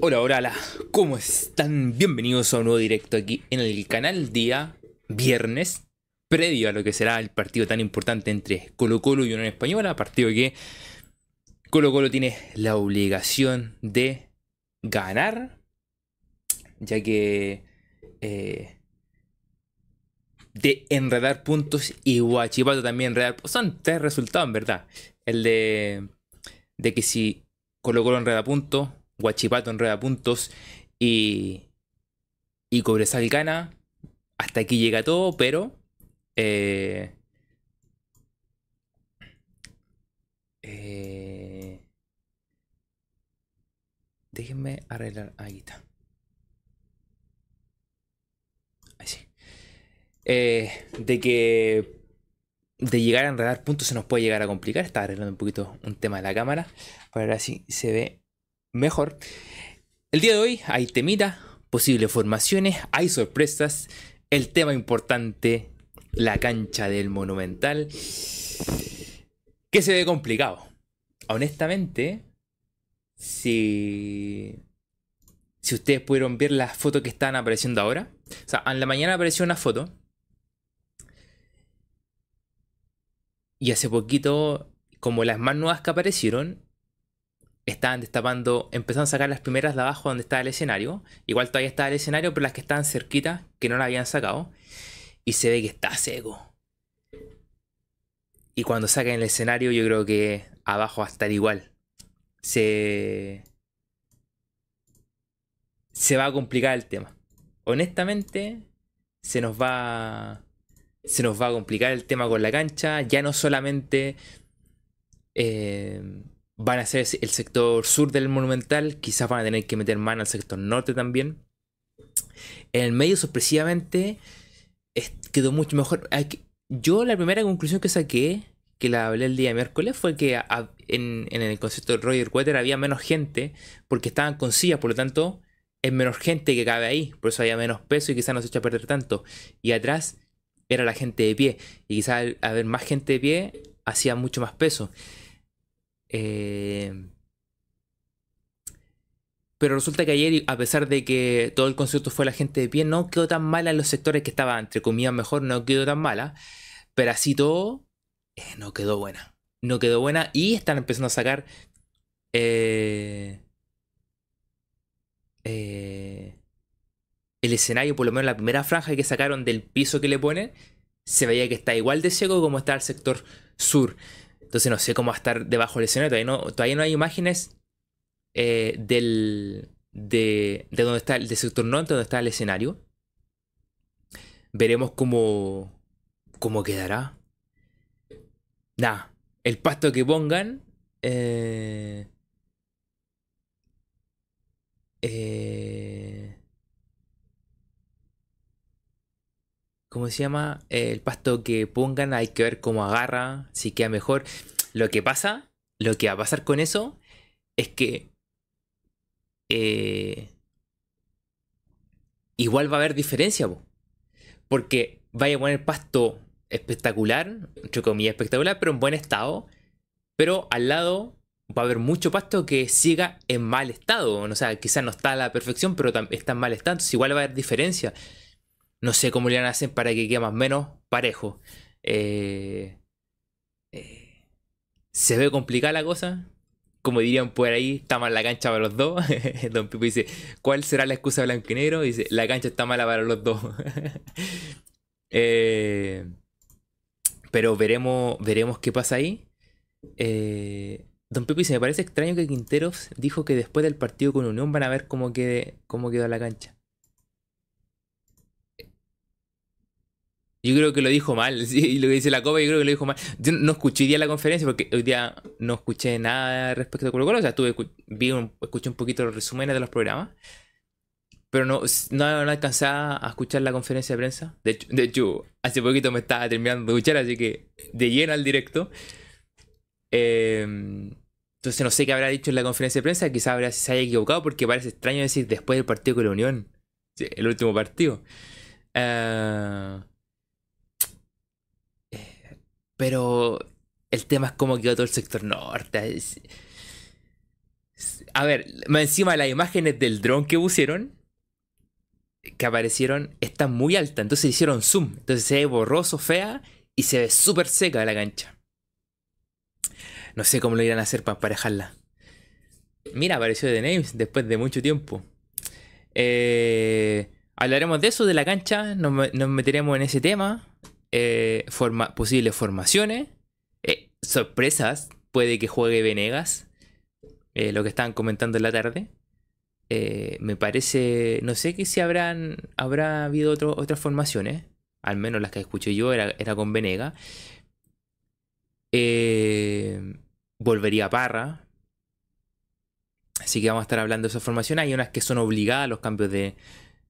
Hola, hola, ¿cómo están? Bienvenidos a un nuevo directo aquí en el canal día viernes, previo a lo que será el partido tan importante entre Colo Colo y Unión Española, partido que Colo Colo tiene la obligación de ganar, ya que eh, de enredar puntos y Guachipato también enredar, son tres resultados en verdad, el de, de que si Colo Colo enreda puntos, Guachipato enreda puntos y, y Cobresal gana. Hasta aquí llega todo, pero eh, eh, déjenme arreglar. Ahí está. Ahí sí. Eh, de que de llegar a enredar puntos se nos puede llegar a complicar. Está arreglando un poquito un tema de la cámara. Ahora sí se ve mejor. El día de hoy hay temita, posibles formaciones, hay sorpresas, el tema importante, la cancha del Monumental, que se ve complicado. Honestamente, si, si ustedes pudieron ver las fotos que están apareciendo ahora, o sea, en la mañana apareció una foto. Y hace poquito, como las más nuevas que aparecieron, estaban destapando, empezaron a sacar las primeras de abajo donde estaba el escenario. Igual todavía estaba el escenario, pero las que estaban cerquitas, que no la habían sacado. Y se ve que está seco. Y cuando saquen el escenario, yo creo que abajo va a estar igual. Se. Se va a complicar el tema. Honestamente, se nos va. Se nos va a complicar el tema con la cancha. Ya no solamente. Eh, van a ser el sector sur del Monumental, quizás van a tener que meter mano al sector norte también. En el medio, sorpresivamente, quedó mucho mejor. Yo la primera conclusión que saqué, que la hablé el día miércoles, fue que en, el concepto de Roger Weather había menos gente, porque estaban con sillas, por lo tanto, es menos gente que cabe ahí, por eso había menos peso y quizás no se echa a perder tanto. Y atrás era la gente de pie, y quizás haber más gente de pie, hacía mucho más peso. Eh, pero resulta que ayer, a pesar de que todo el concierto fue la gente de pie, no quedó tan mala en los sectores que estaba, entre comillas, mejor, no quedó tan mala. Pero así todo, eh, no quedó buena. No quedó buena y están empezando a sacar... Eh, el escenario, por lo menos la primera franja que sacaron del piso que le ponen, se veía que está igual de seco como está el sector sur. Entonces no sé cómo va a estar debajo del escenario. Todavía no, todavía no hay imágenes eh, del, de, de donde está el sector norte, donde está el escenario. Veremos cómo, cómo quedará. Nada, el pasto que pongan. Eh, eh, ¿Cómo se llama? el pasto que pongan, hay que ver cómo agarra, si queda mejor. Lo que pasa, lo que va a pasar con eso, es que eh, igual va a haber diferencia, porque vaya a poner pasto espectacular, entre comillas espectacular, pero en buen estado, pero al lado va a haber mucho pasto que siga en mal estado, o sea, quizás no está a la perfección, pero está en mal estado, entonces igual va a haber diferencia. No sé cómo le van a hacer para que quede más o menos parejo. Eh, eh, se ve complicada la cosa. Como dirían por ahí, está mal la cancha para los dos. Don Pipo dice, ¿cuál será la excusa blanco y negro? Dice, la cancha está mala para los dos. Eh, pero veremos, veremos qué pasa ahí. Don Pipo dice, me parece extraño que Quinteros dijo que después del partido con Unión van a ver cómo, quede, cómo quedó la cancha. Yo creo que lo dijo mal, sí, lo que dice la copa, yo creo que lo dijo mal. Yo no escuché día la conferencia porque hoy día no escuché nada respecto a Colo Colo, o sea, estuve, vi escuché un poquito los resúmenes de los programas, pero no, no, alcancé a escuchar la conferencia de prensa. De hecho, de hecho, hace poquito me estaba terminando de escuchar, así que de lleno al directo. Em, entonces no sé qué habrá dicho en la conferencia de prensa, quizás habrá, se haya equivocado porque parece extraño decir después del partido con la Unión, el último partido. Uh, pero el tema es cómo quedó todo el sector norte. A ver, encima las imágenes del dron que pusieron, que aparecieron, están muy altas. Entonces hicieron zoom. Entonces se ve borroso, fea y se ve súper seca la cancha. No sé cómo lo irán a hacer para emparejarla. Mira, apareció The Names después de mucho tiempo. Eh, hablaremos de eso, de la cancha. Nos, meteremos en ese tema. Eh, posibles formaciones. Eh, sorpresas. Puede que juegue Venegas. lo que estaban comentando en la tarde. me parece. No sé que si habrán. Habrá habido otras formaciones. Al menos las que escuché yo era, era con Venegas. volvería Parra. Así que vamos a estar hablando de esa formación. Hay unas que son obligadas, los cambios de,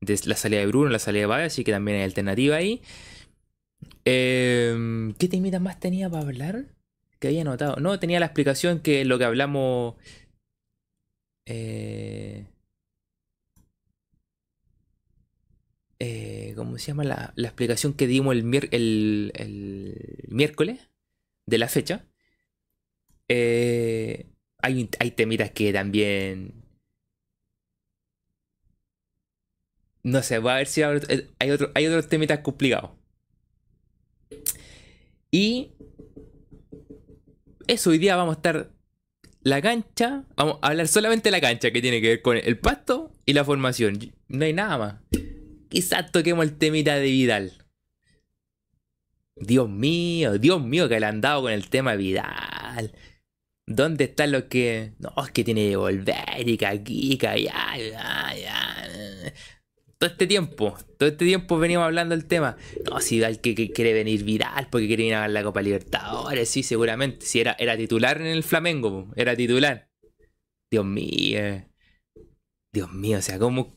la salida de Bruno, la salida de Valle, así que también hay alternativa ahí. Eh, ¿Qué temitas más tenía para hablar? Que había notado. No, tenía la explicación que lo que hablamos. Eh, eh, ¿Cómo se llama? La, explicación que dimos el, el, miércoles de la fecha. Eh, hay, hay temitas que también. No sé, voy a ver si hay, otro, hay otros temitas complicados. Y. Eso, hoy día vamos a estar. La cancha. Vamos a hablar solamente de la cancha que tiene que ver con el pasto y la formación. No hay nada más. Quizás toquemos el temita de Vidal. Dios mío, Dios mío, que le han dado con el tema Vidal. ¿Dónde está lo que.? No, es que tiene que volver y aquí, ya, ya, ya. Todo este tiempo, todo este tiempo veníamos hablando del tema. No, si Vidal que, quiere venir viral porque quiere ir a la Copa Libertadores, sí, seguramente. Si era, titular en el Flamengo, era titular. Dios mío. Dios mío, o sea, ¿cómo.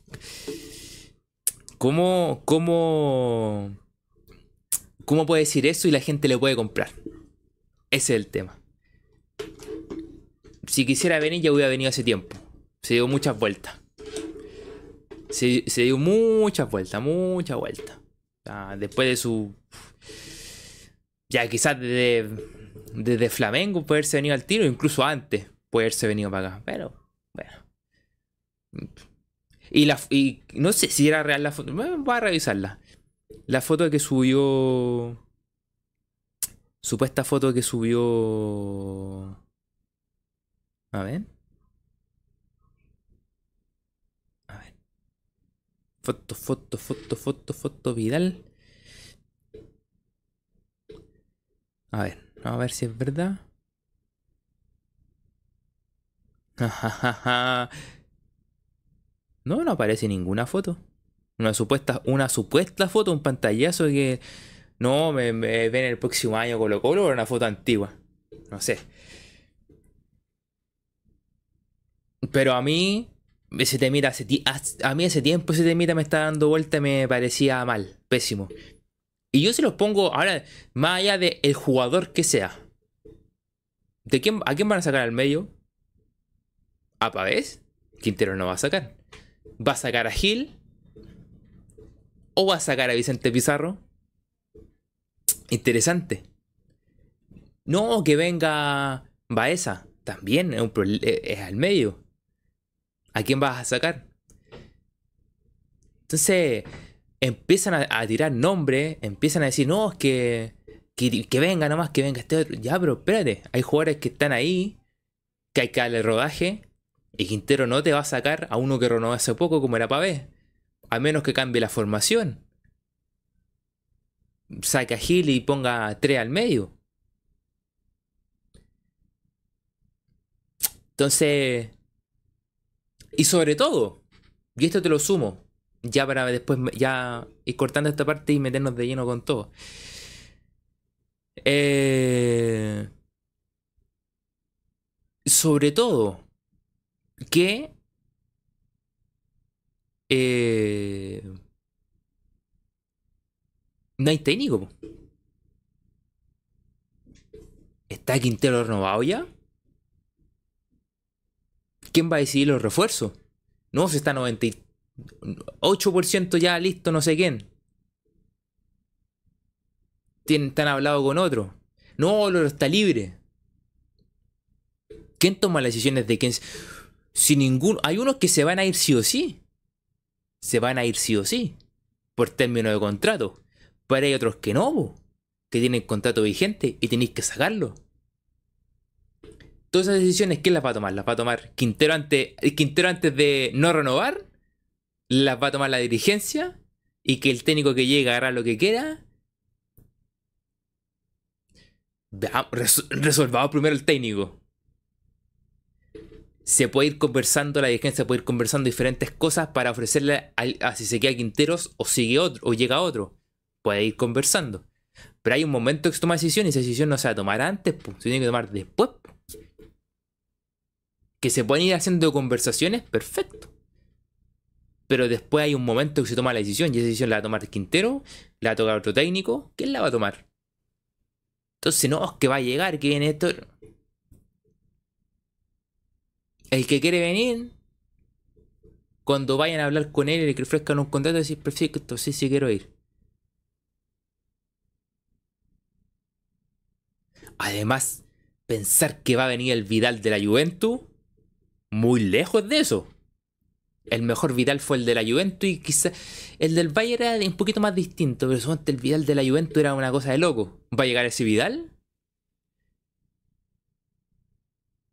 ¿Cómo. ¿Cómo. ¿Cómo puede decir eso y la gente le puede comprar? Ese es el tema si quisiera venir, ya hubiera venido hace tiempo. Se dio muchas vueltas. Se, dio muchas vueltas, muchas vueltas. después de su. Ya quizás desde, desde Flamengo puede haberse venido al tiro, incluso antes puede haberse venido para acá. Pero, bueno. Y, la, y no sé si era real la foto. Voy a revisarla. La foto que subió. Supuesta foto que subió. A ver. A ver. Foto, foto, foto, foto, foto, Vidal. A ver, vamos a ver si es verdad. No, no aparece ninguna foto. Una supuesta, una supuesta foto, un pantallazo que no me, me ven el próximo año Colo Colo o una foto antigua. No sé. Pero a mí, ese temita, a mí ese tiempo ese temita me está dando vuelta me parecía mal, pésimo. Y yo se los pongo ahora, más allá del el jugador que sea. ¿De quién, ¿A quién van a sacar al medio? ¿A Pavés? Quintero no va a sacar. ¿Va a sacar a Gil? ¿O va a sacar a Vicente Pizarro? Interesante. No, que venga Baeza. También es, es al medio. ¿A quién vas a sacar? Entonces empiezan a, tirar nombres, empiezan a decir, no, es que, que, venga nomás, que venga este otro. Ya, pero espérate, hay jugadores que están ahí, que hay que darle rodaje, y Quintero no te va a sacar a uno que renovó hace poco como era Pavé, a menos que cambie la formación. Saca a Gil y ponga tres al medio. Entonces, y sobre todo, y esto te lo sumo, ya para después ya ir cortando esta parte y meternos de lleno con todo. Eh, sobre todo, que eh, no hay técnico. ¿Está Quintero renovado ya? ¿Quién va a decidir los refuerzos? No, se está 98% ya listo, no sé quién. Tienen, han hablado con otro. No, lo está libre. ¿Quién toma las decisiones de quién? Si ninguno. Hay unos que se van a ir sí o sí. Se van a ir sí o sí. Por término de contrato. Pero hay otros que no, que tienen contrato vigente y tenéis que sacarlo. Todas esas decisiones, ¿quién las va a tomar? ¿Las va a tomar Quintero antes, Quintero antes de no renovar? ¿Las va a tomar la dirigencia? ¿Y que el técnico que llegue agarra lo que quiera? resolvamos primero el técnico. Se puede ir conversando, la dirigencia puede ir conversando diferentes cosas para ofrecerle a, si se queda Quinteros o sigue otro o llega otro. Puede ir conversando. Pero hay un momento que se toma decisión y esa decisión no se va a tomar antes, pues, se tiene que tomar después. Que se pueden ir haciendo conversaciones, perfecto. Pero después hay un momento que se toma la decisión y esa decisión la va a tomar Quintero, la va a tocar otro técnico. ¿Quién la va a tomar? Entonces, no, es que va a llegar, que viene esto. El que quiere venir, cuando vayan a hablar con él y le ofrezcan un contrato, decir, perfecto, sí, sí quiero ir. Además, pensar que va a venir el Vidal de la Juventus, muy lejos de eso. El mejor Vidal fue el de la Juventus y quizás el del Bayern era un poquito más distinto, pero suponte el Vidal de la Juventus era una cosa de loco. ¿Va a llegar ese Vidal?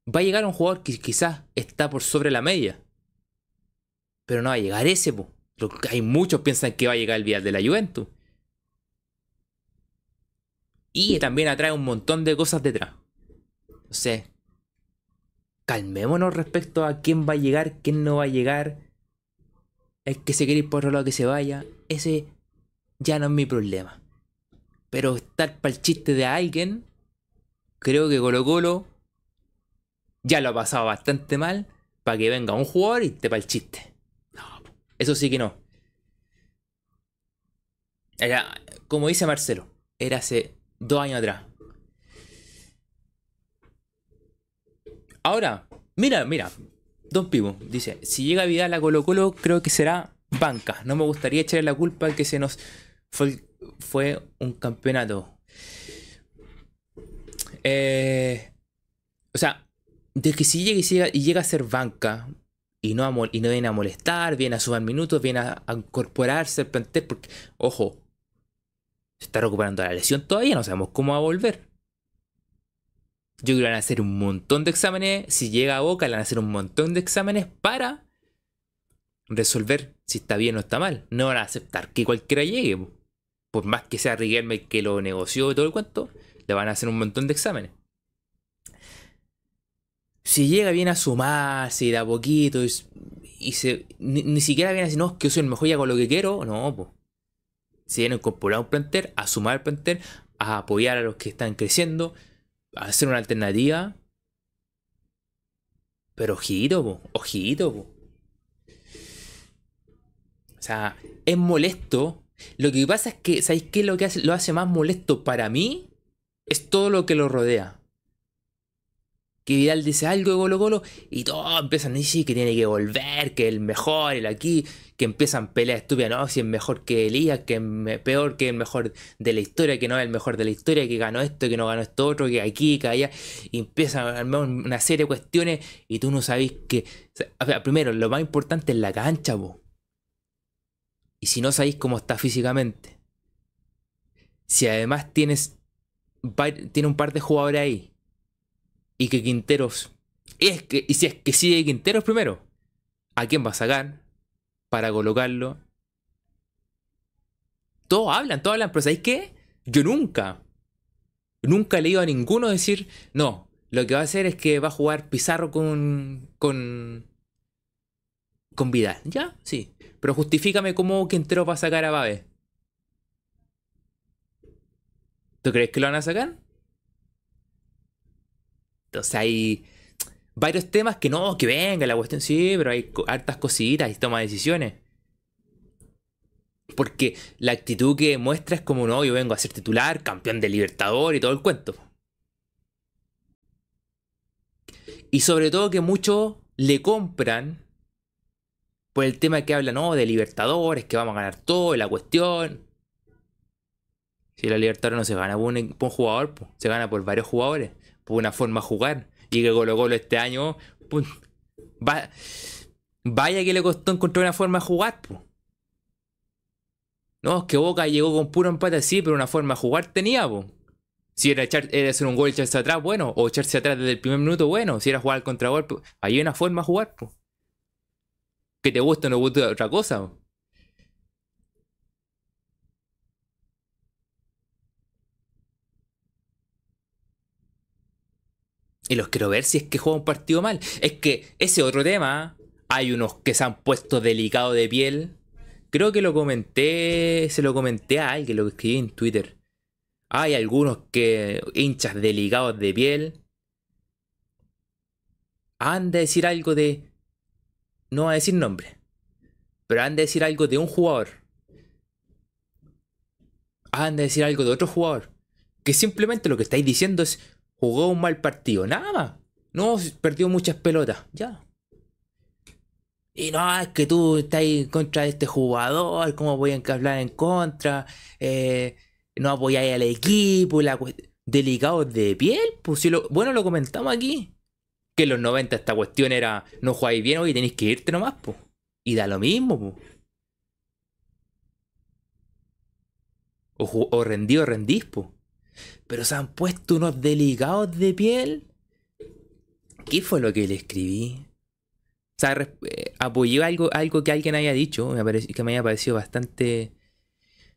Va a llegar un jugador que quizás está por sobre la media. Pero no va a llegar ese, po. Hay muchos piensan que va a llegar el Vidal de la Juventus. Y también atrae un montón de cosas detrás. O sea, calmémonos respecto a quién va a llegar, quién no va a llegar. El que se quiere ir por otro lado que se vaya. Ese ya no es mi problema. Pero estar para el chiste de alguien, creo que Colo Colo ya lo ha pasado bastante mal para que venga un jugador y te para el chiste. No, eso sí que no. Era, como dice Marcelo, era hace dos años atrás. Ahora, mira, mira. Don Pivo dice, si llega Vidal a Colo Colo, creo que será banca. No me gustaría echarle la culpa que se nos fue, un campeonato. Eh, o sea, de que si llega y, llega, a ser banca y no, y viene a molestar, viene a sumar minutos, viene a, incorporarse al plantel, porque, ojo, se está recuperando la lesión todavía, no sabemos cómo va a volver. Yo creo que van a hacer un montón de exámenes. Si llega a Boca, le van a hacer un montón de exámenes para resolver si está bien o está mal. No van a aceptar que cualquiera llegue. Por más que sea Riquelme que lo negoció y todo el cuento, le van a hacer un montón de exámenes. Si llega bien a sumarse y da poquito y, se, ni, siquiera viene a decir, no, que yo soy el mejor y hago lo que quiero, no, pues. Si viene a incorporar un planter, a sumar el planter, a apoyar a los que están creciendo, hacer una alternativa. Pero ojito, po, ojito, po. O sea, es molesto. Lo que pasa es que, ¿sabéis qué? Lo que hace, lo hace más molesto para mí es todo lo que lo rodea que Vidal dice algo de Colo Colo y todos empiezan a decir que tiene que volver, que el mejor, el aquí, que empiezan peleas estúpidas, no, si es mejor que Elías, que es peor que el mejor de la historia, que no es el mejor de la historia, que ganó esto, que no ganó esto otro, que aquí, que allá, y empiezan una serie de cuestiones y tú no sabes que, primero, lo más importante es la cancha, vos. Y si no sabéis cómo está físicamente, si además tienes, tiene un par de jugadores ahí, y que Quinteros. Es que, y si es que sigue Quinteros primero, ¿a quién va a sacar para colocarlo? Todos hablan, todos hablan, pero ¿sabéis qué? Yo nunca, nunca he leído a ninguno decir, no, lo que va a hacer es que va a jugar Pizarro con. con. con Vidal. ¿Ya? Sí. Pero justifícame cómo Quinteros va a sacar a Babe. ¿Tú crees que lo van a sacar? Entonces hay varios temas que no, que venga la cuestión, sí, pero hay hartas cositas y toma decisiones. Porque la actitud que muestra es como, no, yo vengo a ser titular, campeón de Libertador y todo el cuento. Y sobre todo que muchos le compran por el tema que habla, no, de Libertadores, que vamos a ganar todo, la cuestión. Si la Libertadores no se gana por un, jugador, se gana por varios jugadores una forma de jugar. Y que Colo Colo este año vaya que le costó encontrar una forma de jugar, po. No, es que Boca llegó con puro empate así, pero una forma de jugar tenía. Si era, echar, era hacer un gol y echarse atrás, bueno. O echarse atrás desde el primer minuto, bueno. Si era jugar al contragolpe, hay una forma de jugar. Que te guste o no guste otra cosa, Y los quiero ver si es que juega un partido mal. Es que ese otro tema, hay unos que se han puesto delicados de piel. Creo que lo comenté, se lo comenté a alguien, lo escribí en Twitter. Hay algunos que hinchas delicados de piel. Han de decir algo de... No va a decir nombre. Pero han de decir algo de un jugador. Han de decir algo de otro jugador. Que simplemente lo que estáis diciendo es jugó un mal partido, nada más. No, perdió muchas pelotas, ya. Y no, es que tú estás contra este jugador, ¿cómo voy a hablar en contra? Eh, no apoyáis al equipo, la delicados de piel, pues bueno, lo comentamos aquí. Que en los 90 esta cuestión era, no jugáis bien, hoy tenéis que irte nomás, pues. Y da lo mismo, pues. O, o rendí o rendís, pues pero se han puesto unos delicados de piel. ¿Qué fue lo que le escribí? O sea, eh, apoyé algo, algo que alguien haya dicho, que me haya parecido bastante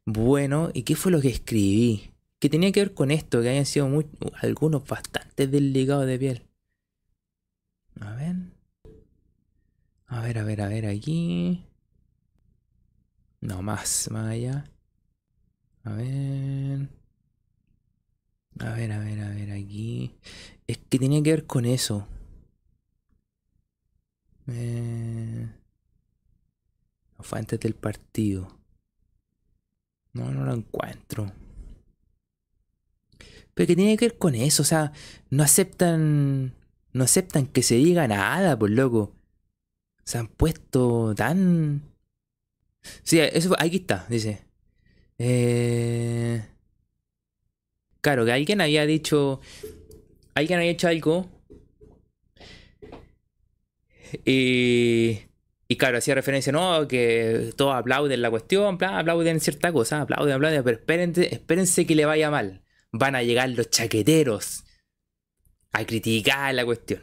bueno. ¿Y qué fue lo que escribí? Que tenía que ver con esto, que hayan sido algunos bastante delicados de piel. A ver. A ver, a ver, a ver, aquí. No, más, más allá. A ver. A ver, a ver, a ver, aquí. Es que tenía que ver con eso. Eh... Fue antes del partido. No, no lo encuentro. Pero que tiene que ver con eso, o sea, no aceptan. No aceptan que se diga nada, por loco. Se han puesto tan. Sí, eso aquí está, dice. Eh. Claro, que alguien había dicho. Alguien había hecho algo. Y. Y claro, hacía referencia, no, que todos aplauden la cuestión, aplauden cierta cosa, aplauden, aplauden, pero espérense, que le vaya mal. Van a llegar los chaqueteros a criticar la cuestión.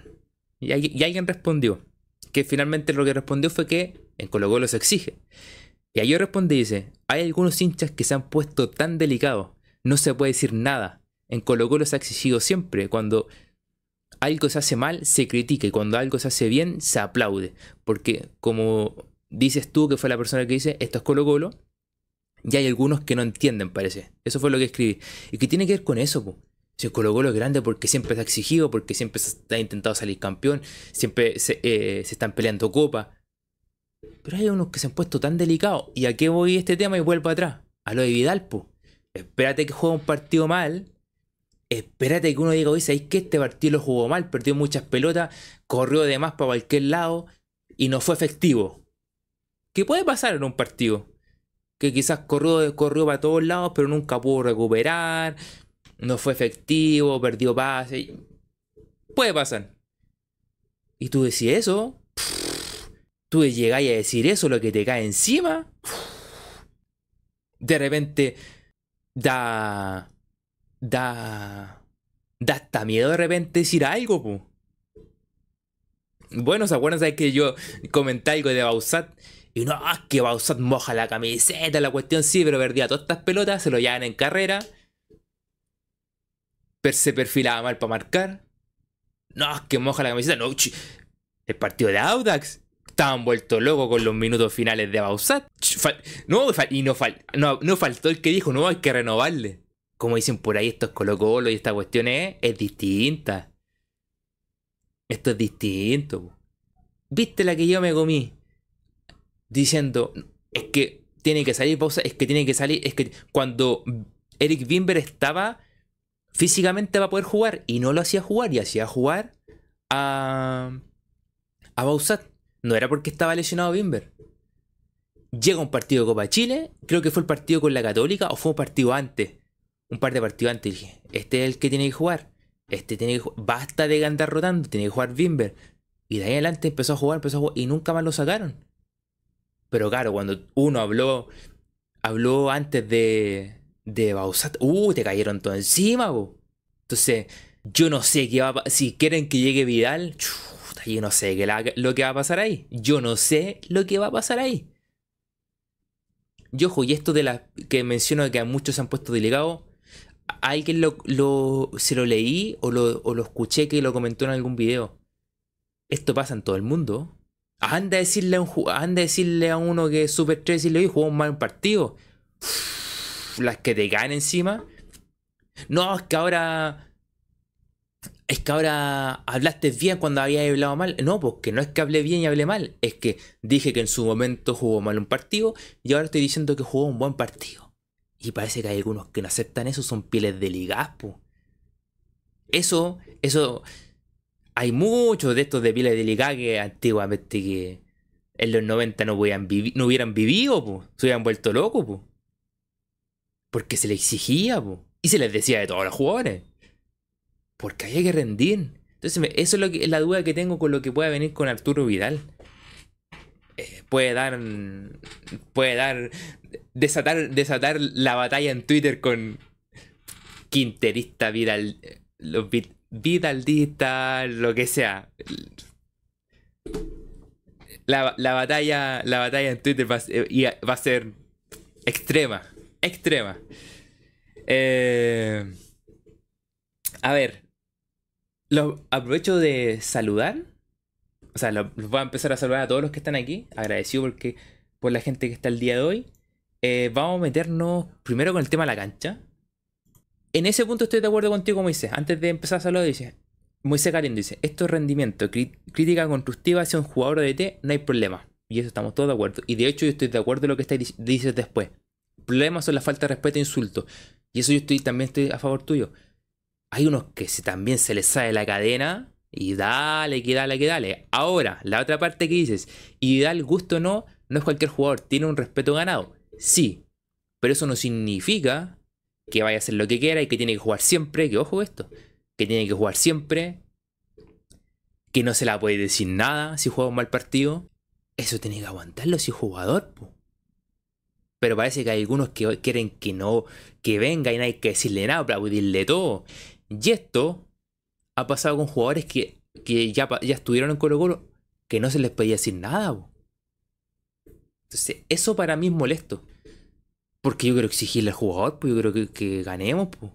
Y, alguien respondió, que finalmente lo que respondió fue que en Colo Colo se exige. Y ahí yo respondí, dice, hay algunos hinchas que se han puesto tan delicados no se puede decir nada. En Colo Colo se ha exigido siempre. Cuando algo se hace mal, se critica. Y cuando algo se hace bien, se aplaude. Porque como dices tú, que fue la persona que dice, esto es Colo Colo, y hay algunos que no entienden, parece. Eso fue lo que escribí. Y que tiene que ver con eso, po. Si Colo Colo es grande porque siempre se ha exigido, porque siempre se ha intentado salir campeón, siempre se, eh, se están peleando copa. Pero hay unos que se han puesto tan delicados. ¿Y a qué voy este tema y vuelvo atrás? A lo de Vidal, espérate que juegue un partido mal. Espérate que uno diga, oye, ¿sabéis que este partido lo jugó mal? Perdió muchas pelotas, corrió de más para cualquier lado y no fue efectivo. ¿Qué puede pasar en un partido? Que quizás corrió, corrió para todos lados, pero nunca pudo recuperar, no fue efectivo, perdió pase. Puede pasar. Y tú decís eso, tú llegáis a decir eso, lo que te cae encima. De repente da. da. da hasta miedo de repente decir algo, pu. Bueno, ¿se acuerdan de que yo comenté algo de Bausat? Y no, es que Bausat moja la camiseta, la cuestión sí, pero perdía todas estas pelotas, se lo llevan en carrera. se perfilaba mal para marcar. No, que moja la camiseta. No, el partido de Audax estaban vueltos locos con los minutos finales de Bausat. No, y no, no, faltó el que dijo, no, hay que renovarle. Como dicen por ahí, esto es Colo Colo y esta cuestión es, distinta. Esto es distinto. ¿Viste la que yo me comí? Diciendo, es que tiene que salir pausa, es que tiene que salir, es que cuando Eric Bimber estaba físicamente va a poder jugar y no lo hacía jugar y hacía jugar a, a Bausat. No era porque estaba lesionado Bimber. Llega un partido de Copa Chile, creo que fue el partido con la Católica o fue un partido antes. Un par de partidos antes. dije, este es el que tiene que jugar. Este tiene que Basta de andar rotando, tiene que jugar Bimber. Y de ahí adelante empezó a jugar, empezó a jugar y nunca más lo sacaron. Pero claro, cuando uno habló, habló antes de, de Bausat, uh, te cayeron todo encima, bo. Entonces, yo no sé qué va a. Si quieren que llegue Vidal, yo no sé lo que va a pasar ahí. Yo no sé lo que va a pasar ahí. Yo, ojo, y esto de la que menciono que a muchos se han puesto delegados, alguien lo, lo, se lo leí o lo, o lo escuché que lo comentó en algún video. Esto pasa en todo el mundo. Anda a decirle a, a, decirle a uno que es super 3 y le jugó un mal partido. las que te caen encima. No, es que ahora. Es que ahora hablaste bien cuando había hablado mal. No, porque no es que hablé bien y hablé mal. Es que dije que en su momento jugó mal un partido y ahora estoy diciendo que jugó un buen partido. Y parece que hay algunos que no aceptan eso, son pieles de ligaspo. Eso, eso hay muchos de estos de pieles de liga que antiguamente que en los 90 no, hubieran, no hubieran vivido, pues. se hubieran vuelto locos, pues. Porque se les exigía, pues. Y se les decía de todos los jugadores. Porque había que rendir. Entonces, eso es lo que, la duda que tengo con lo que pueda venir con Arturo Vidal. Eh, puede dar. Puede dar. Desatar, desatar la batalla en Twitter con Quinterista Vidal. Los, lo que sea. La, batalla, la batalla en Twitter va, a ser extrema. Extrema. Eh, a ver. Lo, aprovecho de saludar. O sea, los voy a empezar a saludar a todos los que están aquí. Agradecido porque, por la gente que está el día de hoy. Eh, vamos a meternos primero con el tema de la cancha en ese punto estoy de acuerdo contigo, Moisés. Antes de empezar a saludar, dice Moisés Galindo dice: Esto es rendimiento, crítica constructiva hacia un jugador de DT, no hay problema. Y eso estamos todos de acuerdo. Y de hecho, yo estoy de acuerdo en lo que dices después. Problemas son la falta de respeto e insulto. Y eso yo estoy, también estoy a favor tuyo. Hay unos que se, también se les sale la cadena y dale, que dale, que dale. Ahora, la otra parte que dices, y da el gusto no, no es cualquier jugador, tiene un respeto ganado. Sí, pero eso no significa que vaya a hacer lo que quiera y que tiene que jugar siempre, que ojo esto, que tiene que jugar siempre, que no se la puede decir nada si juega un mal partido, eso tiene que aguantarlo si es jugador. Pero parece que hay algunos que quieren que no, que venga y no hay que decirle nada, aplaudirle todo. Y esto ha pasado con jugadores que, que ya, ya estuvieron en Colo Colo, que no se les podía decir nada. Entonces, eso para mí es molesto. Porque yo quiero exigirle al jugador, pues yo creo que, ganemos, pues.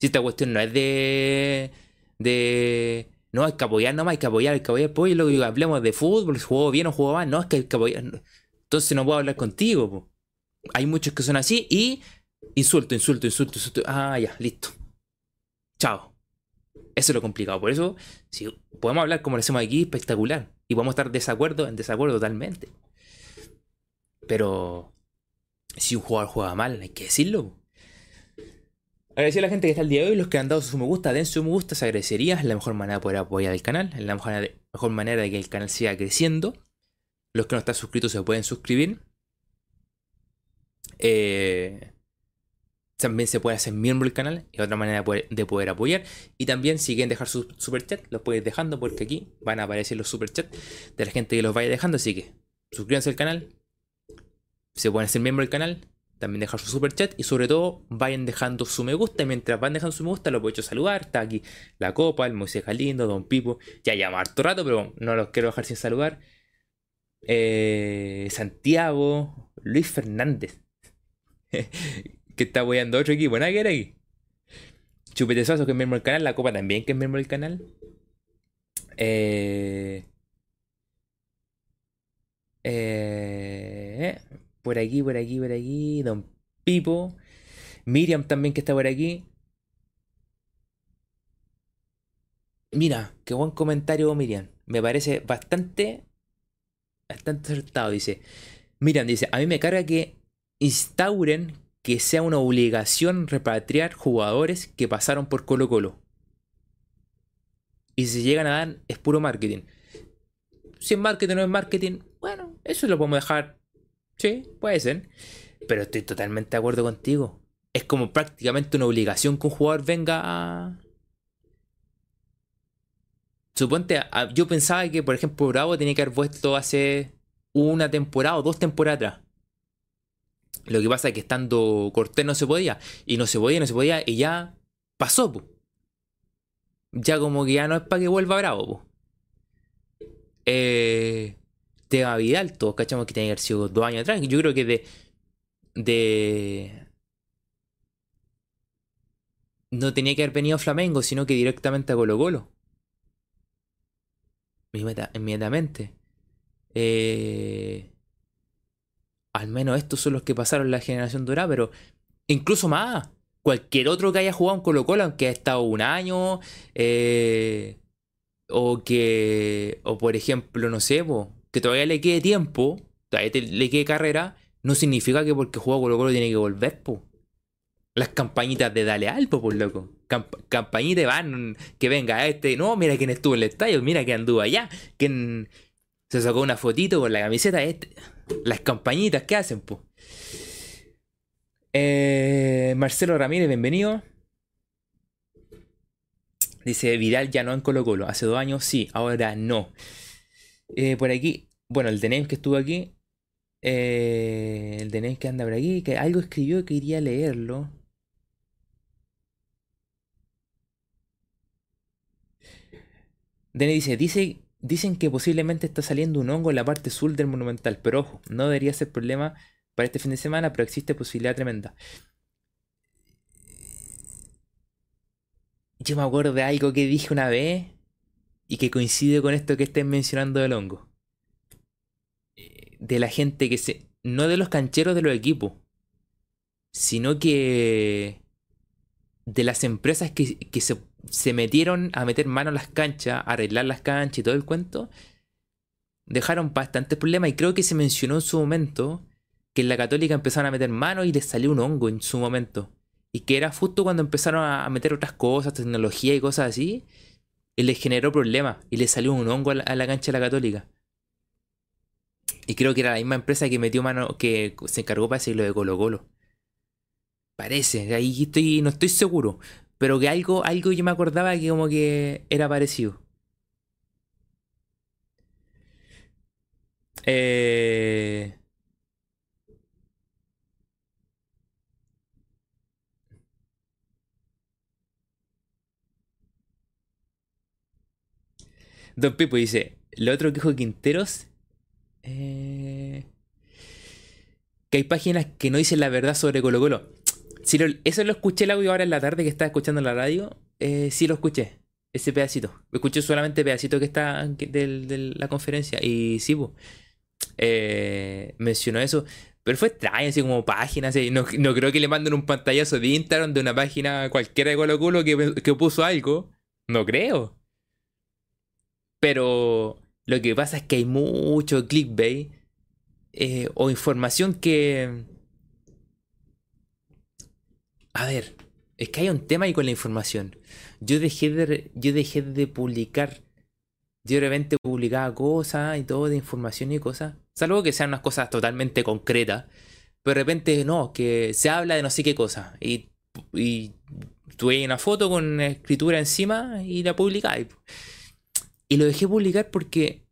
Si esta cuestión no es de. de. No, hay que apoyar nomás, hay que apoyar, hay que apoyar. Pues lo que hablemos de fútbol, si jugó bien o jugó mal, no, es que hay que apoyar. Entonces no puedo hablar contigo. Hay muchos que son así y. Insulto, insulto, insulto, insulto. Ah, ya, listo. Chao. Eso es lo complicado. Por eso, si podemos hablar como lo hacemos aquí, espectacular. Y podemos estar desacuerdo, en desacuerdo totalmente. Pero si un jugador juega mal, hay que decirlo. Agradecer a la gente que está el día de hoy, los que han dado su me gusta, den su me gusta, se agradecería. Es la mejor manera de poder apoyar el canal, es la mejor, manera de que el canal siga creciendo. Los que no están suscritos se pueden suscribir. Eh, también se puede hacer miembro del canal, es otra manera de poder, apoyar. Y también si quieren dejar su super chat, los pueden dejando porque aquí van a aparecer los super chats de la gente que los vaya dejando. Así que suscríbanse al canal, se pueden hacer miembro del canal, también dejar su super chat y sobre todo vayan dejando su me gusta. Y mientras van dejando su me gusta, lo puedo saludar. Está aquí la copa, el Moisés Galindo, Don Pipo. Ya lleva harto rato, pero no los quiero dejar sin saludar. Eh, Santiago, Luis Fernández, que está apoyando otro equipo. Nada que era aquí. Chupete que es miembro del canal. La copa también, que es miembro del canal. Eh, eh, por aquí, por aquí, por aquí. Don Pipo. Miriam también que está por aquí. Mira, qué buen comentario, Miriam. Me parece bastante. Bastante acertado. Dice. Miriam dice: A mí me carga que instauren que sea una obligación repatriar jugadores que pasaron por Colo Colo. Y si llegan a dar, es puro marketing. Si es marketing o no es marketing, bueno, eso lo podemos dejar Sí, puede ser. Pero estoy totalmente de acuerdo contigo. Es como prácticamente una obligación que un jugador venga a. suponte, yo pensaba que, por ejemplo, Bravo tenía que haber vuelto hace una temporada o dos temporadas atrás. Lo que pasa es que estando Cortés no se podía. Y no se podía, no se podía. Y ya pasó, po. Ya como que ya no es para que vuelva Bravo, po. Eh, Teba Vidal, todos cachamos que tenía que haber sido dos años atrás. Yo creo que de. de. No tenía que haber venido a Flamengo, sino que directamente a Colo Colo. Inmediatamente. Eh, al menos estos son los que pasaron la generación dorada, pero incluso más. Cualquier otro que haya jugado en Colo Colo, aunque haya estado un año, eh, o que, o por ejemplo, no sé, que todavía le quede tiempo, todavía le quede carrera, no significa que porque juega Colo Colo tiene que volver, po. Las campañitas de Dale Alpo, por loco. campañitas van, que venga este, no, mira quién estuvo en el estadio, mira que anduvo allá, quién se sacó una fotito con la camiseta, este. Las campañitas que hacen, po. Eh, Marcelo Ramírez, bienvenido. Dice Vidal ya no en Colo Colo. Hace dos años sí, ahora no. Eh, por aquí, bueno, el Denem que estuvo aquí. Eh, el Denem que anda por aquí. Que algo escribió que iría a leerlo. Denem dice, dice, dicen que posiblemente está saliendo un hongo en la parte sur del monumental. Pero ojo, no debería ser problema para este fin de semana, pero existe posibilidad tremenda. Yo me acuerdo de algo que dije una vez y que coincide con esto que estén mencionando del hongo. De la gente que se. No de los cancheros de los equipos, sino que. de las empresas que, se, se, metieron a meter mano a las canchas, a arreglar las canchas y todo el cuento. Dejaron bastantes problemas y creo que se mencionó en su momento que en la católica empezaron a meter mano y les salió un hongo en su momento. Y que era justo cuando empezaron a meter otras cosas, tecnología y cosas así, y les generó problemas. Y les salió un hongo a la, cancha de la Católica. Y creo que era la misma empresa que metió mano, que se encargó para decirlo de Colo Colo. Parece, ahí estoy, no estoy seguro. Pero que algo, algo yo me acordaba que como que era parecido. Eh... Don Pipo dice, lo otro que dijo Quinteros, eh, que hay páginas que no dicen la verdad sobre Colo Colo. Si eso lo escuché el audio ahora en la tarde que estaba escuchando en la radio, eh, sí lo escuché, ese pedacito. Escuché solamente pedacito que está de, la conferencia y sí, eh, mencionó eso. Pero fue extraño, así como páginas. No, creo que le manden un pantallazo de Instagram de una página cualquiera de Colo Colo que, que puso algo. No creo. Pero lo que pasa es que hay mucho clickbait eh, o información que... A ver, es que hay un tema ahí con la información. Yo dejé de, yo dejé de publicar. Yo de repente publicaba cosas y todo de información y cosas. Salvo que sean unas cosas totalmente concretas. Pero de repente no, que se habla de no sé qué cosa. Y, y tuve una foto con escritura encima y la publicáis. Y lo dejé publicar porque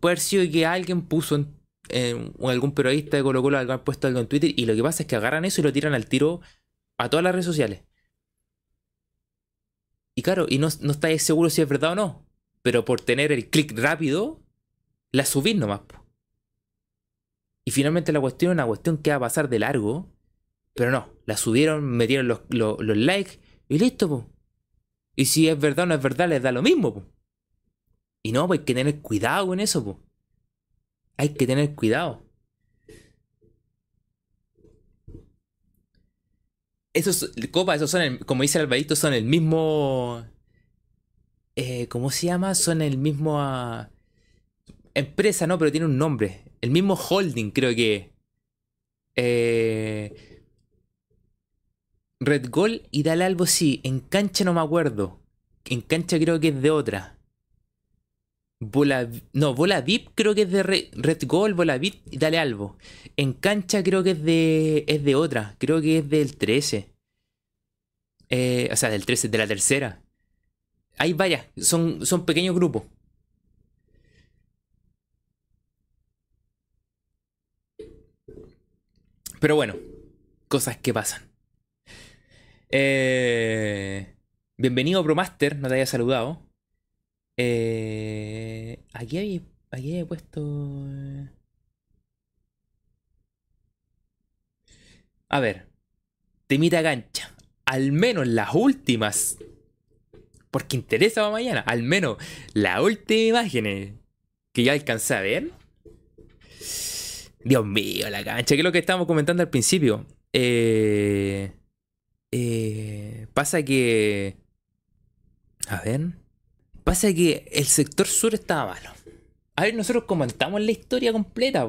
puede haber sido que alguien puso en, algún periodista de Colo Colo ha puesto algo en Twitter y lo que pasa es que agarran eso y lo tiran al tiro a todas las redes sociales. Y claro, y no, no estáis seguro si es verdad o no. Pero por tener el clic rápido, la subís nomás. Y finalmente la cuestión es una cuestión que va a pasar de largo. Pero no, la subieron, metieron los, likes y listo, po. Y si es verdad o no es verdad, les da lo mismo, po. Y no, pues hay que tener cuidado con eso. Hay que tener cuidado. Esos, copa, esos son, el, como dice el son el mismo. Eh, ¿Cómo se llama? Son el mismo. Ah, empresa, no, pero tiene un nombre. El mismo holding, creo que. Eh, Red Gold y Dale Albo sí. En cancha no me acuerdo. En cancha creo que es de otra. No, Bola VIP creo que es de Red, Gold, Bola VIP y Dale Albo. En cancha creo que es de, es de otra, creo que es del 13. Eh, o sea, del 13, de la tercera. hay varias, son, son pequeños grupos. Pero bueno, cosas que pasan. Eh, bienvenido ProMaster, no te haya saludado. Eh, aquí hay, aquí he puesto... Eh. A ver, temita gancha. Al menos las últimas. Porque interesa para mañana. Al menos las últimas imágenes que yo alcancé a ver. Dios mío, la cancha, que es lo que estábamos comentando al principio. Eh, pasa que. A ver. Pasa que el sector sur estaba malo. A ver, nosotros comentamos la historia completa.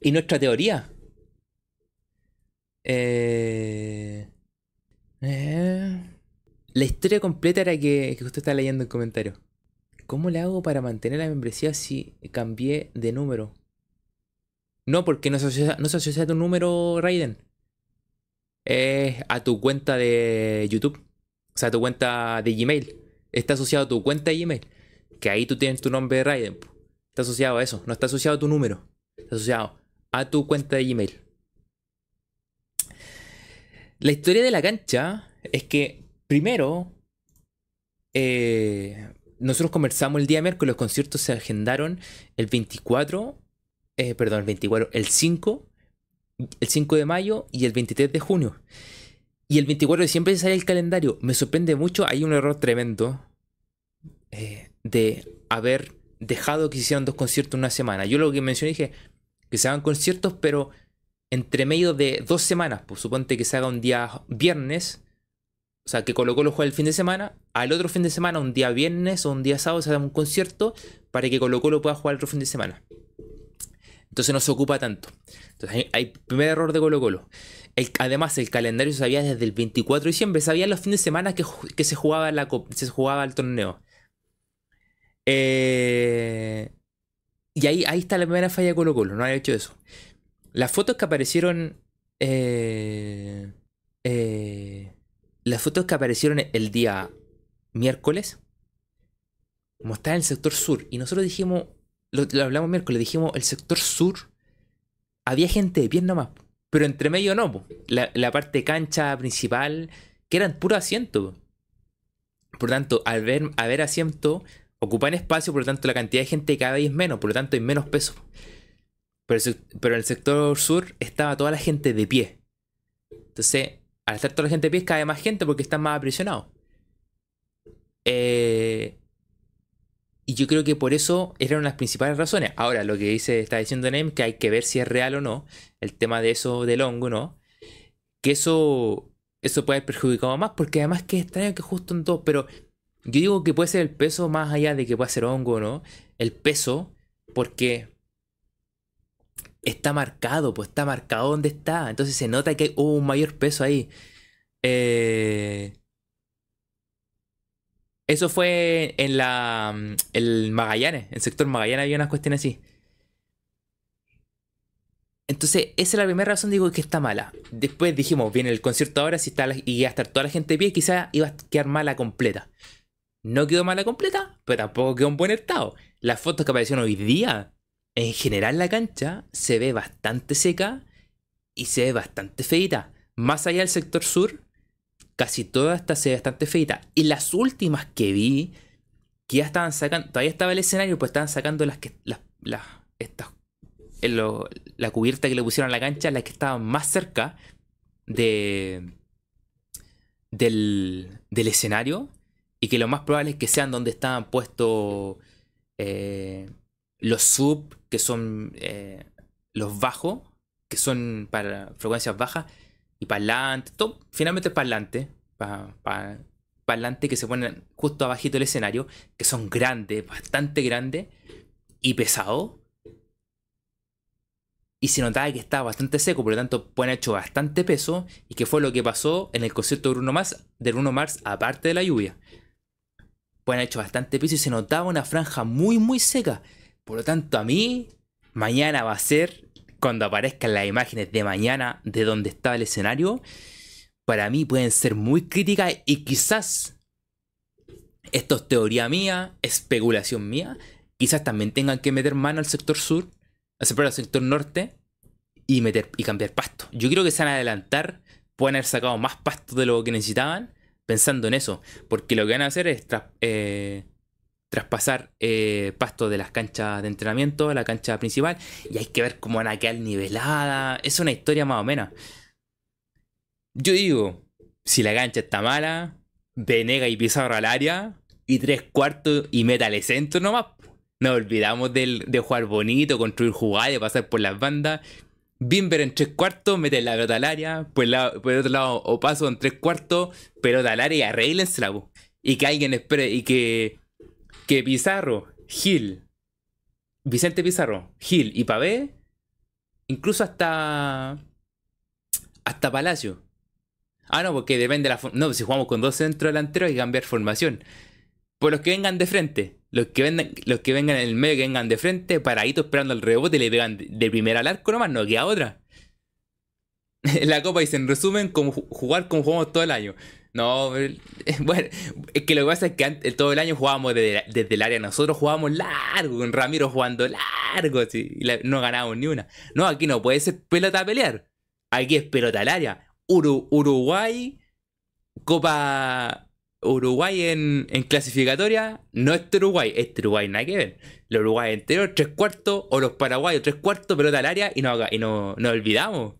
Y nuestra teoría. Eh, eh, la historia completa era que, que usted está leyendo el comentario. ¿Cómo le hago para mantener la membresía si cambié de número? No, porque no se asocia, no se asocia a tu número, Raiden. Es a tu cuenta de YouTube. O sea, a tu cuenta de Gmail. Está asociado a tu cuenta de Gmail. Que ahí tú tienes tu nombre de Raiden. Está asociado a eso. No está asociado a tu número. Está asociado a tu cuenta de Gmail. La historia de la cancha es que, primero, eh, nosotros conversamos el día miércoles, los conciertos se agendaron el 24 eh, perdón, el 24, el 5, el 5 de mayo y el 23 de junio. Y el 24 de siempre sale el calendario. Me sorprende mucho, hay un error tremendo eh, de haber dejado que se hicieran dos conciertos en una semana. Yo lo que mencioné dije que se hagan conciertos, pero entre medio de dos semanas. Pues suponte que se haga un día viernes, o sea, que Colo Colo juegue el fin de semana, al otro fin de semana, un día viernes o un día sábado, se haga un concierto para que Colo Colo pueda jugar el otro fin de semana. Entonces no se ocupa tanto. Entonces hay, primer error de Colo Colo. Además, el calendario se sabía desde el 24 de diciembre, sabía los fines de semana que, se, jugaba la, se jugaba el torneo. Eh, y ahí, ahí está la primera falla de Colo Colo, no había hecho eso. Las fotos que aparecieron... Eh, eh, las fotos que aparecieron el día miércoles mostraban el sector sur. Y nosotros dijimos, lo, hablamos miércoles, dijimos, el sector sur, había gente de pie nomás, pero entre medio no, la, parte cancha principal, que eran puros asientos. Por lo tanto, al ver, ver asiento, ocupan espacio, por lo tanto la cantidad de gente cada vez es menos, por lo tanto hay menos peso. Pero, en el sector sur estaba toda la gente de pie. Entonces, al estar toda la gente de pie, cae más gente porque están más aprisionados. Eh, y yo creo que por eso eran las principales razones. Ahora, lo que dice, está diciendo Nem, que hay que ver si es real o no, el tema de eso del hongo, ¿no? Que eso, eso puede haber perjudicado más, porque además que es extraño que justo en todo, pero yo digo que puede ser el peso más allá de que pueda ser hongo no, el peso, porque está marcado, pues está marcado donde está, entonces se nota que hubo un mayor peso ahí. Eh, eso fue en la el Magallanes, el sector Magallanes había unas cuestiones así. Entonces, esa es la primera razón, digo, que está mala. Después dijimos, viene el concierto ahora, si está y iba a estar toda la gente de pie, quizás iba a quedar mala completa. No quedó mala completa, pero tampoco quedó en buen estado. Las fotos que aparecieron hoy día, en general la cancha se ve bastante seca y se ve bastante feita. Más allá del sector sur, casi toda esta se bastante feita. Y las últimas que vi, que ya estaban sacando, todavía estaba el escenario, pues estaban sacando las que, las, estas, la cubierta que le pusieron a la cancha, las que estaban más cerca de, del, del escenario. Y que lo más probable es que sean donde estaban puestos eh, los sub, que son eh, los bajos, que son para frecuencias bajas y parlante, todo, finalmente parlante, parlante que se ponen justo abajito del escenario, que son grandes, bastante grandes y pesados. Y se notaba que estaba bastante seco, por lo tanto pueden hecho bastante peso. Y que fue lo que pasó en el concierto de Bruno Mars, de Bruno Mars aparte de la lluvia. Pueden hecho bastante peso y se notaba una franja muy muy seca. Por lo tanto a mí, mañana va a ser cuando aparezcan las imágenes de mañana de donde estaba el escenario, para mí pueden ser muy críticas y quizás esto es teoría mía, especulación mía, quizás también tengan que meter mano al sector sur, al sector norte y meter y cambiar pasto. Yo creo que se van a adelantar, pueden haber sacado más pasto de lo que necesitaban pensando en eso, porque lo que van a hacer es eh, traspasar eh, pasto de las canchas de entrenamiento a la cancha principal y hay que ver cómo van a quedar niveladas. Es una historia más o menos. Yo digo, si la cancha está mala, Venega y Pizarro al área y tres cuartos y métale centro nomás. Nos olvidamos de jugar bonito, construir jugadas, pasar por las bandas. Bimber en tres cuartos, mete la pelota al área. Por el, otro lado, o paso en tres cuartos, pelota al área y arreglensela. Y que alguien espere, y que, que Pizarro, Gil, Vicente Pizarro, Gil y Pavé, incluso hasta. hasta Palacio. Ah, no, porque depende de la. No, si jugamos con dos centros delanteros hay que cambiar formación. Por los que vengan de frente. Los que, vengan, los que vengan en el medio, que vengan de frente, paraditos esperando el rebote, le pegan de, primera al arco nomás, no queda otra. la copa dice en resumen, como jugar como jugamos todo el año. No, bueno, es que lo que pasa es que todo el año jugábamos desde, el área. Nosotros jugábamos largo, con Ramiro jugando largo, y no ganábamos ni una. No, aquí no puede ser pelota a pelear. Aquí es pelota al área. Uruguay, Copa Uruguay en, clasificatoria, no es Uruguay, es Uruguay, nada que ver. El Uruguay entero, tres cuartos, o los paraguayos, tres cuartos, pelota al área y no, y no, nos olvidamos.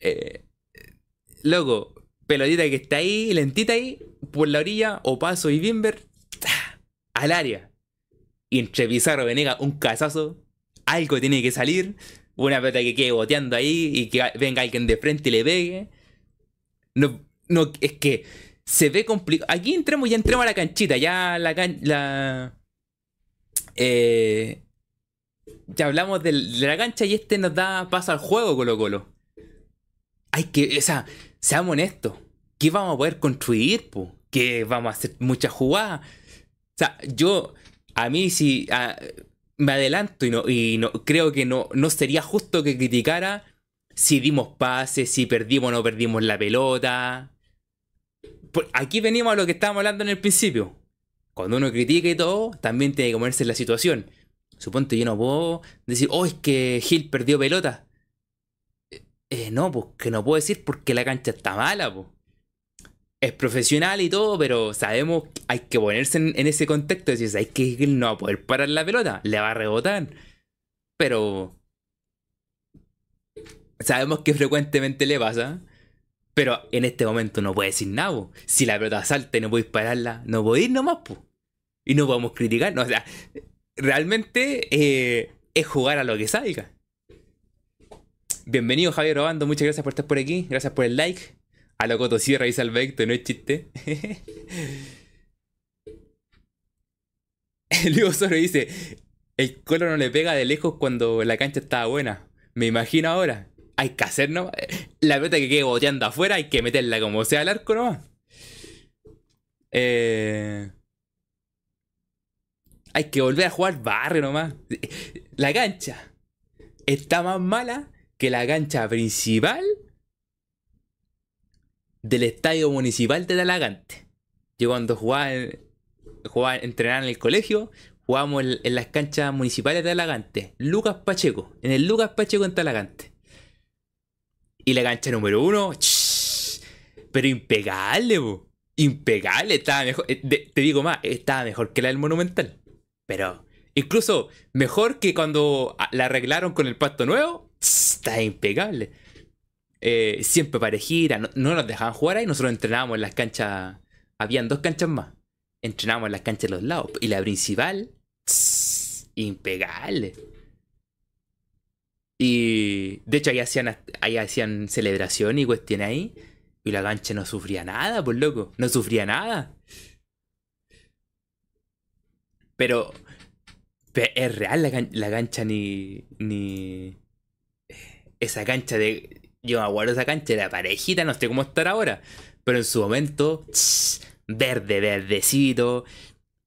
Eh, loco, pelotita que está ahí, lentita ahí, por la orilla, o paso y Bimber, al área. Y entre Pizarro Venega, un cazazo, algo tiene que salir una pelota que quede boteando ahí y que venga alguien de frente y le pegue. No, no, es que se ve complicado. Aquí entramos, ya entramos a la canchita, ya la la eh, ya hablamos de, la cancha y este nos da paso al juego, Colo Colo. Hay que, o sea, seamos honestos. ¿Qué vamos a poder construir? Po? ¿Qué vamos a hacer muchas jugadas? O sea, yo, a mí si me adelanto y no, y no creo que no, no sería justo que criticara si dimos pases, si perdimos o no perdimos la pelota. aquí venimos a lo que estábamos hablando en el principio. Cuando uno critica y todo, también tiene que ponerse en la situación. Suponte yo no puedo decir, oh, es que Gil perdió pelota. Eh, eh, no, pues que no puedo decir porque la cancha está mala, pues es profesional y todo, pero sabemos hay que ponerse en, ese contexto. Decir, hay que él no va a poder parar la pelota, le va a rebotar. Pero sabemos que frecuentemente le pasa. Pero en este momento no puede decir nada. Si la pelota salta y no podéis pararla, no podéis nomás. Po. Y no podemos criticar. o sea, realmente eh, es jugar a lo que salga. Bienvenido Javier Obando, muchas gracias por estar por aquí. Gracias por el like. A lo Cotosierra y Salvecto, no es chiste. Luego solo dice: El colo no le pega de lejos cuando la cancha estaba buena. Me imagino ahora. Hay que hacer, ¿no? La pelota que quede boteando afuera, hay que meterla como sea al arco nomás. Eh... Hay que volver a jugar barrio nomás. La cancha está más mala que la cancha principal del estadio municipal de Talagante. Yo cuando jugaba, jugaba entrenaba en el colegio, jugábamos en, las canchas municipales de Talagante. Lucas Pacheco, en el Lucas Pacheco en Talagante. Y la cancha número uno, pero impecable, impecable, estaba mejor, eh, te digo más, estaba mejor que la del Monumental. Pero incluso mejor que cuando la arreglaron con el pasto nuevo, está impecable. Eh, siempre parejita, no, no, nos dejaban jugar ahí, nosotros entrenábamos en las canchas, habían dos canchas más, entrenábamos en las canchas de los lados, y la principal, impecable. Y de hecho ahí hacían, ahí hacían celebración y cuestiones ahí, y la cancha no sufría nada, pues loco, no sufría nada. Pero, es real la, la cancha ni, ni... Esa cancha de yo me acuerdo esa cancha, era parejita, no sé cómo estar ahora. Pero en su momento, verde, verdecito.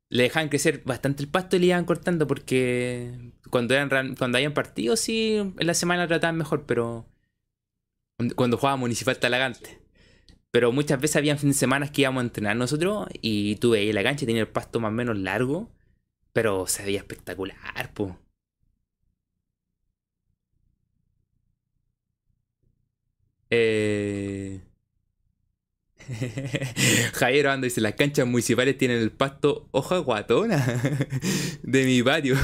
Le dejaban crecer bastante el pasto y le iban cortando porque cuando eran cuando habían partido sí en la semana trataban mejor, pero cuando jugaba Municipal Talagante. Pero muchas veces habían fin de semana que íbamos a entrenar nosotros y tú veías la cancha tenía el pasto más o menos largo, pero se veía espectacular, pues. Eh... Javier Ando dice, las canchas municipales tienen el pasto hoja guatona de mi patio.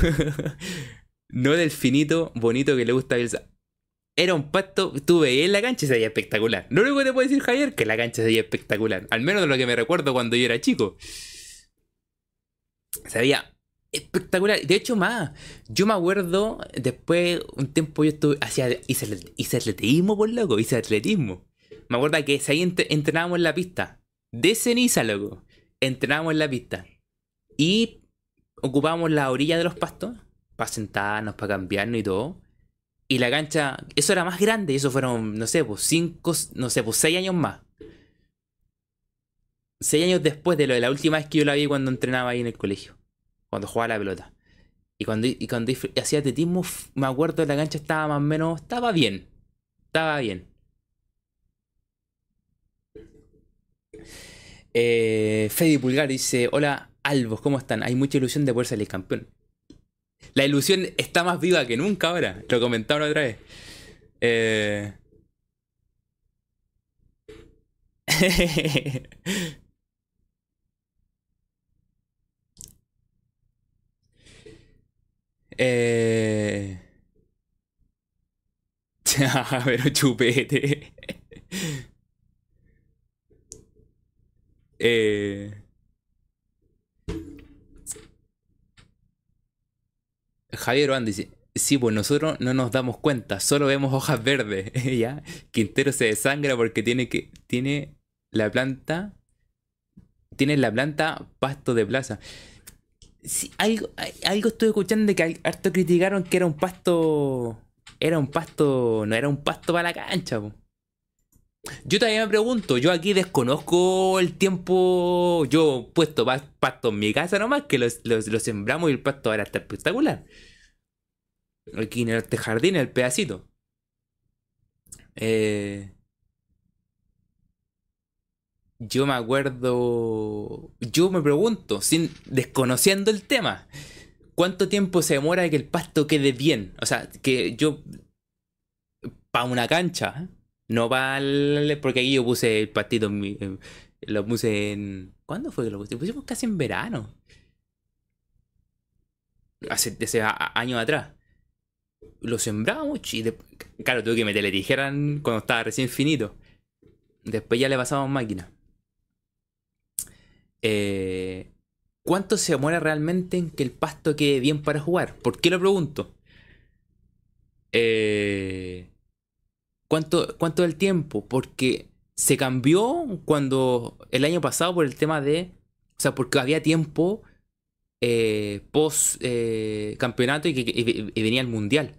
no del finito bonito que le gusta a Bielsa. Era un pasto, tú veías la cancha y se veía espectacular. Lo único que te puedo decir, Javier, que la cancha se veía espectacular. Al menos de lo que me recuerdo cuando yo era chico. Se veía espectacular. De hecho, más, yo me acuerdo, después, un tiempo yo estuve, hacía, hice, hice atletismo, por loco, hice atletismo. Me acuerdo que ahí entrenábamos en la pista. De ceniza, loco. Entrenábamos en la pista. Y ocupábamos la orilla de los pastos para sentarnos, para cambiarnos y todo. Y la cancha, eso era más grande, eso fueron, no sé, pues cinco, no sé, pues seis años más. Seis años después de lo de la última vez que yo la vi cuando entrenaba ahí en el colegio. Cuando jugaba la pelota. Y cuando, y cuando hacía atletismo, me acuerdo que la cancha estaba más o menos, estaba bien. Estaba bien. Eh, Freddy Pulgar dice: Hola, Albos, ¿cómo están? Hay mucha ilusión de poder salir campeón. La ilusión está más viva que nunca ahora. Lo comentaron otra vez. Eh... eh... Pero chupete. eh... Javier Oan dice, sí, pues nosotros no nos damos cuenta, solo vemos hojas verdes, ¿ya? Quintero se desangra porque tiene que, tiene la planta, tiene la planta pasto de plaza. Sí, algo, algo estoy escuchando de que harto criticaron que era un pasto, era un pasto, no era un pasto para la cancha, Yo también me pregunto, yo aquí desconozco el tiempo, yo puesto pasto en mi casa nomás, que lo, sembramos y el pasto ahora está espectacular. Aquí en este jardín, el pedacito. Eh, yo me acuerdo. Yo me pregunto, sin desconociendo el tema, ¿cuánto tiempo se demora que el pasto quede bien? O sea, que yo. Para una cancha, no para. porque aquí yo puse el pastito. lo puse en. ¿Cuándo fue que lo puse? Lo pusimos casi en verano. Hace, hace años atrás lo sembramos y claro, tuve que meterle dijeran cuando estaba recién finito. Después ya le pasamos máquina. Eh, ¿Cuánto se demora realmente en que el pasto quede bien para jugar? ¿Por qué lo pregunto? Eh, ¿cuánto, ¿Cuánto el tiempo? Porque se cambió cuando el año pasado por el tema de... O sea, porque había tiempo eh, post campeonato y, que, y venía el mundial.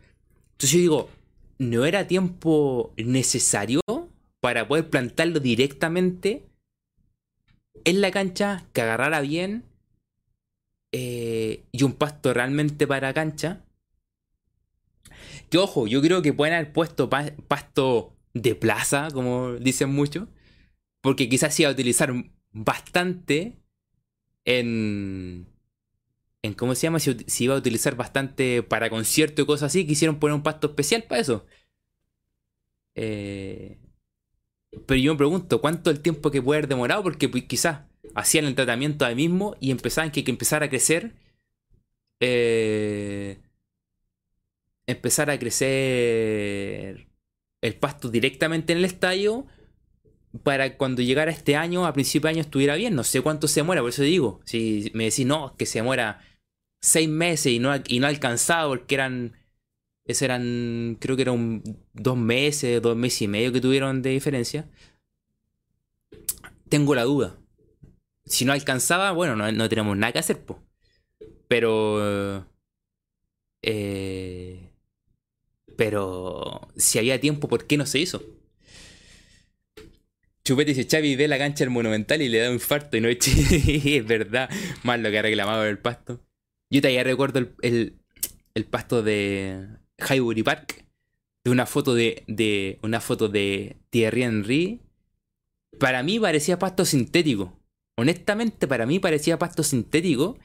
Entonces yo digo, ¿no era tiempo necesario para poder plantarlo directamente en la cancha, que agarrara bien eh, y un pasto realmente para cancha? Que ojo, yo creo que pueden haber puesto pasto de plaza, como dicen muchos, porque quizás iba a utilizar bastante en, en cómo se llama, si, iba a utilizar bastante para concierto y cosas así, quisieron poner un pasto especial para eso. Eh, pero yo me pregunto, ¿cuánto el tiempo que puede haber demorado? Porque pues, quizás hacían el tratamiento ahí mismo y empezaban que, que empezara a crecer. Eh, empezar a crecer el pasto directamente en el estadio para cuando llegara este año, a principio de año estuviera bien. No sé cuánto se muera, por eso digo. Si me decís, no, que se muera seis meses y no, y no alcanzado porque eran. Eso eran. Creo que eran dos meses, dos meses y medio que tuvieron de diferencia. Tengo la duda. Si no alcanzaba, bueno, no, tenemos nada que hacer, pues. Pero. Eh, pero. Si había tiempo, ¿por qué no se hizo? Chupete dice, Chavi ve la cancha del Monumental y le da un infarto y no es, es verdad. Más lo que ha reclamado el pasto. Yo todavía recuerdo el, pasto de Highbury Park. De una foto de, de una foto de Thierry Henry para mí parecía pasto sintético. Honestamente, para mí parecía pasto sintético.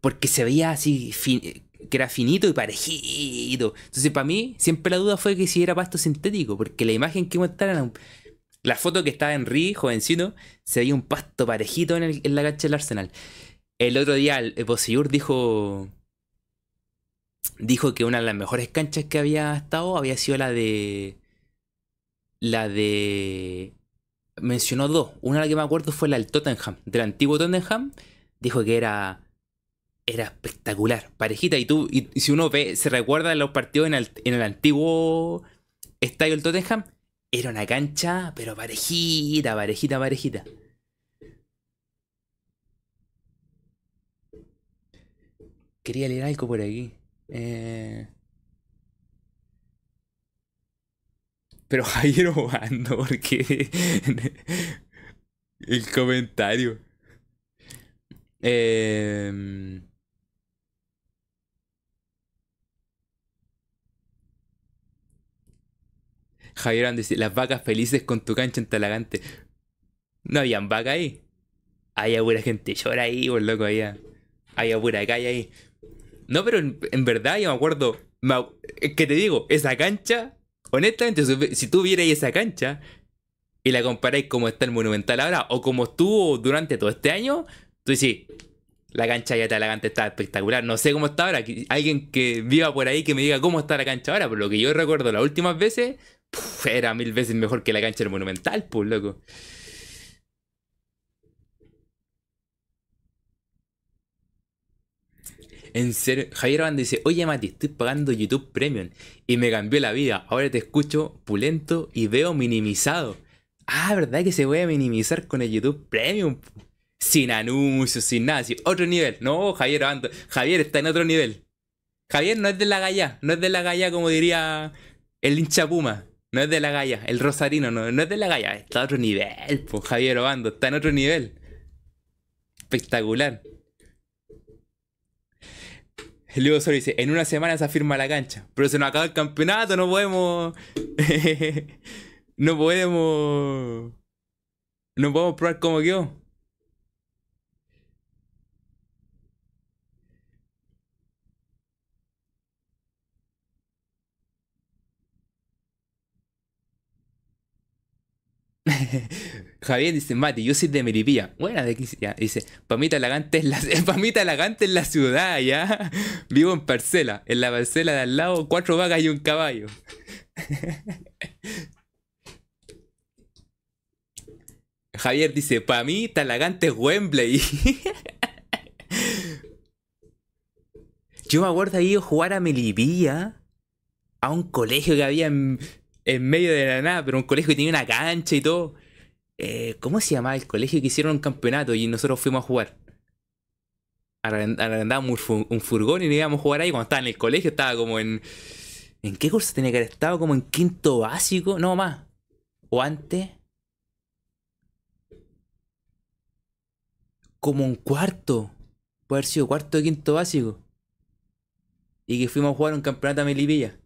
Porque se veía así, que era finito y parejito. Entonces, para mí, siempre la duda fue que si era pasto sintético. Porque la imagen que mostraron, la foto que estaba en Ri, jovencito, se veía un pasto parejito en, la cancha del Arsenal. El otro día, el Poseyur dijo. Dijo que una de las mejores canchas que había estado había sido la de. La de mencionó dos. Una de las que me acuerdo fue la del Tottenham, del antiguo Tottenham. Dijo que era era espectacular, parejita. Y tú, y, si uno ve, se recuerda los partidos en el, en el antiguo estadio del Tottenham, era una cancha, pero parejita, parejita, parejita. Quería leer algo por aquí. Eh... Pero Jairo jugando, porque. el comentario. Eh... Javier dice, las vacas felices con tu cancha en Talagante. No habían vacas ahí. Había pura gente llora ahí, por loco, había. Había pura calle ahí. No, pero en, verdad yo me acuerdo. que te digo, esa cancha honestamente, si tú vierais esa cancha y la comparáis como está el Monumental ahora o como estuvo durante todo este año, tú dices, la cancha ya Talagante está espectacular. No sé cómo está ahora. Alguien que viva por ahí que me diga cómo está la cancha ahora. Por lo que yo recuerdo las últimas veces, era mil veces mejor que la cancha del Monumental, pues loco. En serio, Javier Banda dice, oye Mati, estoy pagando YouTube Premium y me cambió la vida. Ahora te escucho pulento y veo minimizado. Ah, ¿verdad que se puede minimizar con el YouTube Premium? Sin anuncios, sin nada, otro nivel. No, Javier Banda, Javier está en otro nivel. Javier no es de la galla, no es de la galla como diría el hincha Puma. No es de la galla, el rosarino no, no es de la galla, está a otro nivel, pues Javier Obando, está en otro nivel. Espectacular. Luego solo dice, en una semana se firma la cancha. Pero se nos acaba el campeonato, no podemos... no podemos... No podemos probar cómo quedó. Javier dice, Mati, yo soy de Meripilla. Bueno, de aquí ya. Dice, Pamita Lagante es la, Pamita Lagante es la ciudad, ya. Vivo en parcela. En la parcela de al lado, cuatro vacas y un caballo. Javier dice, para mí Talagante es Wembley. Yo me acuerdo de ir a jugar a Melipilla, a un colegio que había en, en medio de la nada, pero un colegio que tenía una cancha y todo. Eh, ¿Cómo se llamaba el colegio que hicieron un campeonato y nosotros fuimos a jugar? Arrendábamos un furgón y íbamos a jugar ahí cuando estaba en el colegio, estaba como en... ¿En qué curso tenía que haber estado? Como en quinto básico, no más. O antes. Como un cuarto. Puede haber sido cuarto o quinto básico. Y que fuimos a jugar un campeonato a Melipilla.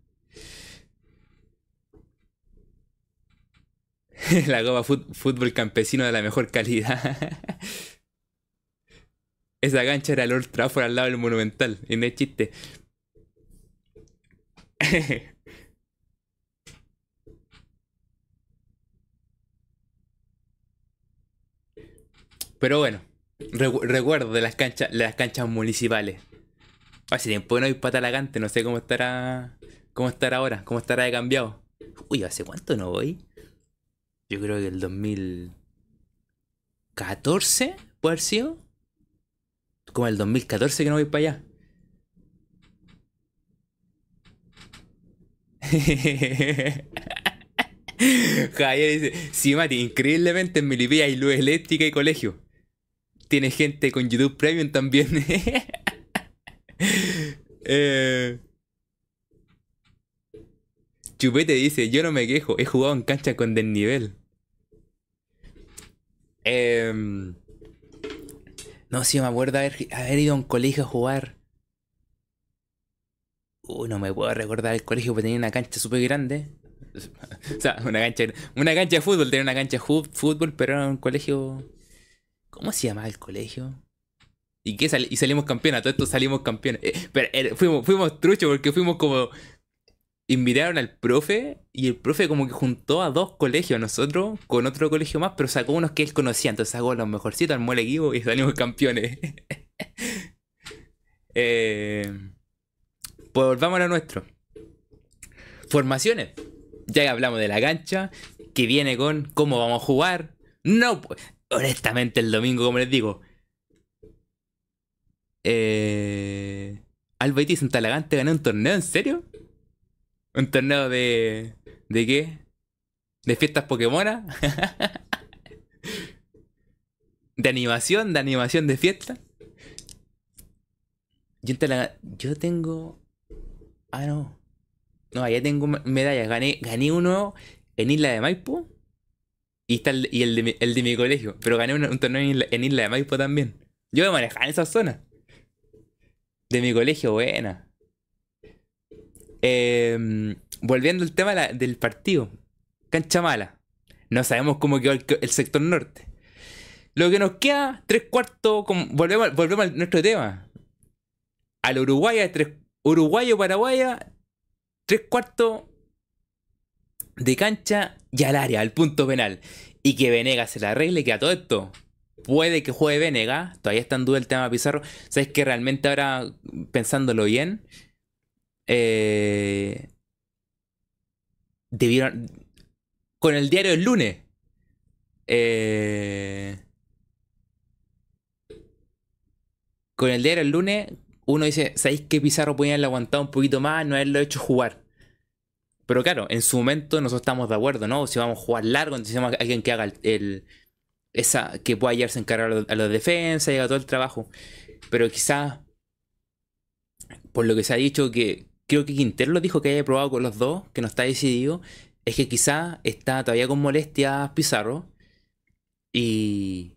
la Copa Fútbol Campesino de la mejor calidad. Esa cancha era el Old Trafford al lado del Monumental. Y no es chiste. Pero bueno, recuerdo de las canchas, las canchas municipales. Hace tiempo no hay no sé cómo estará. cómo estará ahora, cómo estará de cambiado. Uy, ¿hace cuánto no voy? Yo creo que el 2014 puede haber sido. Como el 2014 que no voy para allá. Javier dice, sí Mati, increíblemente en Melipilla hay luz eléctrica y colegio. Tiene gente con YouTube Premium también. eh, Chupete dice, yo no me quejo, he jugado en cancha con desnivel. Em, no, si me acuerdo haber, haber ido a un colegio a jugar. Uy, no me puedo recordar el colegio porque tenía una cancha súper grande. O sea, una cancha, una cancha de fútbol, tenía una cancha de fútbol, pero era un colegio. ¿Cómo se llamaba el colegio? ¿Y qué y salimos campeones, todo esto salimos campeones. Eh, pero eh, fuimos, fuimos truchos porque fuimos como. Invitaron al profe y el profe como que juntó a dos colegios, nosotros con otro colegio más, pero sacó unos que él conocía, entonces sacó los mejorcitos, armó el equipo y salimos campeones. eh, pues volvamos a nuestro. Formaciones. Ya hablamos de la cancha, que viene con cómo vamos a jugar. No, pues, honestamente el domingo, como les digo. Eh, Alba Itis en Talagante ganó un torneo, ¿en serio? ¿Un torneo de... ¿De qué? ¿De fiestas Pokémon? ¿De animación? ¿De animación de fiesta? Yo, yo tengo... Ah, no. No, allá tengo medallas. Gané, gané uno en Isla de Maipo. Y, está el, y el, de, mi, el de mi colegio. Pero gané un, torneo en Isla, de Maipo también. Yo me manejaba en esa zona. De mi colegio, buena. Em, volviendo al tema del partido. Cancha mala. No sabemos cómo quedó el, sector norte. Lo que nos queda, tres cuartos. volvemos, volvemos a nuestro tema. Al Uruguay, tres, Uruguayo, Paraguaya, tres cuartos de cancha y al área, al punto penal. Y que Venegas se la arregle, que a todo esto puede que juegue Venegas. Todavía está en duda el tema Pizarro. Sabes que realmente ahora, pensándolo bien, eh, debieron. Con el diario del lunes. Eh, con el diario del lunes uno dice, ¿sabéis que Pizarro podía haberle aguantado un poquito más, no haberlo hecho jugar? Pero claro, en su momento nosotros estamos de acuerdo, ¿no? Si vamos a jugar largo, necesitamos a alguien que haga el, esa, que pueda llevarse a encargar a los defensas y haga todo el trabajo. Pero quizás, por lo que se ha dicho, que creo que Quintero lo dijo que haya probado con los dos, que no está decidido, es que quizás está todavía con molestias Pizarro y,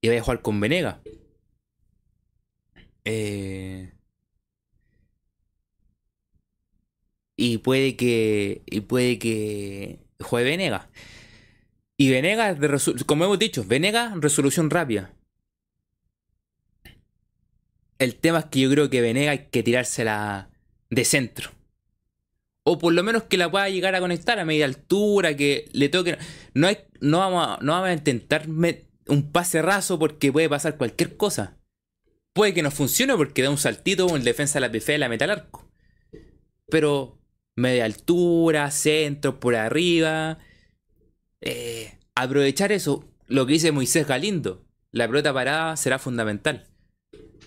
y vaya a jugar con Venega. Eh, y puede que. Y puede que juegue Venega. Y Venega, como hemos dicho, Venega, resolución rápida. El tema es que yo creo que Venega hay que tirársela de centro. O por lo menos que la pueda llegar a conectar a media altura, que le toque. No, hay, no, vamos, a, no vamos a intentar un pase raso porque puede pasar cualquier cosa. Puede que no funcione porque da un saltito en defensa de la PFE la meta al arco. Pero media altura, centro, por arriba. Eh, aprovechar eso, lo que dice Moisés Galindo. La pelota parada será fundamental.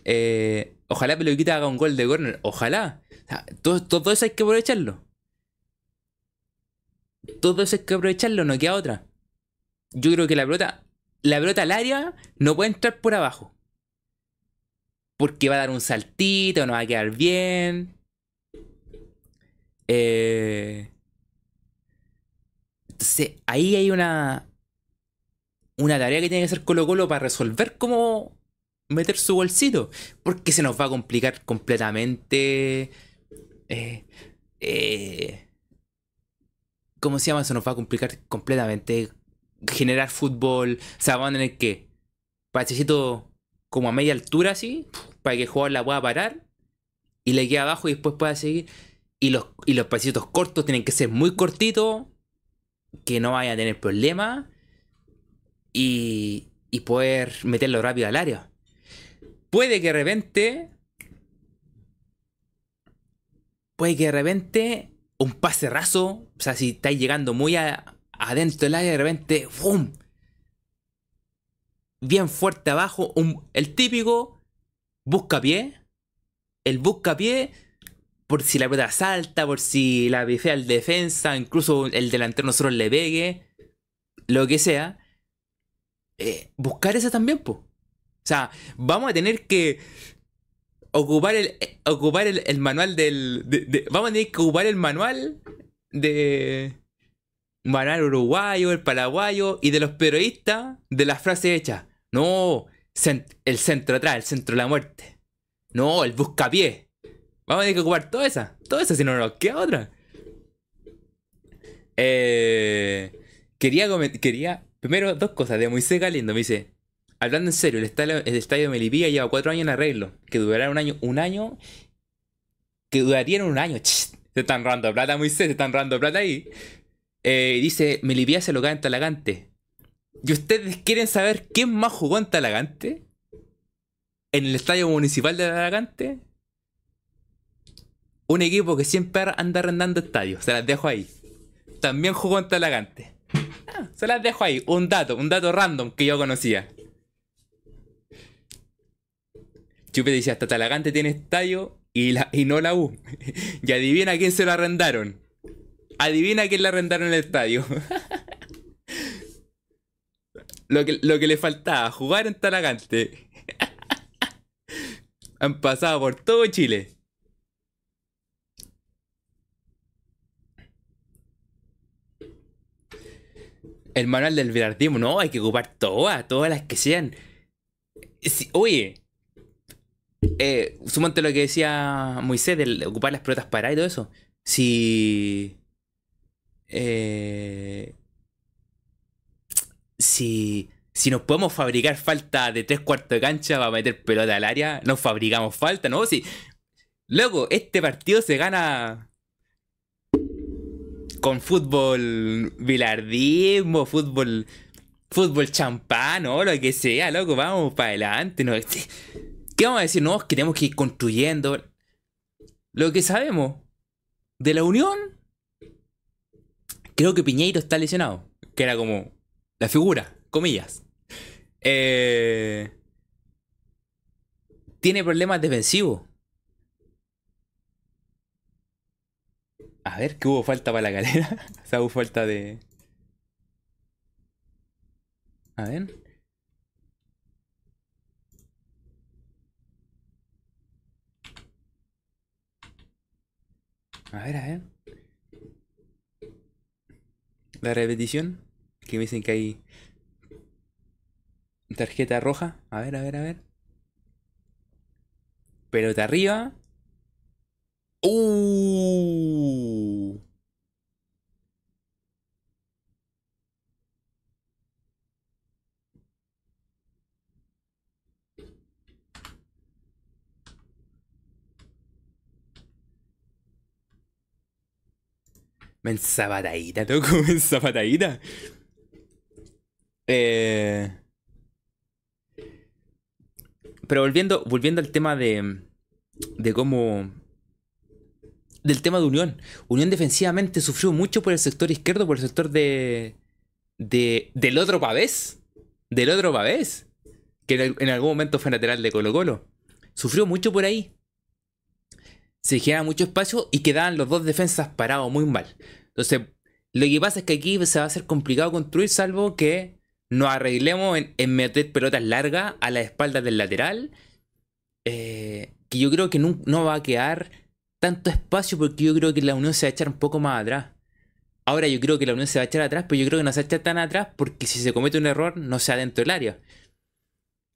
Eh, ojalá Peloquita haga un gol de corner. Ojalá. Todo, todo, eso hay que aprovecharlo. Todo eso hay que aprovecharlo, no queda otra. Yo creo que la pelota, la pelota al área no puede entrar por abajo porque va a dar un saltito, no va a quedar bien. Eh, entonces, ahí hay una, una tarea que tiene que hacer Colo Colo para resolver cómo meter su bolsito. Porque se nos va a complicar completamente. Eh, eh, ¿Cómo se llama? Se nos va a complicar completamente generar fútbol. O sea, vamos a tener que. Pachecito como a media altura así para que el jugador la pueda parar y le quede abajo y después pueda seguir. Y los, y los pasitos cortos tienen que ser muy cortitos, que no vaya a tener problemas y, y poder meterlo rápido al área. Puede que de repente. Puede que de repente un pase raso, o sea, si estáis llegando muy adentro del área, de repente, ¡bum! Bien fuerte abajo, el típico busca pie. El busca pie por si la pelota salta, por si la bifea al defensa, incluso el delantero nosotros le pegue, lo que sea. Eh, buscar eso también, pues. O sea, vamos a tener que ocupar el, ocupar el, manual del. vamos a tener que ocupar el manual de. Manual uruguayo, el paraguayo y de los periodistas de la frase hecha. No, el centro atrás, el centro de la muerte. No, el buscapié. Vamos a tener que ocupar toda esa. Toda esa, si no nos queda otra. Eh, quería, quería, primero, dos cosas de Moisés Galindo. Me dice, hablando en serio, el estadio, el de Melipilla lleva cuatro años en arreglo. Que durará un año, un año, que duraría un año. se están rando plata, Moisés, se están rando plata ahí. Eh, dice, Melipilla se lo cae en Talagante. ¿Y ustedes quieren saber quién más jugó en Talagante? ¿En el estadio municipal de Talagante? Un equipo que siempre anda arrendando estadios. Se las dejo ahí. También jugó en Talagante. Ah, se las dejo ahí. Un dato, un dato random que yo conocía. Chupe dice, hasta Talagante tiene estadio y, la, y no la U. y adivina quién se lo arrendaron. Adivina quién le arrendaron el estadio. lo, que, lo que le faltaba, jugar en Talagante. Han pasado por todo Chile. El manual del bilardismo, no, hay que ocupar todas, todas las que sean. oye, eh, sumante lo que decía Moisés de ocupar las pelotas para y todo eso. Si. Eh, si si nos podemos fabricar falta de tres cuartos de cancha para meter pelota al área, nos fabricamos falta, ¿no? Si, luego, este partido se gana con fútbol bilardismo, fútbol fútbol champán o lo que sea, loco, vamos para adelante. ¿no? ¿Qué vamos a decir? No, queremos que ir construyendo. Lo que sabemos de la Unión, creo que Piñeiro está lesionado, que era como la figura, comillas. Eh, tiene problemas defensivos. A ver, ¿qué hubo falta para la galera? o sea, hubo falta de. A ver. A ver, a ver. La repetición. Que me dicen que hay Tarjeta roja. A ver, a ver, a ver. Pelota arriba. ¡Uh! Mensabadadita, loco, mensabadadita. Eh. Pero volviendo, volviendo al tema de, de cómo... Del tema de Unión. Unión defensivamente sufrió mucho por el sector izquierdo, por el sector de... de del otro Pavés. Del otro Pavés. Que en algún momento fue lateral de Colo Colo. Sufrió mucho por ahí. Se genera mucho espacio y quedaban los dos defensas parados muy mal. Entonces, lo que pasa es que aquí se va a hacer complicado construir, salvo que nos arreglemos en, meter pelotas largas a la espalda del lateral. Eh, que yo creo que no, no, va a quedar tanto espacio porque yo creo que la Unión se va a echar un poco más atrás. Ahora yo creo que la Unión se va a echar atrás, pero yo creo que no se va a echar tan atrás porque si se comete un error no sea dentro del área.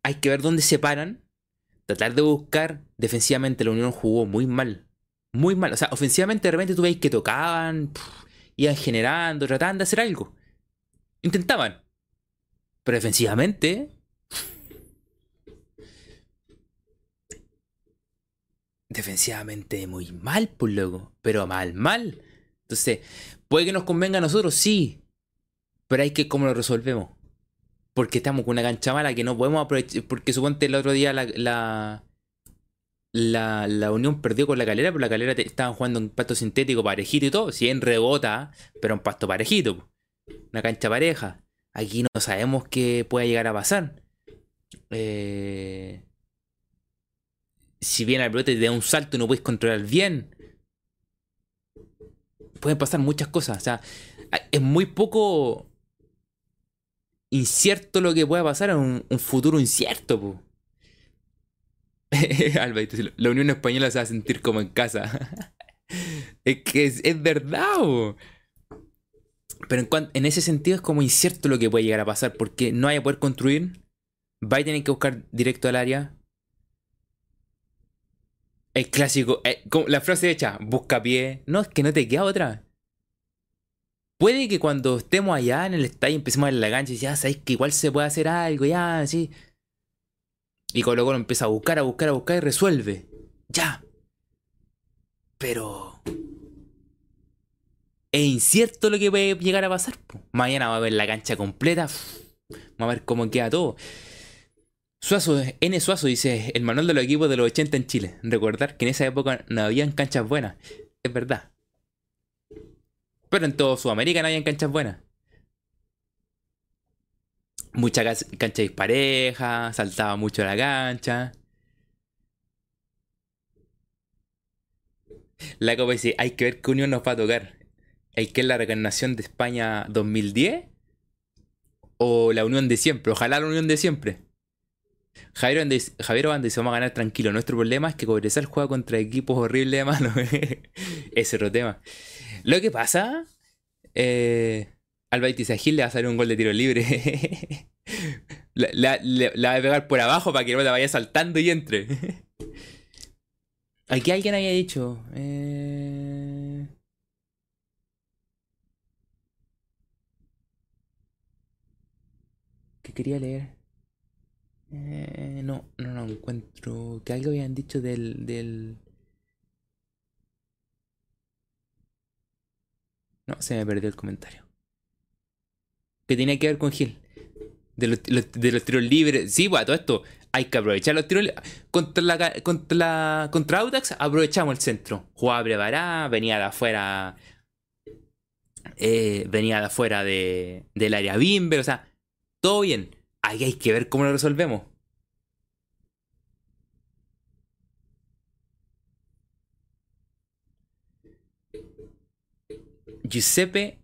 Hay que ver dónde se paran, tratar de buscar. Defensivamente la Unión jugó muy mal. Muy mal. O sea, ofensivamente de repente tú veis que tocaban, iban generando, trataban de hacer algo. Intentaban. Pero defensivamente. Defensivamente muy mal, pues luego. Pero mal, mal. Entonces, puede que nos convenga a nosotros, sí. Pero hay que cómo lo resolvemos. Porque estamos con una cancha mala que no podemos aprovechar. Porque suponte el otro día la, la, Unión perdió con la calera, pero la calera estaban jugando un pasto sintético parejito y todo. Si en rebota, pero un pasto parejito. Una cancha pareja. Aquí no sabemos qué puede llegar a pasar. Eh, si bien al brote te da un salto y no puedes controlar bien. Pueden pasar muchas cosas. O sea, es muy poco incierto lo que pueda pasar en un, futuro incierto. Alba, la Unión Española se va a sentir como en casa. es que es, verdad. Pero en, ese sentido es como incierto lo que puede llegar a pasar, porque no hay a poder construir, va a tener que buscar directo al área. El clásico, eh, la frase hecha, busca pie. No, es que no te queda otra. Puede que cuando estemos allá en el estadio empecemos a ver la cancha y ya sabéis que igual se puede hacer algo, ya, así. Y Colo Colo empieza a buscar, a buscar, a buscar y resuelve. Ya. Pero. Es incierto lo que puede llegar a pasar. Mañana va a ver la cancha completa. Va a ver cómo queda todo. Suazo, N. Suazo dice, el manual de los equipos de los 80 en Chile. Recordar que en esa época no habían canchas buenas. Es verdad. Pero en todo Sudamérica no habían canchas buenas. Mucha cancha dispareja, saltaba mucho la cancha. La Copa dice, hay que ver qué unión nos va a tocar. ¿Hay que es la reencarnación de España 2010? ¿O la unión de siempre? Ojalá la unión de siempre. Javier, Javier Van dice, vamos a ganar tranquilo. Nuestro problema es que Cobresal juega contra equipos horribles de mano. Ese otro tema. Lo que pasa... Eh, dice, a Gil le va a salir un gol de tiro libre. la, va a pegar por abajo para que no la vaya saltando y entre. Aquí alguien había dicho... Eh... ¿Qué quería leer? Eh, no, no lo encuentro. Que algo habían dicho del, del... No, se me perdió el comentario. Que tenía que ver con Gil. De los, los tiros libres. Sí, bueno, todo esto. Hay que aprovechar los tiros contra la contra la contra Audax aprovechamos el centro. Jugaba preparada, venía de afuera. Eh, venía de afuera de, del área Bimber, o sea, todo bien. Ahí hay que ver cómo lo resolvemos. Giuseppe.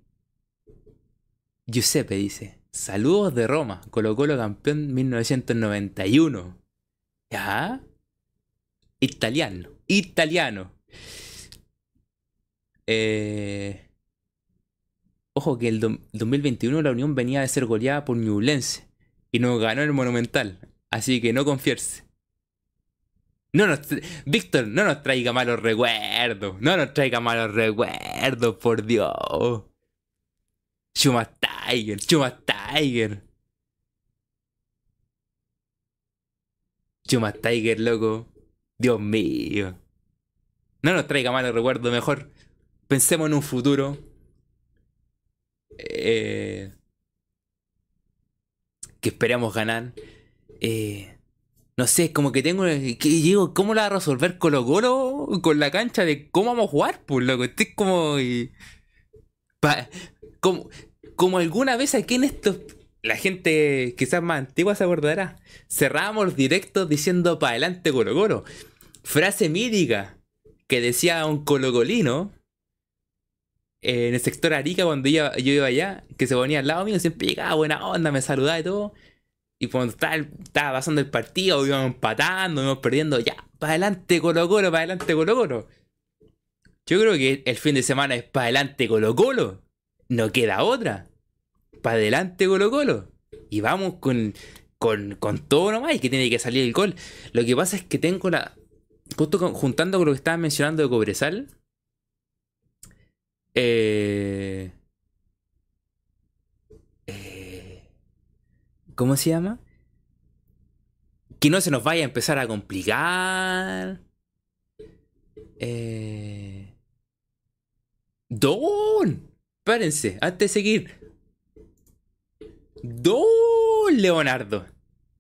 Giuseppe dice: Saludos de Roma, Colo Colo campeón 1991. ¿Ya? Italiano, italiano. Eh, ojo que el 2021 la Unión venía de ser goleada por Ñublense y nos ganó el Monumental. Así que no confiarse. No nos Víctor, no nos traiga malos recuerdos. No nos traiga malos recuerdos, por Dios. Chuma Tiger, Chuma Tiger. Chuma Tiger, loco. Dios mío. No nos traiga malos recuerdos, mejor pensemos en un futuro. Eh, que esperamos ganar. Eh, no sé, como que tengo. Que digo, ¿cómo la va a resolver Colo Colo con la cancha de cómo vamos a jugar? Pues loco, estoy como. como, como alguna vez aquí en estos. La gente quizás más antigua se acordará. Cerrábamos directos diciendo para adelante Colo Colo. Frase mítica que decía un colocolino en el sector Arica cuando yo iba allá, que se ponía al lado mío, siempre llegaba buena onda, me saludaba y todo. Y cuando estaba, estaba pasando el partido, íbamos empatando, íbamos perdiendo, ya, para adelante Colo Colo, para adelante Colo Colo. Yo creo que el fin de semana es para adelante Colo Colo. No queda otra. Para adelante Colo Colo. Y vamos con, con, con todo nomás y que tiene que salir el gol. Lo que pasa es que tengo la... Justo juntando con lo que estaba mencionando de Cobresal, eh, eh, ¿Cómo se llama? Que no se nos vaya a empezar a complicar. Eh, Don. Espérense, antes de seguir. Don Leonardo.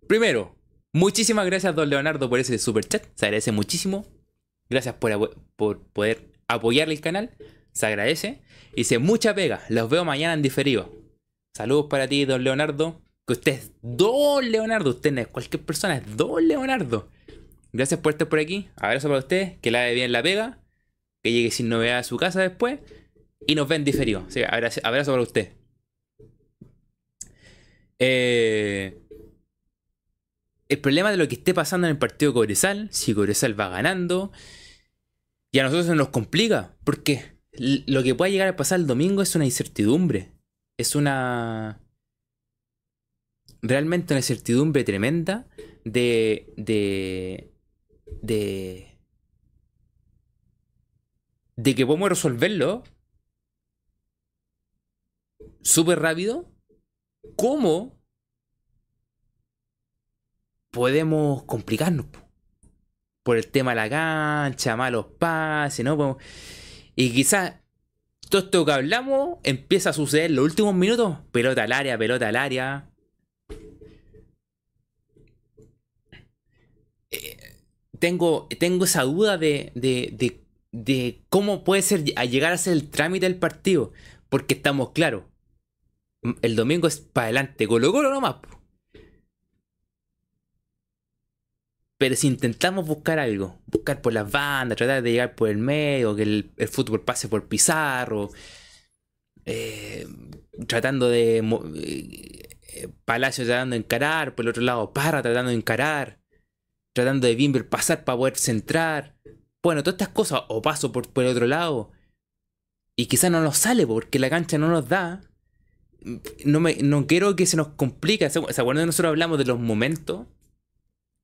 Primero, muchísimas gracias, don Leonardo, por ese super chat. Se agradece muchísimo. Gracias por, por poder apoyar el canal se agradece. Y dice, mucha pega, los veo mañana en diferido. Saludos para ti, don Leonardo. Que usted es don Leonardo, usted no es cualquier persona, es don Leonardo. Gracias por estar por aquí. Abrazo para usted, que la ve bien la pega, que llegue sin novedad a su casa después. Y nos ven diferido. Sí, abrazo, abrazo para usted. Eh, el problema de lo que esté pasando en el partido Cobresal, si Cobresal va ganando, y a nosotros nos complica. ¿Por qué? lo que pueda llegar a pasar el domingo es una incertidumbre. Es una. Realmente una incertidumbre tremenda de. de. de. de que podemos resolverlo. súper rápido cómo podemos complicarnos por el tema de la cancha, malos pases, ¿no? Y quizás todo esto que hablamos empieza a suceder en los últimos minutos. Pelota al área, pelota al área. Eh, tengo, tengo esa duda de, de, de, cómo puede ser a llegar a ser el trámite del partido. Porque estamos claros. El domingo es para adelante. Colo Colo nomás. Pero si intentamos buscar algo, buscar por las bandas, tratar de llegar por el medio, que el, fútbol pase por Pizarro, eh, tratando de... Eh, Palacio tratando de encarar, por el otro lado Parra tratando de encarar, tratando de Bimber pasar para poder centrar. Bueno, todas estas cosas, o paso por, por el otro lado, y quizás no nos sale porque la cancha no nos da. No, me, no quiero que se nos complique. ¿Se acuerdan? Nosotros hablamos de los momentos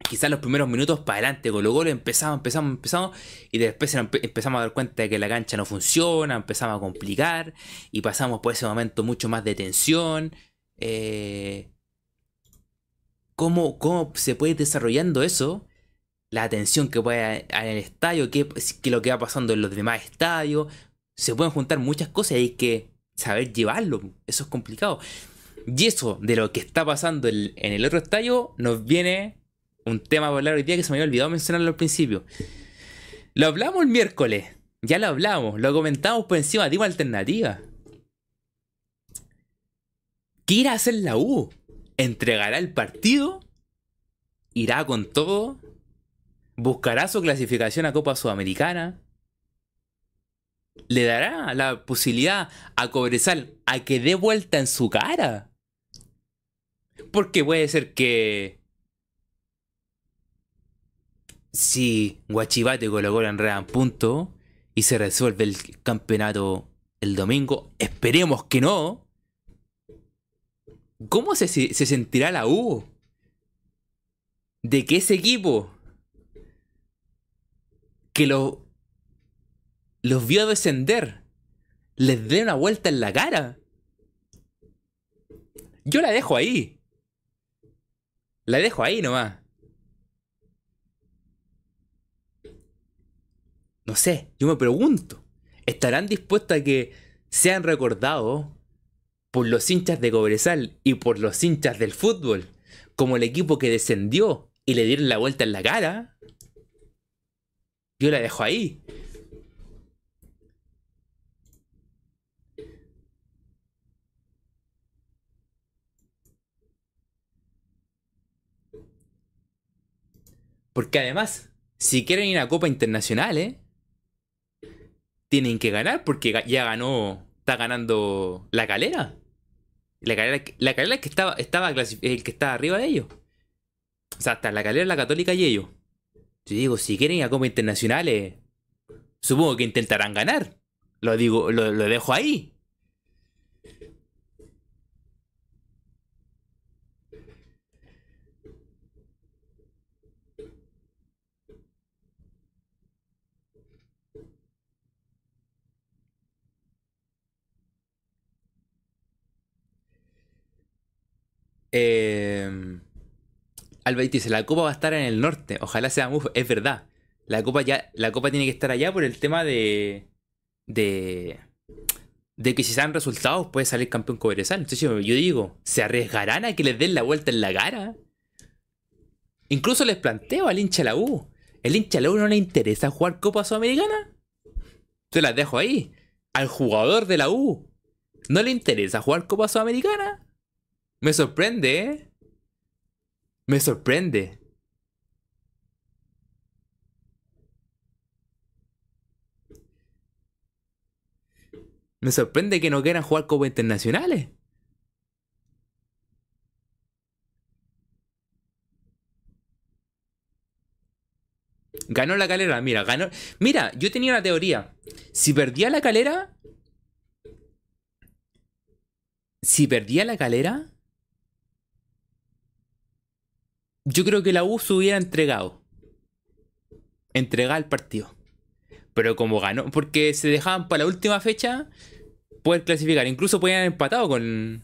quizás los primeros minutos para adelante, con los goles empezamos, empezamos, empezamos, y después empezamos a dar cuenta de que la cancha no funciona, empezamos a complicar, y pasamos por ese momento mucho más de tensión. Eh, ¿cómo, se puede ir desarrollando eso? La tensión que puede en el estadio, qué, qué lo que va pasando en los demás estadios. Se pueden juntar muchas cosas y hay que saber llevarlo. Eso es complicado. Y eso de lo que está pasando en el otro estadio nos viene un tema para hablar hoy día que se me había olvidado mencionarlo al principio. Lo hablamos el miércoles. Ya lo hablamos, lo comentamos por encima, digo alternativa. ¿Qué irá a hacer la U? ¿Entregará el partido? ¿Irá con todo? ¿Buscará su clasificación a Copa Sudamericana? ¿Le dará la posibilidad a Cobresal a que dé vuelta en su cara? Porque puede ser que si Guachivate Colo Colo enredan punto y se resuelve el campeonato el domingo, esperemos que no. ¿Cómo se, se sentirá la U? De que ese equipo que lo, los vio descender les dé una vuelta en la cara. Yo la dejo ahí. La dejo ahí nomás. No sé, yo me pregunto, ¿estarán dispuestos a que sean recordados por los hinchas de Cobresal y por los hinchas del fútbol como el equipo que descendió y le dieron la vuelta en la cara? Yo la dejo ahí. Porque además, si quieren ir a Copa Internacional, ¿eh? tienen que ganar porque ya ganó, está ganando la calera. La calera, la calera es que estaba, estaba el que estaba arriba de ellos. O sea, hasta la calera, la católica y ellos. Yo digo, si quieren ir a Copa Internacionales, supongo que intentarán ganar. Lo digo, lo dejo ahí. Eh, dice, la copa va a estar en el norte. Ojalá sea muy... Es verdad. La copa ya. La copa tiene que estar allá por el tema de. De. De que si dan resultados puede salir campeón Cobresal. Entonces yo, digo, ¿se arriesgarán a que les den la vuelta en la cara? Incluso les planteo al hincha la U. ¿El hincha la U no le interesa jugar Copa Sudamericana? Te las dejo ahí. Al jugador de la U. ¿No le interesa jugar Copa Sudamericana? Me sorprende, ¿eh? Me sorprende. Me sorprende que no quieran jugar como internacionales. Ganó la calera, mira, ganó. Mira, yo tenía una teoría. Si perdía la calera. Si perdía la calera. Yo creo que la U se hubiera entregado. Entregado el partido. Pero como ganó, porque se dejaban para la última fecha, poder clasificar. Incluso podían haber empatado con,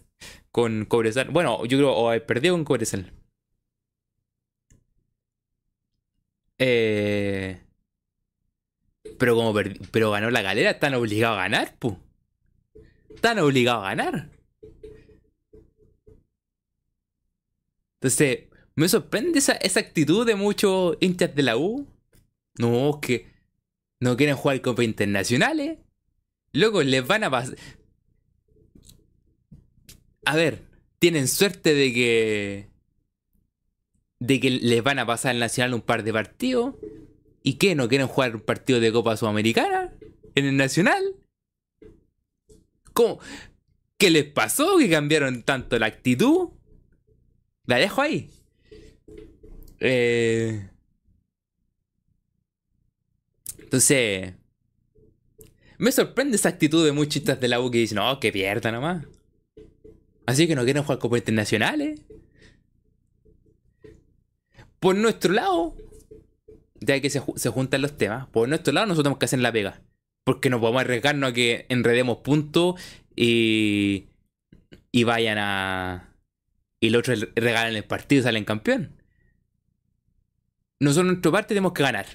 con Cobresal. Bueno, yo creo, o haber perdido con Cobresal. Eh, pero como pero ganó la galera, están obligados a ganar, pu. Están obligados a ganar. Entonces, me sorprende esa, esa actitud de muchos hinchas de la U. No, que no quieren jugar Copa Internacionales. Luego les van a pasar. A ver, tienen suerte de que. de que les van a pasar al Nacional un par de partidos. ¿Y qué? ¿No quieren jugar un partido de Copa Sudamericana? ¿En el Nacional? ¿Cómo? ¿Qué les pasó que cambiaron tanto la actitud? La dejo ahí. Eh... Entonces, me sorprende esa actitud de muchos de la U que dicen, no, que pierda nomás. Así que no quieren jugar Copa Internacionales. Por nuestro lado, ya que se, se, juntan los temas, por nuestro lado nosotros tenemos que hacer la pega. Porque no podemos arriesgarnos a que enredemos puntos y, y vayan a... Y los otros regalan el partido y salen campeón. Nosotros, en nuestra parte, tenemos que ganar.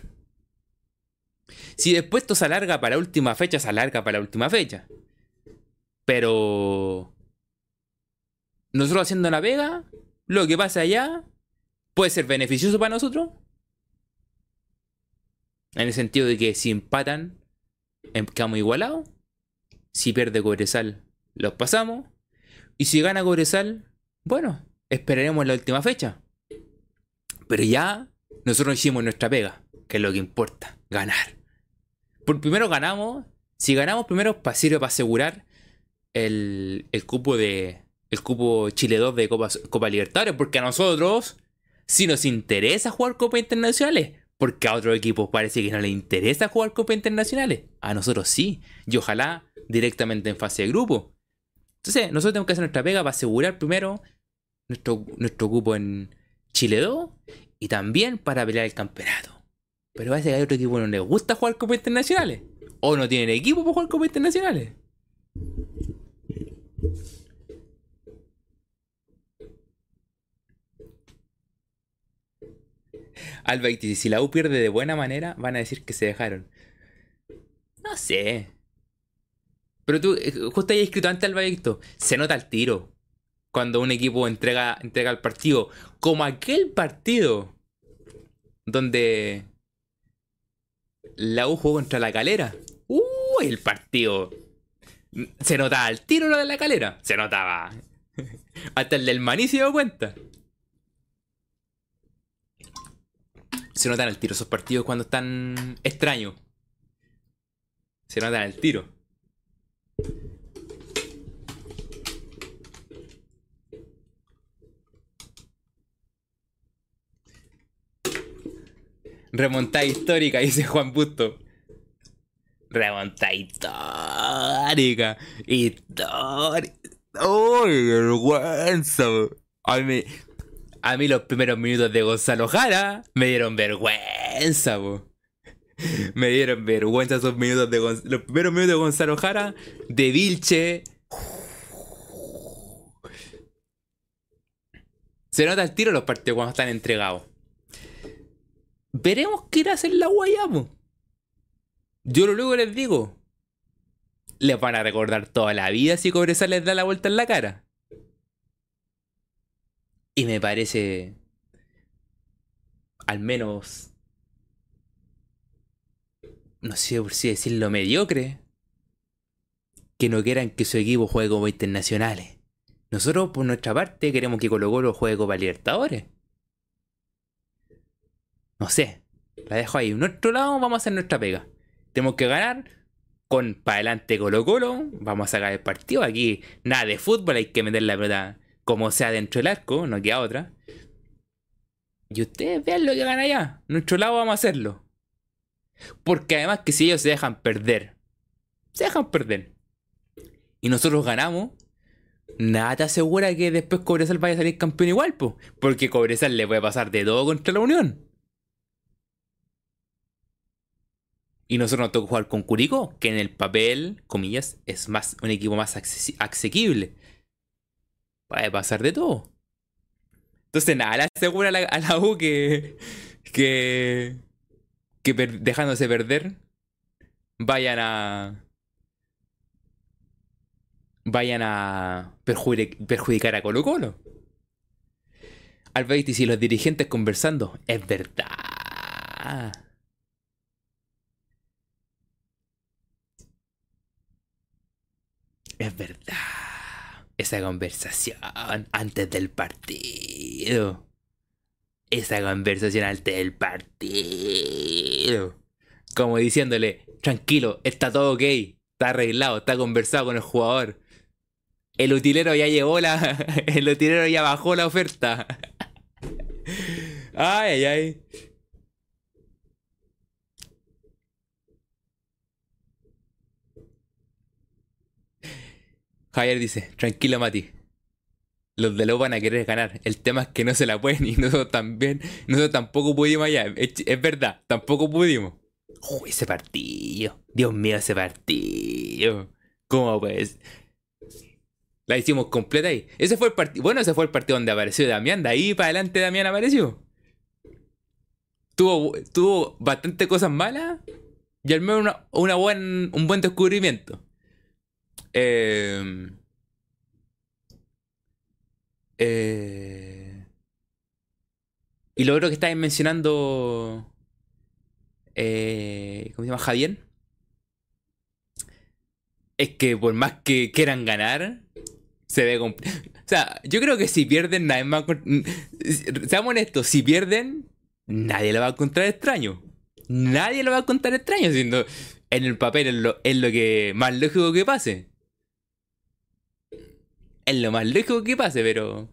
Si después esto se alarga para la última fecha, se alarga para la última fecha. Pero... Nosotros haciendo la vega, lo que pasa allá puede ser beneficioso para nosotros. En el sentido de que si empatan, em, quedamos igualados. Si pierde Cobresal, los pasamos. Y si gana Cobresal, bueno, esperaremos la última fecha. Pero ya nosotros hicimos nuestra pega, que es lo que importa, ganar. Por primero ganamos. Si ganamos primero, para sirve para asegurar el, el cupo de. El cupo Chile 2 de Copa, Libertadores. Porque a nosotros si nos interesa jugar Copa Internacionales. Porque a otros equipos parece que no les interesa jugar Copa Internacionales. A nosotros sí. Y ojalá directamente en fase de grupo. Entonces, nosotros tenemos que hacer nuestra pega para asegurar primero nuestro, nuestro cupo en Chile 2 y también para pelear el campeonato. Pero parece que hay otro equipo que no les gusta jugar Copa Internacionales. O no tienen equipo para jugar Copa Internacionales. Alba, y si la U pierde de buena manera, van a decir que se dejaron. No sé. Pero tú, eh, justo ahí escrito antes Alba Víctor, se nota el tiro. Cuando un equipo entrega, entrega el partido. Como aquel partido. Donde la U jugó contra la calera. El partido. Se notaba el tiro de la calera. Se notaba. Hasta el del maní se dio cuenta. Se notan el tiro esos partidos cuando están extraños. Se notan el tiro. Remontada histórica, dice Juan Busto. Remontada histórica. Histórica. ¡Uy, vergüenza! A mí, a mí los primeros minutos de Gonzalo Jara me dieron vergüenza, Me dieron vergüenza esos minutos de Gonzalo. Los primeros minutos de Gonzalo Jara, de Vilche. Se nota el tiro los partidos cuando están entregados. Veremos qué irá a hacer la Guayamo. Yo luego les digo. Les van a recordar toda la vida si Cobresal les da la vuelta en la cara. Y me parece. Al menos. No sé por si decirlo mediocre. Que no quieran que su equipo juegue como internacionales. Nosotros, por nuestra parte, queremos que Colo Colo juegue como Libertadores. No sé. La dejo ahí. Nuestro lado vamos a hacer nuestra pega. Tenemos que ganar con para adelante Colo Colo. Vamos a sacar el partido. Aquí nada de fútbol, hay que meter la pelota como sea dentro del arco, no queda otra. Y ustedes vean lo que gana allá. Nuestro lado vamos a hacerlo. Porque además que si ellos se dejan perder, se dejan perder. Y nosotros ganamos, nada te asegura que después Cobresal vaya a salir campeón igual, po, porque Cobresal le puede pasar de todo contra la Unión. Y nosotros nos toca jugar con Curicó, que en el papel, comillas, es más un equipo más asequible. Puede pasar de todo. Entonces, nada, le asegura a la, a la U que. que. que dejándose perder, vayan a. vayan a perjudicar a Colo Colo. Albaiti, si los dirigentes conversando, es verdad. Es verdad. Esa conversación antes del partido. Esa conversación antes del partido. Como diciéndole, tranquilo, está todo ok, está arreglado, está conversado con el jugador. El utilero ya llevó la. El utilero ya bajó la oferta. Ay, ay, ay. Javier dice, tranquilo Mati. Los de lo van a querer ganar. El tema es que no se la pueden y nosotros también, nosotros tampoco pudimos allá. Es, verdad, tampoco pudimos. Uy, ese partido. Dios mío, ese partido. ¿Cómo pues? La hicimos completa ahí. Ese fue el partido. Bueno, ese fue el partido donde apareció Damián. De ahí para adelante Damián apareció. Tuvo, tuvo bastante cosas malas. Y al menos una, buen, un buen descubrimiento. Eh, eh, y lo otro que estáis mencionando. Eh, ¿Cómo se llama? Javier. Es que por más que quieran ganar, se ve O sea, yo creo que si pierden, nadie más. Seamos honestos, si pierden, nadie lo va a encontrar extraño. Nadie lo va a encontrar extraño, siendo en el papel es lo, es lo que más lógico que pase es lo más lejos que pase, pero.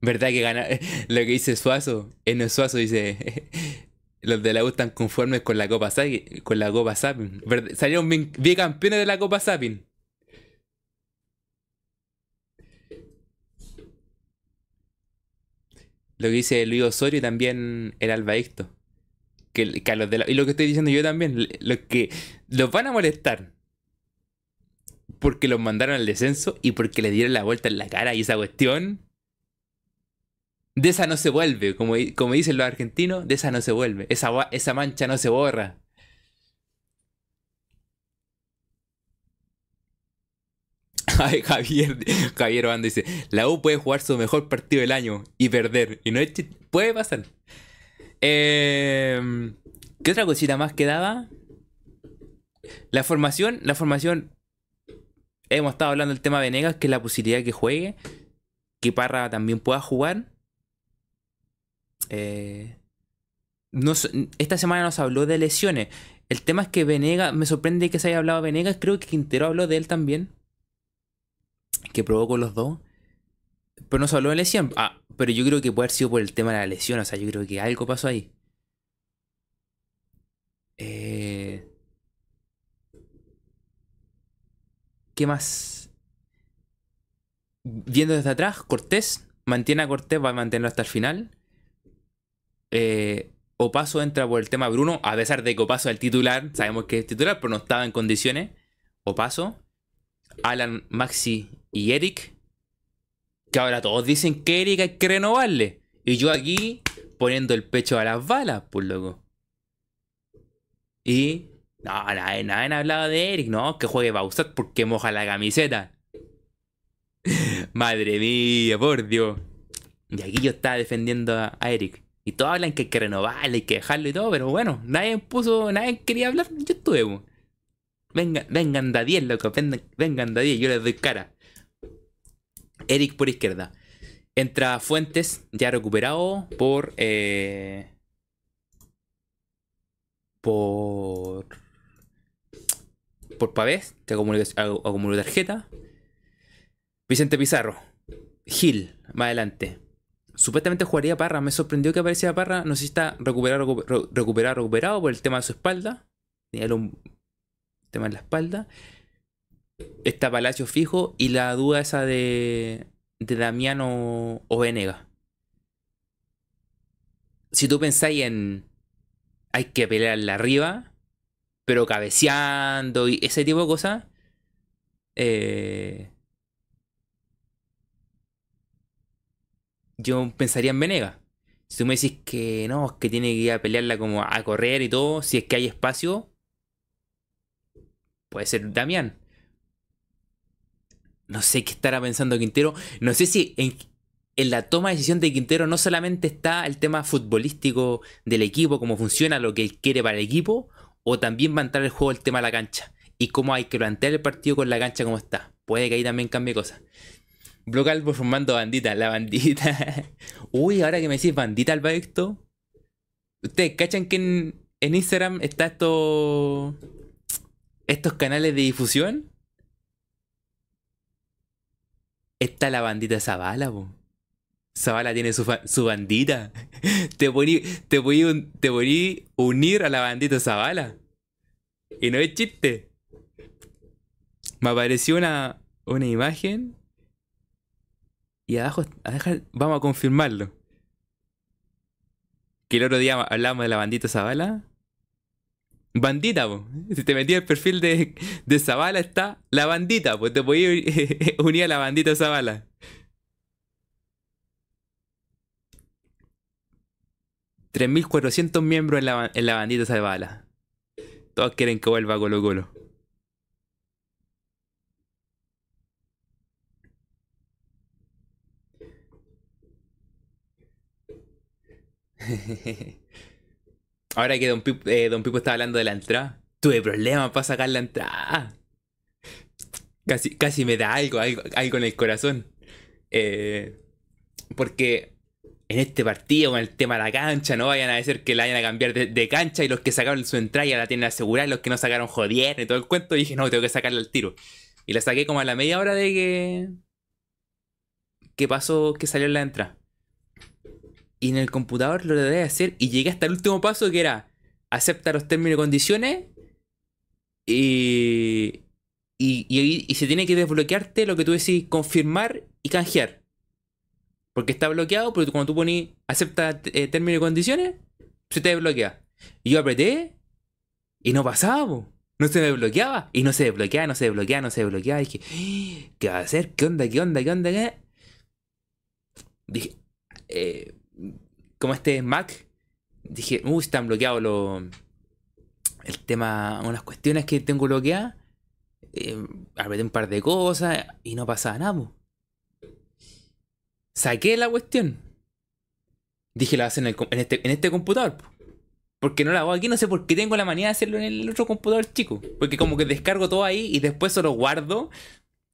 ¿Verdad que gana? Lo que dice Suazo, en el Suazo dice. Los de la U están conformes con la Copa con la Copa Sapin. Salieron bicampeones de la Copa Sapin. Lo que dice Luis Osorio también era Alba y lo que estoy diciendo yo también, los que los van a molestar porque los mandaron al descenso y porque le dieron la vuelta en la cara y esa cuestión. De esa no se vuelve, como, como dicen los argentinos, de esa no se vuelve. Esa, esa mancha no se borra. Ay, Javier, Javier dice, la U puede jugar su mejor partido del año y perder. Y no es puede pasar. Eh, ¿Qué otra cosita más quedaba? La formación, la formación. Hemos estado hablando del tema de Venegas, que es la posibilidad que juegue. Que Parra también pueda jugar. Eh, esta semana nos habló de lesiones. El tema es que Venegas, me sorprende que se haya hablado de Venegas, creo que Quintero habló de él también. Que probó los dos. Pero no se habló de lesión. Ah, pero yo creo que puede haber sido por el tema de la lesión. O sea, yo creo que algo pasó ahí. Eh... ¿Qué más? Viendo desde atrás, Cortés mantiene a Cortés, va a mantenerlo hasta el final. Eh, Opaso entra por el tema Bruno, a pesar de que Opaso es el titular, sabemos que es titular, pero no estaba en condiciones. Opaso, Alan, Maxi y Eric que ahora todos dicen que Eric hay que renovarle. Y yo aquí poniendo el pecho a las balas, pues loco. Y. No, nadie, nadie ha hablado de Eric, no, que juegue Bausat porque moja la camiseta. Madre mía, por Dios. Y aquí yo estaba defendiendo a, Eric. Y todos hablan que hay que renovarle, hay que dejarlo y todo, pero bueno, nadie puso, nadie quería hablar, yo estuve. Vengan, vengan da 10, loco, vengan, vengan da 10, yo les doy cara. Eric por izquierda. Entra Fuentes, ya recuperado por. Eh, por. Por Pavés, que acumuló tarjeta. Vicente Pizarro. Gil, más adelante. Supuestamente jugaría Parra. Me sorprendió que apareciera Parra. No sé si está recuperado, recuperado, recuperado por el tema de su espalda. Tenía un tema en la espalda está Palacio fijo y la duda esa de, de Damiano o Venega. Si tú pensáis en hay que pelearla arriba, pero cabeceando y ese tipo de cosas, eh, yo pensaría en Venega. Si tú me decís que no, que tiene que ir a pelearla como a correr y todo, si es que hay espacio, puede ser Damián. No sé qué estará pensando Quintero. No sé si en, la toma de decisión de Quintero no solamente está el tema futbolístico del equipo, cómo funciona, lo que él quiere para el equipo, o también va a entrar el juego el tema de la cancha y cómo hay que plantear el partido con la cancha como está. Puede que ahí también cambie cosas. Blocal formando bandita, la bandita. Uy, ahora que me decís bandita al esto. ¿Ustedes cachan que en, en Instagram está esto. estos canales de difusión? Está la bandita Zavala, po. Zavala tiene su, su bandita. te poní, te te unir a la bandita Zavala. Y no es chiste. Me apareció una, una imagen y abajo, vamos a confirmarlo. Que el otro día hablamos de la bandita Zavala. Bandita. Si te metí el perfil de, de Zavala está la bandita, pues te podías unir a la bandita Zavala. $3.400 miembros en la, en la bandita Zavala. Todos quieren que vuelva Colo Colo. Ahora que Don Pipo, eh, está hablando de la entrada, tuve problemas para sacar la entrada. Casi, casi me da algo, algo, en el corazón. Eh, porque en este partido, con el tema de la cancha, no vayan a decir que la vayan a cambiar de, cancha y los que sacaron su entrada ya la tienen asegurada los que no sacaron jodieron y todo el cuento. Dije, no, tengo que sacarla al tiro. Y la saqué como a la media hora de que. ¿Qué pasó? Que salió en la entrada. Y en el computador lo debe hacer y llegué hasta el último paso que era acepta los términos y condiciones y, y, se tiene que desbloquearte lo que tú decís, confirmar y canjear. Porque está bloqueado, pero cuando tú pones acepta eh, términos y condiciones, se te desbloquea. Y yo apreté y no pasaba, no se me desbloqueaba. Y no se desbloqueaba, no se desbloqueaba, no se desbloqueaba. Y dije, ¡Ah! ¿qué va a hacer? ¿Qué onda? ¿Qué onda? ¿Qué onda? ¿Qué? Dije, eh, como este Mac, dije, uy, están bloqueados los. El tema, unas cuestiones que tengo bloqueadas. Eh, apreté un par de cosas y no pasaba nada. Saqué la cuestión. Dije, la hacen en, este, en este computador. Porque no la hago aquí, no sé por qué tengo la manía de hacerlo en el otro computador chico. Porque como que descargo todo ahí y después solo guardo.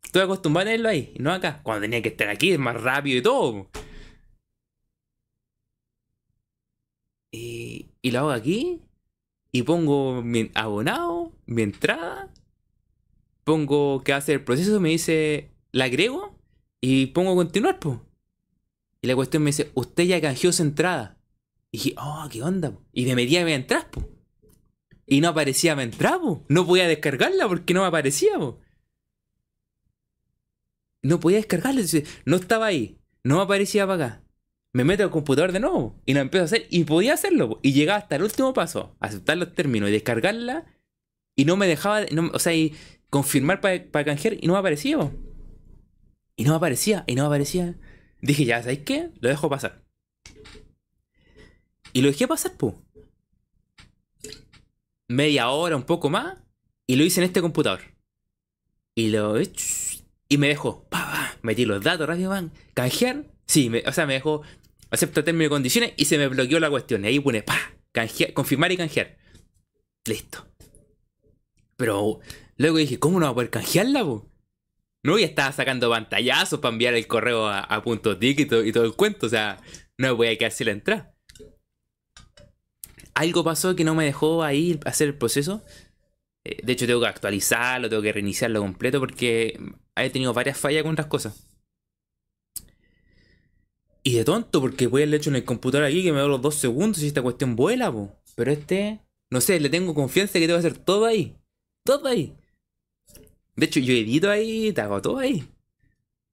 Estoy acostumbrado a tenerlo ahí, no acá. Cuando tenía que estar aquí es más rápido y todo. Y, lo hago aquí. Y pongo mi abonado, mi entrada. Pongo que hace el proceso, me dice, la agrego. Y pongo continuar, pues. Y la cuestión me dice, usted ya canjeó su entrada. Y dije, oh, ¿qué onda? Y me metía a mi entrada, pues. Y no aparecía mi entrada, pues. No podía descargarla porque no me aparecía, pues. No podía descargarla. No estaba ahí. No me aparecía para acá me meto al computador de nuevo y lo empiezo a hacer y podía hacerlo. Y llegaba hasta el último paso, aceptar los términos y descargarla y no me dejaba, o sea, y confirmar para canjear y no me aparecía. Y no me aparecía, y no me aparecía. Dije, ya, ¿sabéis qué? Lo dejo pasar. Y lo dejé pasar, pues. Media hora, un poco más, y lo hice en este computador. Y lo y me dejó, pa, metí los datos rápido, van, canjear. Sí, o sea, me dejó acepto términos y condiciones y se me bloqueó la cuestión. Y ahí pone, pa, confirmar y canjear. Listo. Pero luego dije, ¿cómo no va a poder canjearla, po? No, ya estaba sacando pantallazos para enviar el correo a, punto y, y, todo el cuento. O sea, no voy a quedarse la entrada. Algo pasó que no me dejó ahí hacer el proceso. Eh, de hecho, tengo que actualizarlo, tengo que reiniciarlo completo porque he tenido varias fallas con otras cosas. Y de tonto, porque voy haberle hecho en el computador aquí que me da los dos segundos y esta cuestión vuela, po. Pero este, no sé, le tengo confianza que te va a hacer todo ahí. Todo ahí. De hecho, yo edito ahí, te hago todo ahí.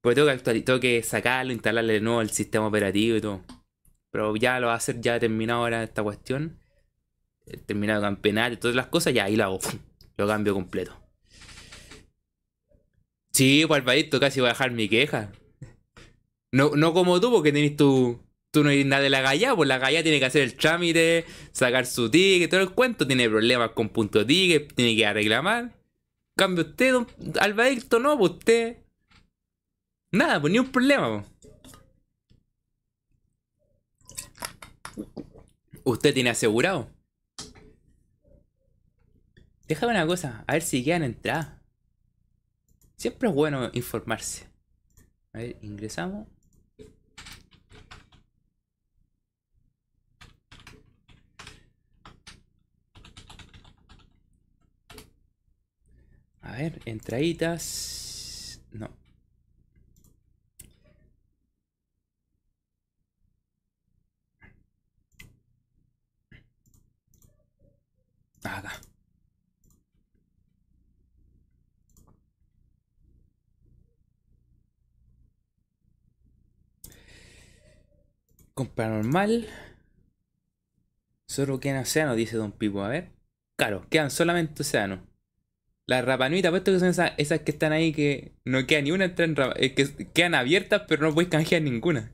Porque tengo que, actualizar, tengo que sacarlo, instalarle de nuevo el sistema operativo y todo. Pero ya lo va a hacer ya terminado ahora esta cuestión. Terminado campeonato y todas las cosas, ya ahí lo hago. Lo cambio completo. Sí, pues casi voy a dejar mi queja. No, no como tú, porque tenés tu. Tú no eres nada de la galla, pues la galla tiene que hacer el trámite, sacar su ticket, todo el cuento, tiene problemas con punto ticket, tiene que reclamar. Cambio usted, don Albadicto, no, pues usted. Nada, pues ni un problema, pues. Usted tiene asegurado. Déjame una cosa, a ver si quedan entradas. Siempre es bueno informarse. A ver, ingresamos. A ver, entraditas. No. Acá. Compra normal. Solo quedan océanos, dice Don Pipo. A ver. Claro, quedan solamente océanos. Las rapanuitas, puesto que son esas, que están ahí que no queda ni una, entran, eh, que quedan abiertas, pero no puedes canjear ninguna.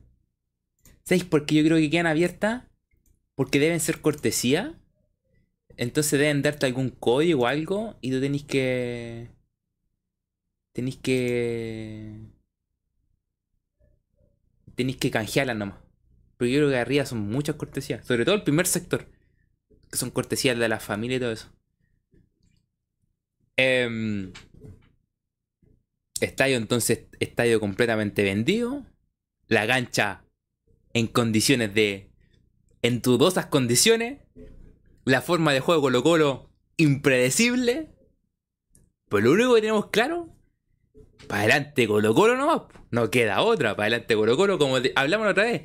¿Sabéis por qué yo creo que quedan abiertas? Porque deben ser cortesía. Entonces deben darte algún código o algo y tú tenéis que... Tenéis que... Tenéis que canjearlas nomás. Porque yo creo que arriba son muchas cortesías. Sobre todo el primer sector. Que son cortesías de la familia y todo eso. Em, estadio entonces, estadio completamente vendido. La gancha en condiciones de... En dudosas condiciones. La forma de juego Colo Colo impredecible. Pero lo único que tenemos claro... Para adelante Colo Colo nomás. No queda otra. Para adelante Colo Colo como hablamos la otra vez.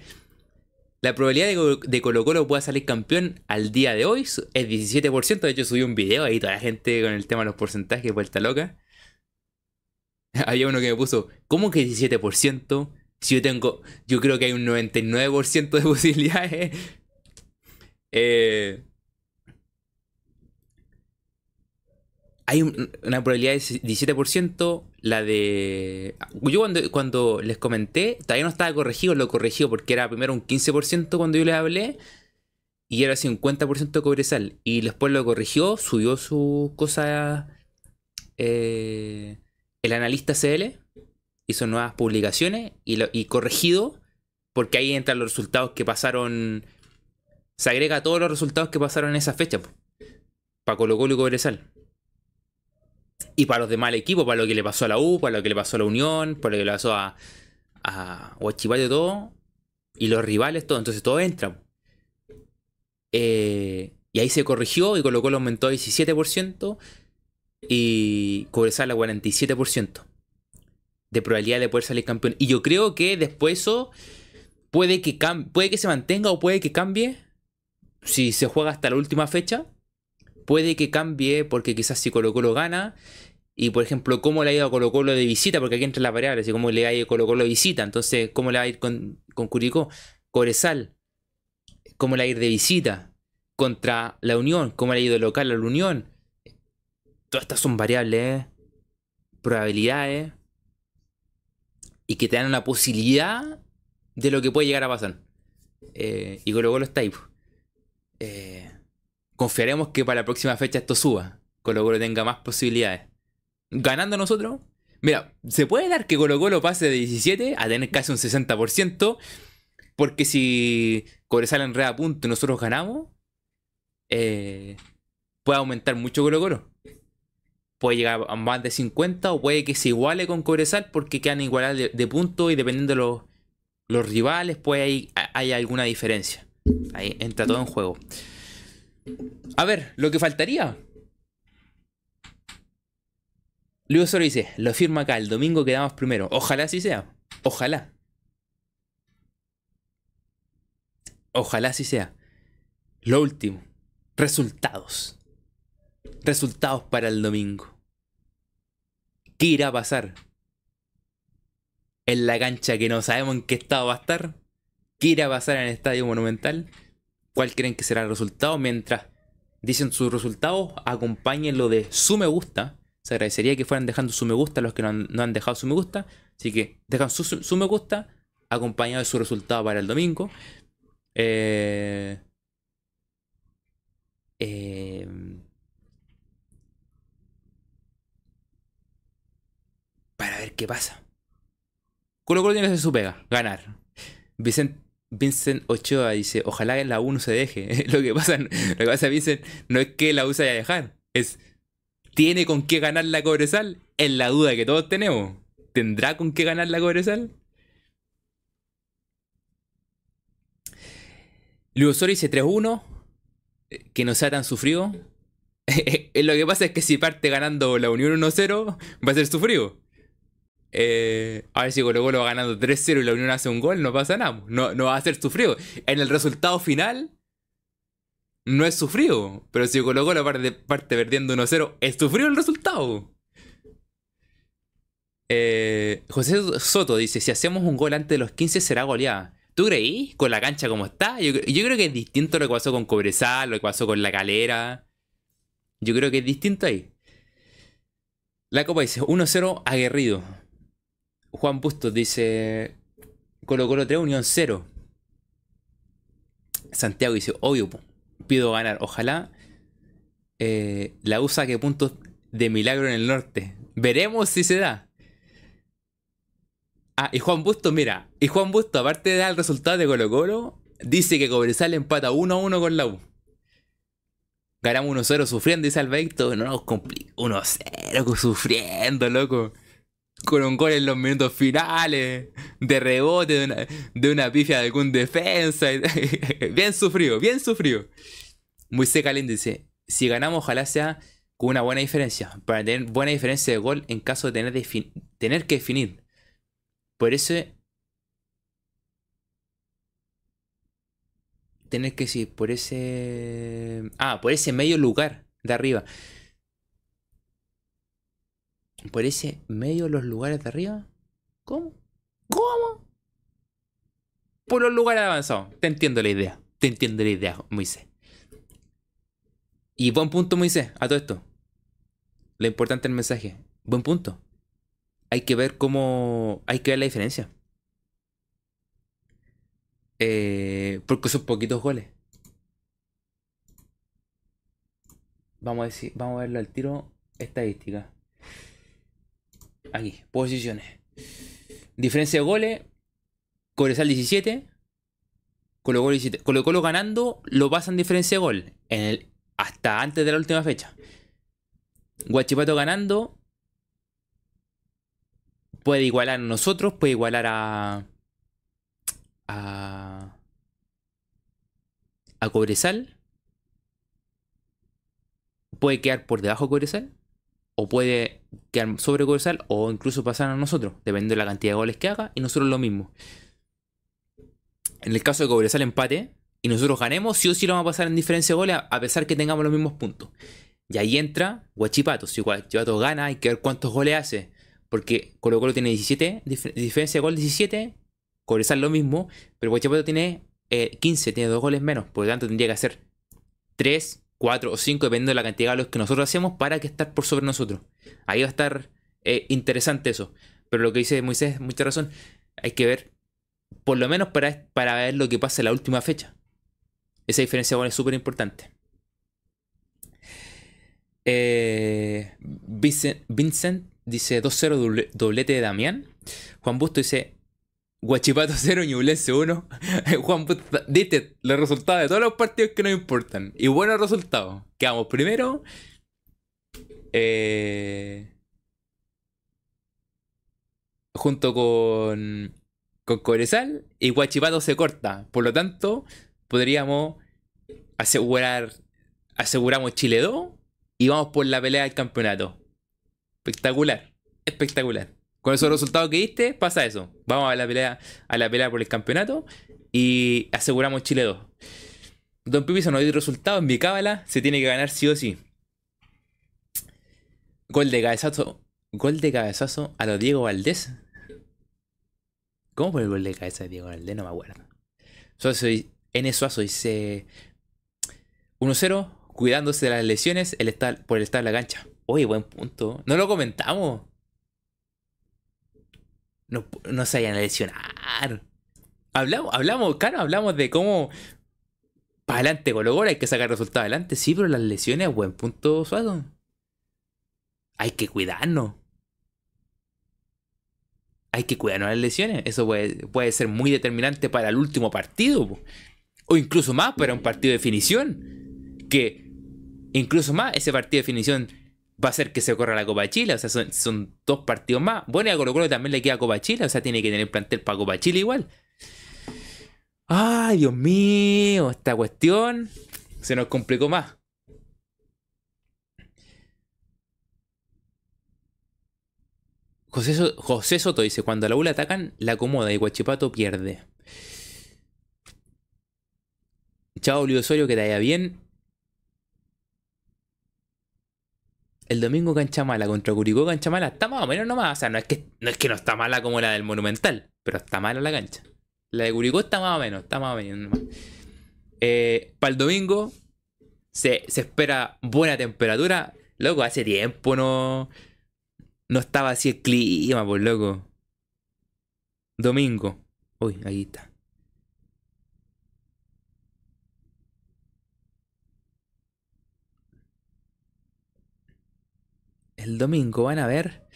La probabilidad de, Colo Colo pueda salir campeón al día de hoy es 17%. De hecho, subí un video ahí, toda la gente con el tema de los porcentajes, vuelta loca. Había uno que me puso, ¿cómo que 17%? Si yo tengo, yo creo que hay un 99% de posibilidades. Eh, hay una probabilidad de 17%, la de... Yo cuando, cuando les comenté, todavía no estaba corregido, lo corrigió porque era primero un 15% cuando yo le hablé y era 50% cobresal. Y después lo corrigió, subió su cosa eh, el analista CL, hizo nuevas publicaciones y, y corregido porque ahí entran los resultados que pasaron... Se agrega todos los resultados que pasaron en esa fecha. Para Colo Colo y Cobresal. Y para los demás equipos, para lo que le pasó a la U, para lo que le pasó a la Unión, para lo que le pasó a, a y todo. Y los rivales, todo. Entonces todo entra. Eh, y ahí se corrigió y colocó el aumentó a 17% y Cobresal a 47% de probabilidad de poder salir campeón. Y yo creo que después eso puede que, puede que se mantenga o puede que cambie si se juega hasta la última fecha puede que cambie porque quizás si Colo gana y por ejemplo cómo le ha ido a Colo Colo de visita, porque aquí entra la variable, y cómo le ha ido a Colo Colo de visita, entonces cómo le va a ir con, con Curicó, Coresal, cómo le va a ir de visita contra la Unión, cómo le ha ido local a la Unión. Todas estas son variables, probabilidades y que te dan una posibilidad de lo que puede llegar a pasar. Eh, y Colo Colo está. Eh, confiaremos que para la próxima fecha esto suba. Colo Colo tenga más posibilidades. Ganando nosotros. Mira, se puede dar que Colo Colo pase de 17 a tener casi un 60%. Porque si Cobresal en a punto y nosotros ganamos, eh, puede aumentar mucho Colo Colo. Puede llegar a más de 50 o puede que se iguale con Cobresal porque quedan igualados de, puntos y dependiendo de los, los rivales, puede hay, hay alguna diferencia. Ahí entra todo en juego. A ver, lo que faltaría. Luis solo dice, lo firma acá, el domingo quedamos primero. Ojalá así sea. Ojalá. Ojalá así sea. Lo último. Resultados. Resultados para el domingo. ¿Qué irá a pasar? en la cancha que no sabemos en qué estado va a estar. ¿Qué irá a pasar en el estadio monumental? ¿Cuál creen que será el resultado? Mientras dicen sus resultados, lo de su me gusta. Se agradecería que fueran dejando su me gusta los que no han, dejado su me gusta. Así que dejan su, me gusta acompañado de su resultado para el domingo. Eh, eh, para ver qué pasa. Colo Colo tiene que hacer su pega, ganar. Vincent, Vincent Ochoa dice, ojalá la U se deje. lo que pasa, lo que pasa, Vincent, no es que la U se vaya a dejar, es ¿tiene con qué ganar la Cobresal? Es la duda que todos tenemos. ¿Tendrá con qué ganar la Cobresal? Luego Sori dice 3-1, que no sea tan sufrido. lo que pasa es que si parte ganando la Unión 1-0, va a ser sufrido. Eh, a ver si Colo Colo va ganando 3-0 y la Unión hace un gol, no pasa nada. No, no va a ser sufrido. En el resultado final, no es sufrido. Pero si Colo Colo parte, parte perdiendo 1-0, es sufrido el resultado. Eh, José Soto dice: Si hacemos un gol antes de los 15 será goleada. ¿Tú creí? Con la cancha como está. Yo, yo, creo que es distinto lo que pasó con Cobresal, lo que pasó con la calera. Yo creo que es distinto ahí. La copa dice 1-0 aguerrido. Juan Bustos dice Colo Colo 3, Unión 0. Santiago dice, obvio, pido ganar. Ojalá eh, la USA que puntos de milagro en el norte. Veremos si se da. Ah, y Juan Bustos, mira, y Juan Bustos, aparte de dar el resultado de Colo Colo, dice que Cobresal empata 1 1 con la U. Ganamos 1-0 sufriendo, dice Alberto. No nos complica. 1-0 sufriendo, loco con un gol en los minutos finales, de rebote, de una, de una pifia de algún defensa. bien sufrido, bien sufrido. Muy seca dice, si ganamos ojalá sea con una buena diferencia, para tener buena diferencia de gol en caso de tener, tener que definir. Por eso... Tener que sí, por ese... Ah, por ese medio lugar de arriba por ese medio los lugares de arriba. ¿Cómo? ¿Cómo? Por los lugares avanzados. Te entiendo la idea. Te entiendo la idea, Moisés. Y buen punto, Moisés, a todo esto. Lo importante el mensaje. Buen punto. Hay que ver cómo. Hay que ver la diferencia. Eh, porque son poquitos goles. Vamos a decir, vamos a verlo al tiro. Estadística. Aquí, posiciones. Diferencia de goles. Cobresal 17. Colo Colo 17. Colo Colo ganando lo pasan diferencia de gol. En el, hasta antes de la última fecha. Guachipato ganando. Puede igualar a nosotros. Puede igualar a. A. A Cobresal. Puede quedar por debajo de Cobresal o puede quedar sobre Cobresal o incluso pasar a nosotros, dependiendo de la cantidad de goles que haga, y nosotros lo mismo. En el caso de Cobresal empate y nosotros ganemos, sí o sí lo vamos a pasar en diferencia de goles a pesar que tengamos los mismos puntos. Y ahí entra Guachipato. Si Guachipato gana, hay que ver cuántos goles hace. Porque Colo Colo tiene 17, diferencia de gol 17, Cobresal lo mismo, pero Guachipato tiene 15, eh, tiene dos goles menos. Por lo tanto, tendría que hacer 3 4 o 5, dependiendo de la cantidad de goles que nosotros hacemos, para que estar por sobre nosotros. Ahí va a estar eh, interesante eso. Pero lo que dice Moisés, mucha razón, hay que ver, por lo menos para, para ver lo que pasa en la última fecha. Esa diferencia es súper importante. Eh, Vincent, Vincent, dice 2-0 doblete de Damián. Juan Busto dice Guachipato 0, Ñublense 1. Juan, diste los resultados de todos los partidos que nos importan. Y buenos resultados. Quedamos primero. Eh, junto con, con Cobresal. Y Guachipato se corta. Por lo tanto, podríamos asegurar. Aseguramos Chile 2. Y vamos por la pelea del campeonato. Espectacular. Espectacular. Con esos resultados que diste, pasa eso. Vamos a la pelea, a la pelea por el campeonato y aseguramos Chile 2. Don Pipizo no dio resultado en mi cábala, se tiene que ganar sí o sí. Gol de cabezazo. Gol de cabezazo a lo Diego Valdés. ¿Cómo fue el gol de cabeza de Diego Valdés? No me acuerdo. Solo soy, en Suazo dice 1-0, cuidándose de las lesiones el estar, por el estar en la cancha. Oye, buen punto. No lo comentamos. No, no se vayan a lesionar. Hablamos, hablamos, claro, hablamos de cómo para adelante con lo hay que sacar resultados adelante. Sí, pero las lesiones, buen punto suado. Hay que cuidarnos. Hay que cuidarnos las lesiones. Eso puede, puede ser muy determinante para el último partido. O incluso más para un partido de definición. Que incluso más ese partido de definición va a ser que se corra la Copa Chile. O sea, son, dos partidos más. Bueno, y a Colo Colo también le queda Copa Chile. O sea, tiene que tener plantel para Copa Chile igual. Ay, Dios mío, esta cuestión se nos complicó más. José, Soto dice, cuando a la U atacan, la acomoda y Guachipato pierde. Chao, Luis Osorio, que te vaya bien. El domingo cancha mala contra Curicó cancha mala. Está más o menos nomás. O sea, no es que no, es que no está mala como la del Monumental, pero está mala la cancha. La de Curicó está más o menos, está más o menos eh, para el domingo se, se, espera buena temperatura. Loco, hace tiempo no, no estaba así el clima, por loco. Domingo. Uy, ahí está. El domingo van a ver.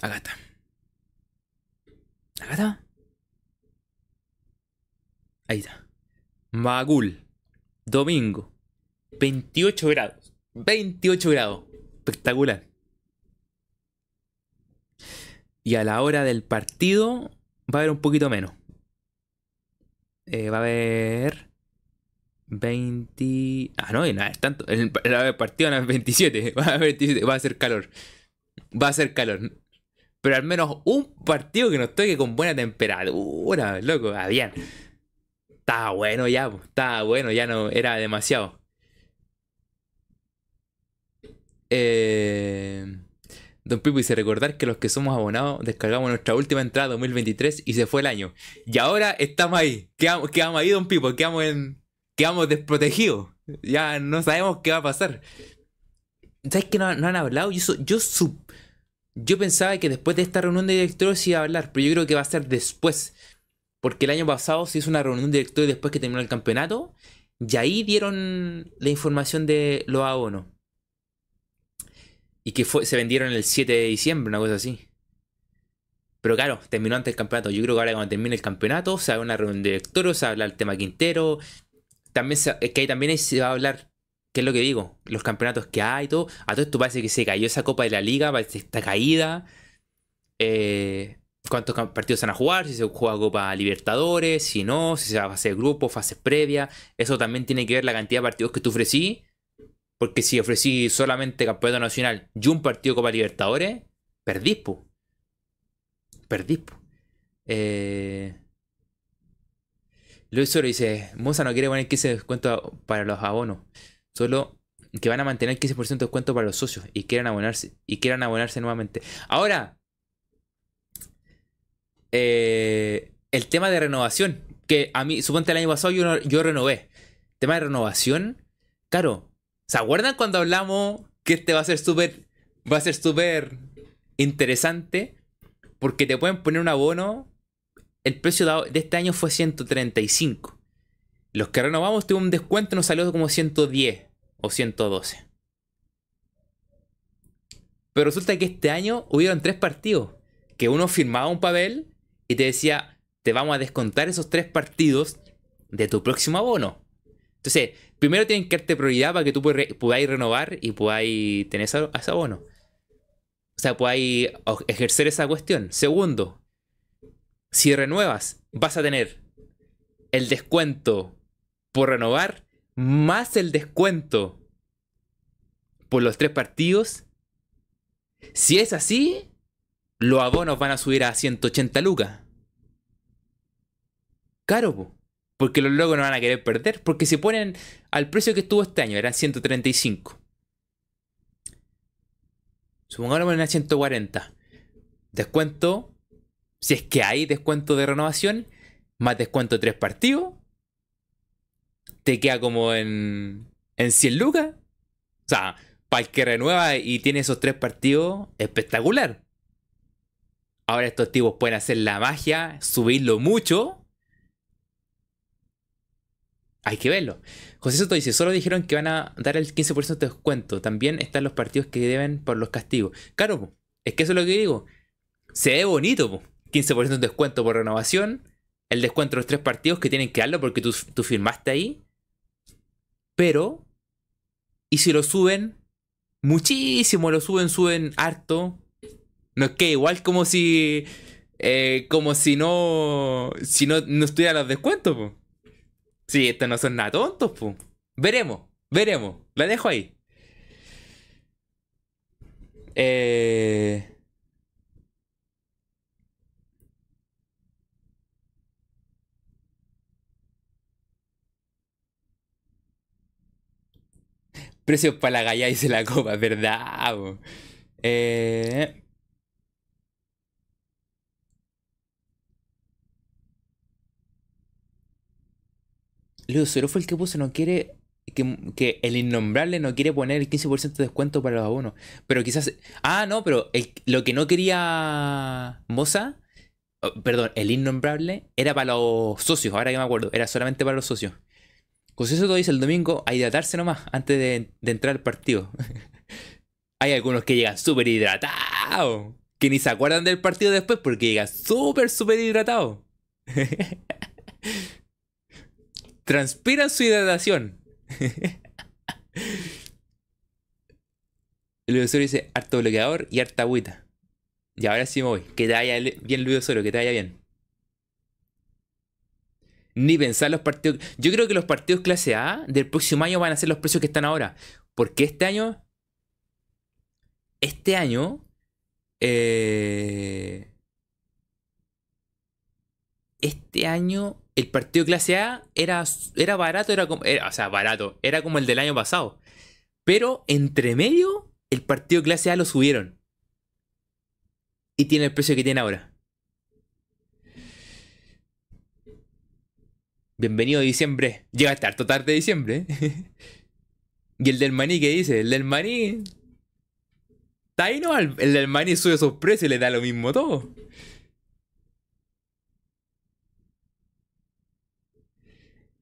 Acá está. Acá está. Ahí está. Magul. Domingo. 28 grados. 28 grados. Espectacular. Y a la hora del partido va a haber un poquito menos. Eh, va a haber 20. Ah, no, no es tanto. El, el partido no es 27. Va a, 27. va a ser calor. Va a ser calor. Pero al menos un partido que nos toque con buena temperatura, loco. Habían. Estaba bueno ya, estaba bueno, ya no era demasiado. Eh, Don Pipo dice recordar que los que somos abonados descargamos nuestra última entrada 2023 y se fue el año. Y ahora estamos ahí. Quedamos, quedamos ahí, Don Pipo, quedamos en, quedamos desprotegidos. Ya no sabemos qué va a pasar. ¿Sabes que no, han hablado? Yo, yo, yo pensaba que después de esta reunión de directores iba a hablar, pero yo creo que va a ser después. Porque el año pasado se hizo una reunión de directores después que terminó el campeonato. Y ahí dieron la información de los abonos. Y que fue, se vendieron el 7 de diciembre, una cosa así. Pero claro, terminó antes del campeonato. Yo creo que ahora cuando termine el campeonato se haga una reunión de directores, se habla el tema Quintero, también es que ahí también se va a hablar, ¿qué es lo que digo? Los campeonatos que hay y todo. A todo esto parece que se cayó esa Copa de la Liga, parece que está caída. Eh, ¿Cuántos partidos van a jugar? Si se juega Copa Libertadores, si no, si se va a hacer grupo, fases previas. Eso también tiene que ver la cantidad de partidos que tú ofrecí. Porque si ofrecí solamente Campeonato Nacional y un partido Copa Libertadores, perdís, po. Perdís, po. Eh, Luis Soro dice, Moza no quiere poner 15% de descuento para los abonos. Solo que van a mantener 15% de descuento para los socios y quieran abonarse. Y quieran abonarse nuevamente. Ahora, eh, el tema de renovación. Que a mí, suponte el año pasado yo, yo renové. Tema de renovación. Claro. ¿Se acuerdan cuando hablamos que este va a ser súper. Va a ser súper interesante? Porque te pueden poner un abono el precio de este año fue 135. Los que renovamos tuvo un descuento, nos salió como 110 o 112. Pero resulta que este año hubieron tres partidos. Que uno firmaba un papel y te decía, te vamos a descontar esos tres partidos de tu próximo abono. Entonces, primero tienen que darte prioridad para que tú podáis renovar y podáis tener ese, ese abono. O sea, podáis ejercer esa cuestión. Segundo, si renuevas, vas a tener el descuento por renovar más el descuento por los tres partidos. Si es así, los abonos van a subir a 180 lucas. Caro, porque los logos no van a querer perder, porque se ponen al precio que estuvo este año, eran 135. Supongamos en a 140. Descuento Si es que hay descuento de renovación, más descuento de tres partidos, te queda como en, en 100 lucas. O sea, para el que renueva y tiene esos tres partidos, espectacular. Ahora estos tipos pueden hacer la magia, subirlo mucho. Hay que verlo. José Soto dice, solo dijeron que van a dar el 15% de descuento. También están los partidos que deben por los castigos. Claro, es que eso es lo que digo. Se ve bonito, 15% de descuento por renovación. El descuento de los tres partidos que tienen que darlo porque tú, tú firmaste ahí. Pero, ¿y si lo suben? Muchísimo, lo suben, suben harto. No es que igual como si. Eh, como si no. Si no, no los descuentos, po. Sí, estos no son nada tontos, po. Veremos, veremos. La dejo ahí. Eh. Precios para la galla y la copa, ¿verdad? Eh. Lucero fue el que puso, no quiere. Que, el innombrable no quiere poner el 15% de descuento para los abonos. Pero quizás. Ah, no, pero lo que no quería Moza. oh, perdón, el innombrable era para los socios, ahora que me acuerdo. Era solamente para los socios. José Soto dice el domingo a hidratarse nomás antes de, entrar al partido. Hay algunos que llegan súper hidratados. Que ni se acuerdan del partido después porque llegan súper, súper hidratados. Transpiran su hidratación. Luis Osorio dice harto bloqueador y harta agüita. Y ahora sí me voy. Que te vaya bien, Luis Osorio, que te vaya bien. Ni pensar los partidos. Yo creo que los partidos clase A del próximo año van a ser los precios que están ahora. Porque este año. Este año. eh, este año. El partido clase A era, era barato, era como. o sea, barato. Era como el del año pasado. Pero entre medio, el partido clase A lo subieron. Y tiene el precio que tiene ahora. Bienvenido a diciembre. Llegaste harto tarde de diciembre. y el del maní, ¿qué dice? El del maní. Está ahí no, el el del maní sube sus precios y le da lo mismo todo.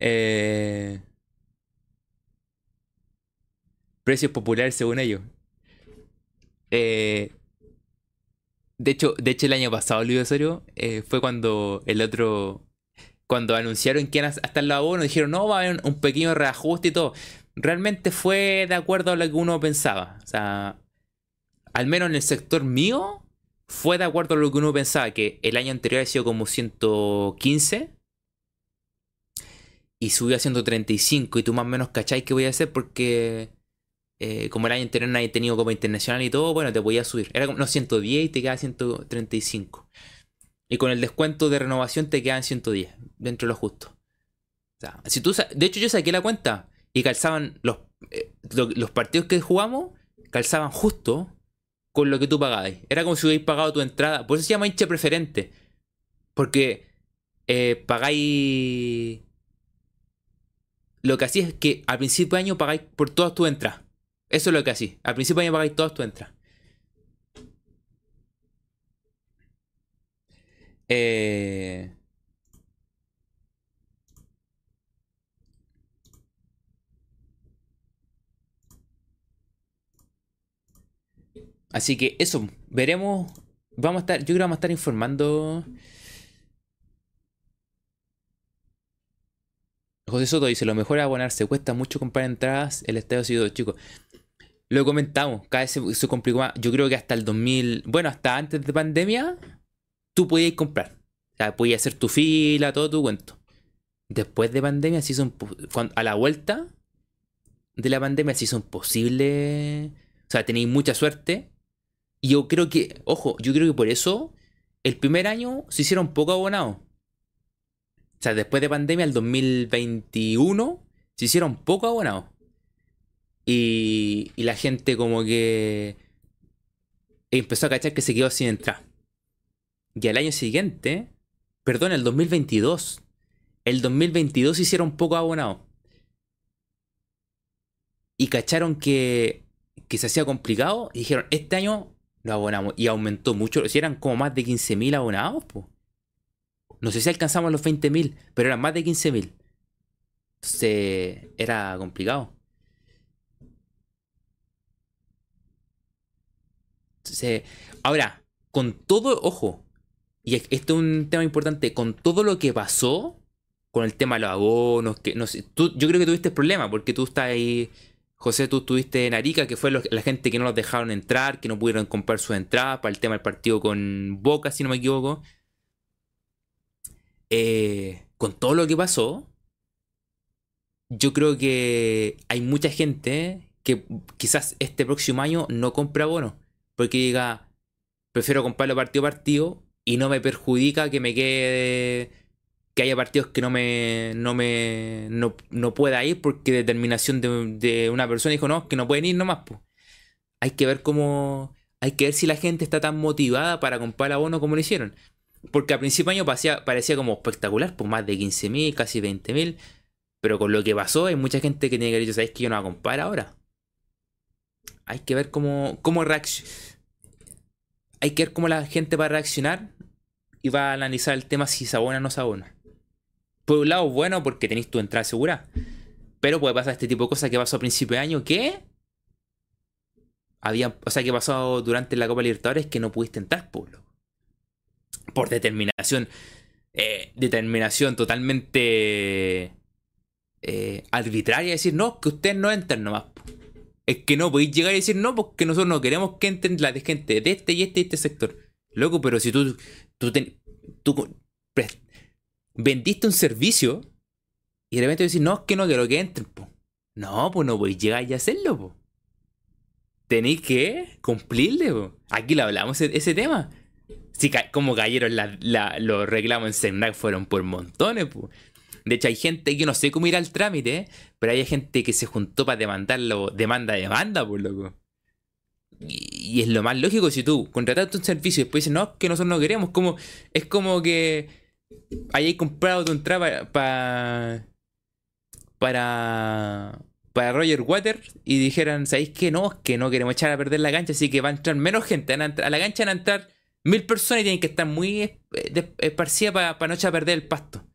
Eh, precios populares según ellos. Eh, de hecho, de hecho, el año pasado, Osorio, eh, fue cuando el otro. Cuando anunciaron que iban a estar los abonos, dijeron, no, va a haber un, pequeño reajuste y todo. Realmente fue de acuerdo a lo que uno pensaba. O sea, al menos en el sector mío, fue de acuerdo a lo que uno pensaba, que el año anterior había sido como 115 y subió a 135 y tú más o menos cacháis qué voy a hacer porque eh, como el año anterior nadie tenido Copa Internacional y todo, bueno, te podía subir. Era como, no, 110 y te quedaba 135. Y con el descuento de renovación te quedan 110, dentro de lo justo. O sea, si tú, de hecho yo saqué la cuenta y calzaban los, eh, lo- los partidos que jugamos, calzaban justo con lo que tú pagabas. Era como si hubierais pagado tu entrada. Por eso se llama hincha preferente. Porque eh, pagáis... Lo que hacía es que al principio de año pagáis por todas tus entradas. Eso es lo que hacía. Al principio de año pagáis todas tus entradas. Eh, Así que eso, veremos. Vamos a estar, yo creo que vamos a estar informando. José Soto dice, lo mejor es abonarse, cuesta mucho comprar entradas, el estadio ha sido chico. Lo comentamos, cada vez se, se complicó más. Yo creo que hasta el 2000, bueno, hasta antes de pandemia, tú podías comprar. O sea, podías hacer tu fila, todo tu cuento. Después de pandemia, po- cuan- a la vuelta de la pandemia, sí son posibles. O sea, tenéis mucha suerte. Y yo creo que, ojo, yo creo que por eso el primer año se hicieron poco abonados. O sea, después de pandemia, el 2021, se hicieron poco abonados. Y, y la gente como que empezó a cachar que se quedó sin entrar. Y al año siguiente, perdón, el 2022, el 2022 hicieron poco abonado. Y cacharon que, que se hacía complicado y dijeron, este año lo abonamos. Y aumentó mucho, si eran como más de 15.000 abonados, pues. No sé si alcanzamos los 20.000, pero eran más de 15.000. Entonces era complicado. Entonces, ahora, con todo, ojo, y esto es un tema importante, con todo lo que pasó, con el tema de los abonos, que no sé, tú, yo creo que tuviste problema, porque tú estás ahí, José, tú estuviste en Arica, que fue la gente que no los dejaron entrar, que no pudieron comprar sus entradas para el tema del partido con Boca, si no me equivoco. Eh, con todo lo que pasó, yo creo que hay mucha gente que quizás este próximo año no compra abonos. Porque diga, prefiero comprarlo partido a partido y no me perjudica que me quede. que haya partidos que no me. no me. no, pueda ir porque determinación de, una persona dijo, no, que no pueden ir nomás. Pues. Hay que ver cómo. Hay que ver si la gente está tan motivada para comprar abono como lo hicieron. Porque a principio de año parecía, parecía como espectacular, pues más de 15.000, casi 20.000. Pero con lo que pasó, hay mucha gente que tiene que decir, ¿sabes que yo no voy a comprar ahora? Hay que ver cómo, cómo Hay que ver cómo la gente va a reaccionar y va a analizar el tema si se abona o no se abona. Por un lado, bueno, porque tenéis tu entrada segura. Pero puede pasar este tipo de cosas que pasó a principio de año que. Había, o sea, que pasó durante la Copa Libertadores que no pudiste entrar, pueblo. Por determinación. Eh, determinación totalmente eh, arbitraria. Decir, no, que ustedes no entren nomás. Es que no podéis llegar y decir no, porque nosotros no queremos que entren la de gente de este y este y este sector. Loco, pero si tú, tú, tú vendiste un servicio y de repente decís, no, es que no quiero que entren, No, pues no podéis llegar y hacerlo, po. Tenéis que cumplirle, po. Aquí lo hablamos ese, ese tema. Si como cayeron los reclamos en Senac fueron por montones, pues. De hecho, hay gente que no sé cómo ir al trámite, pero hay gente que se juntó para demandarlo, demanda, demanda, por loco. Y, es lo más lógico si tú contrataste un servicio y después dices, no, que nosotros no queremos. Como, es como que hayáis comprado tu entrada para. Para. Para Roger Water y dijeran, ¿sabéis que no? Que no queremos echar a perder la cancha, así que va a entrar menos gente. a, la cancha van a entrar mil personas y tienen que estar muy esparcidas para, para no echar a perder el pasto.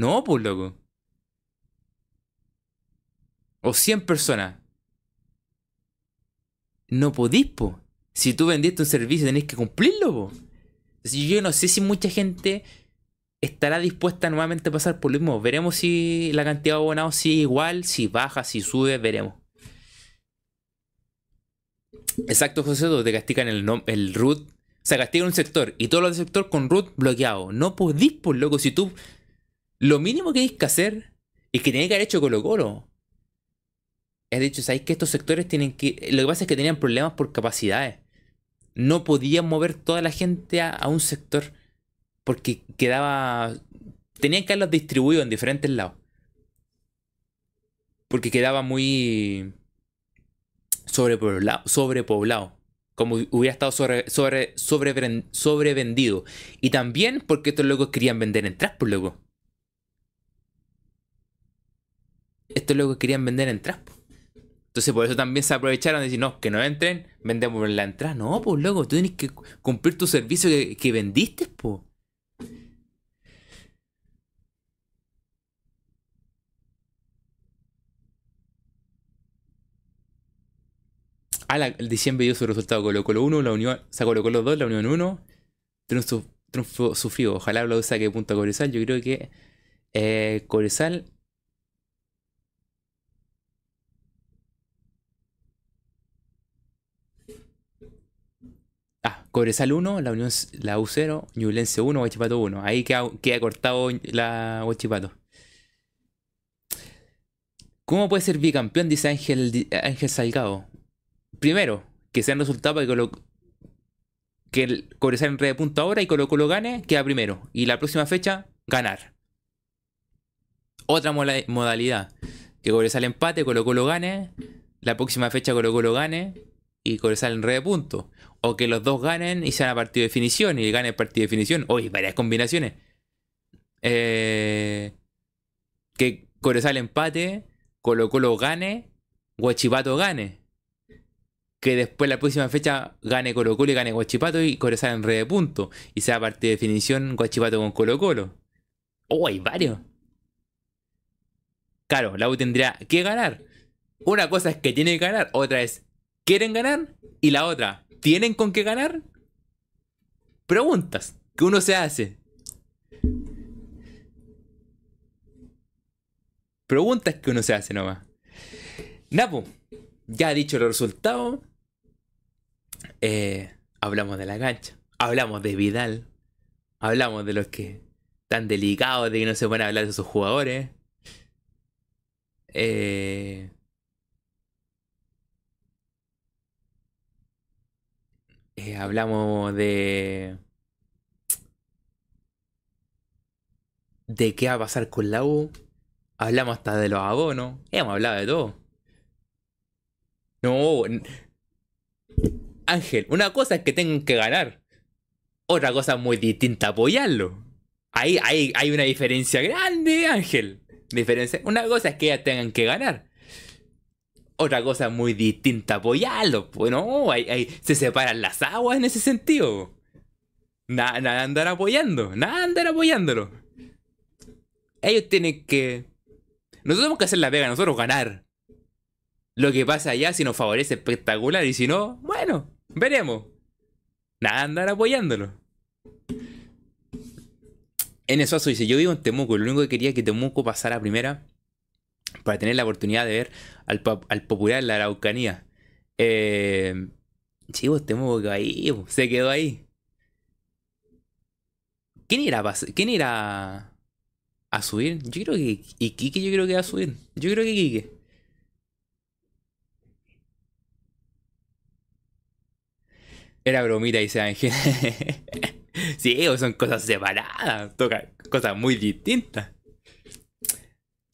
No, pues loco. O 100 personas. No podís, po. Si tú vendiste un servicio tenés que cumplirlo, po. yo no sé si mucha gente estará dispuesta nuevamente a pasar por lo mismo. Veremos si la cantidad de abonados sigue igual, si baja, si sube, veremos. Exacto, José, te castigan el, root. O sea, castigan un sector y todo lo del sector con root bloqueado. No podís, por loco. Si tú lo mínimo que hay que hacer es que tiene que haber hecho Colo Colo. Es dicho, ¿sabéis que estos sectores tienen que... Lo que pasa es que tenían problemas por capacidades. No podían mover toda la gente a, un sector porque quedaba... Tenían que haberlos distribuido en diferentes lados. Porque quedaba muy sobrepoblado. sobrepoblado como hubiera estado sobre, sobre, sobre, sobrevendido. Y también porque estos locos querían vender entradas, por loco. Estos locos querían vender entradas. Entonces por eso también se aprovecharon de decir, no, que no entren, vendemos la entrada. No, pues loco, tú tienes que cumplir tu servicio que, vendiste, pues. Ah, el diciembre dio su resultado Colo Colo 1, la Unión, o sea, Colo Colo 2, la Unión 1. Triunfo, triunfo sufrido. Ojalá lo saque punto a Corezal. Yo creo que eh, Cobresal 1, la Unión la U0, Ñublense 1, Huachipato 1. Ahí queda, cortado la Huachipato. ¿Cómo puede ser bicampeón? Dice Ángel, Ángel Salgado. Primero, que sean resultados para que, Colo, que el Cobresal en de punto ahora y Colo Colo gane, queda primero. Y la próxima fecha, ganar. Otra modalidad. Que Cobresal empate, Colo Colo gane. La próxima fecha Colo Colo gane y Cobresal en red de puntos. O que los dos ganen y sean a partido de definición y gane partido de definición. Oye, varias combinaciones. Eh, que Cobresal empate, Colo Colo gane, Guachipato gane. Que después la próxima fecha gane Colo Colo y gane Guachipato y Cobresal en red de puntos. Y sea a partido de definición Guachipato con Colo Colo. Oh, hay varios. Claro, la U tendría que ganar. Una cosa es que tiene que ganar, otra es quieren ganar y la otra, ¿tienen con qué ganar? Preguntas que uno se hace. Preguntas que uno se hace nomás. Napo, ya dicho los resultados, eh, hablamos de la cancha, hablamos de Vidal, hablamos de los que están delicados, de que no se pueden hablar de sus jugadores. Eh, eh, hablamos de. de qué va a pasar con la U. Hablamos hasta de los abonos. Hemos hablado de todo. No. Ángel, una cosa es que tengan que ganar. Otra cosa muy distinta, apoyarlo. Ahí, ahí hay una diferencia grande, Ángel. Diferencia. Una cosa es que ya tengan que ganar. Otra cosa muy distinta, apoyarlo. Pues no, ahí, se separan las aguas en ese sentido. Nada, nada andar apoyando, nada andar apoyándolo. Ellos tienen que. Nosotros tenemos que hacer la pega, nosotros ganar. Lo que pasa allá, si nos favorece, espectacular. Y si no, bueno, veremos. Nada andar apoyándolo. En eso dice, yo vivo en Temuco, lo único que quería es que Temuco pasara primera para tener la oportunidad de ver al, popular en la Araucanía. Eh, Chivo, Temuco quedó ahí, se quedó ahí. ¿Quién irá a, ¿Quién irá a subir? Yo creo que Iquique yo creo que va a subir. Yo creo que Iquique. Era bromita, dice Ángel. sí, son cosas separadas. Toca cosas muy distintas.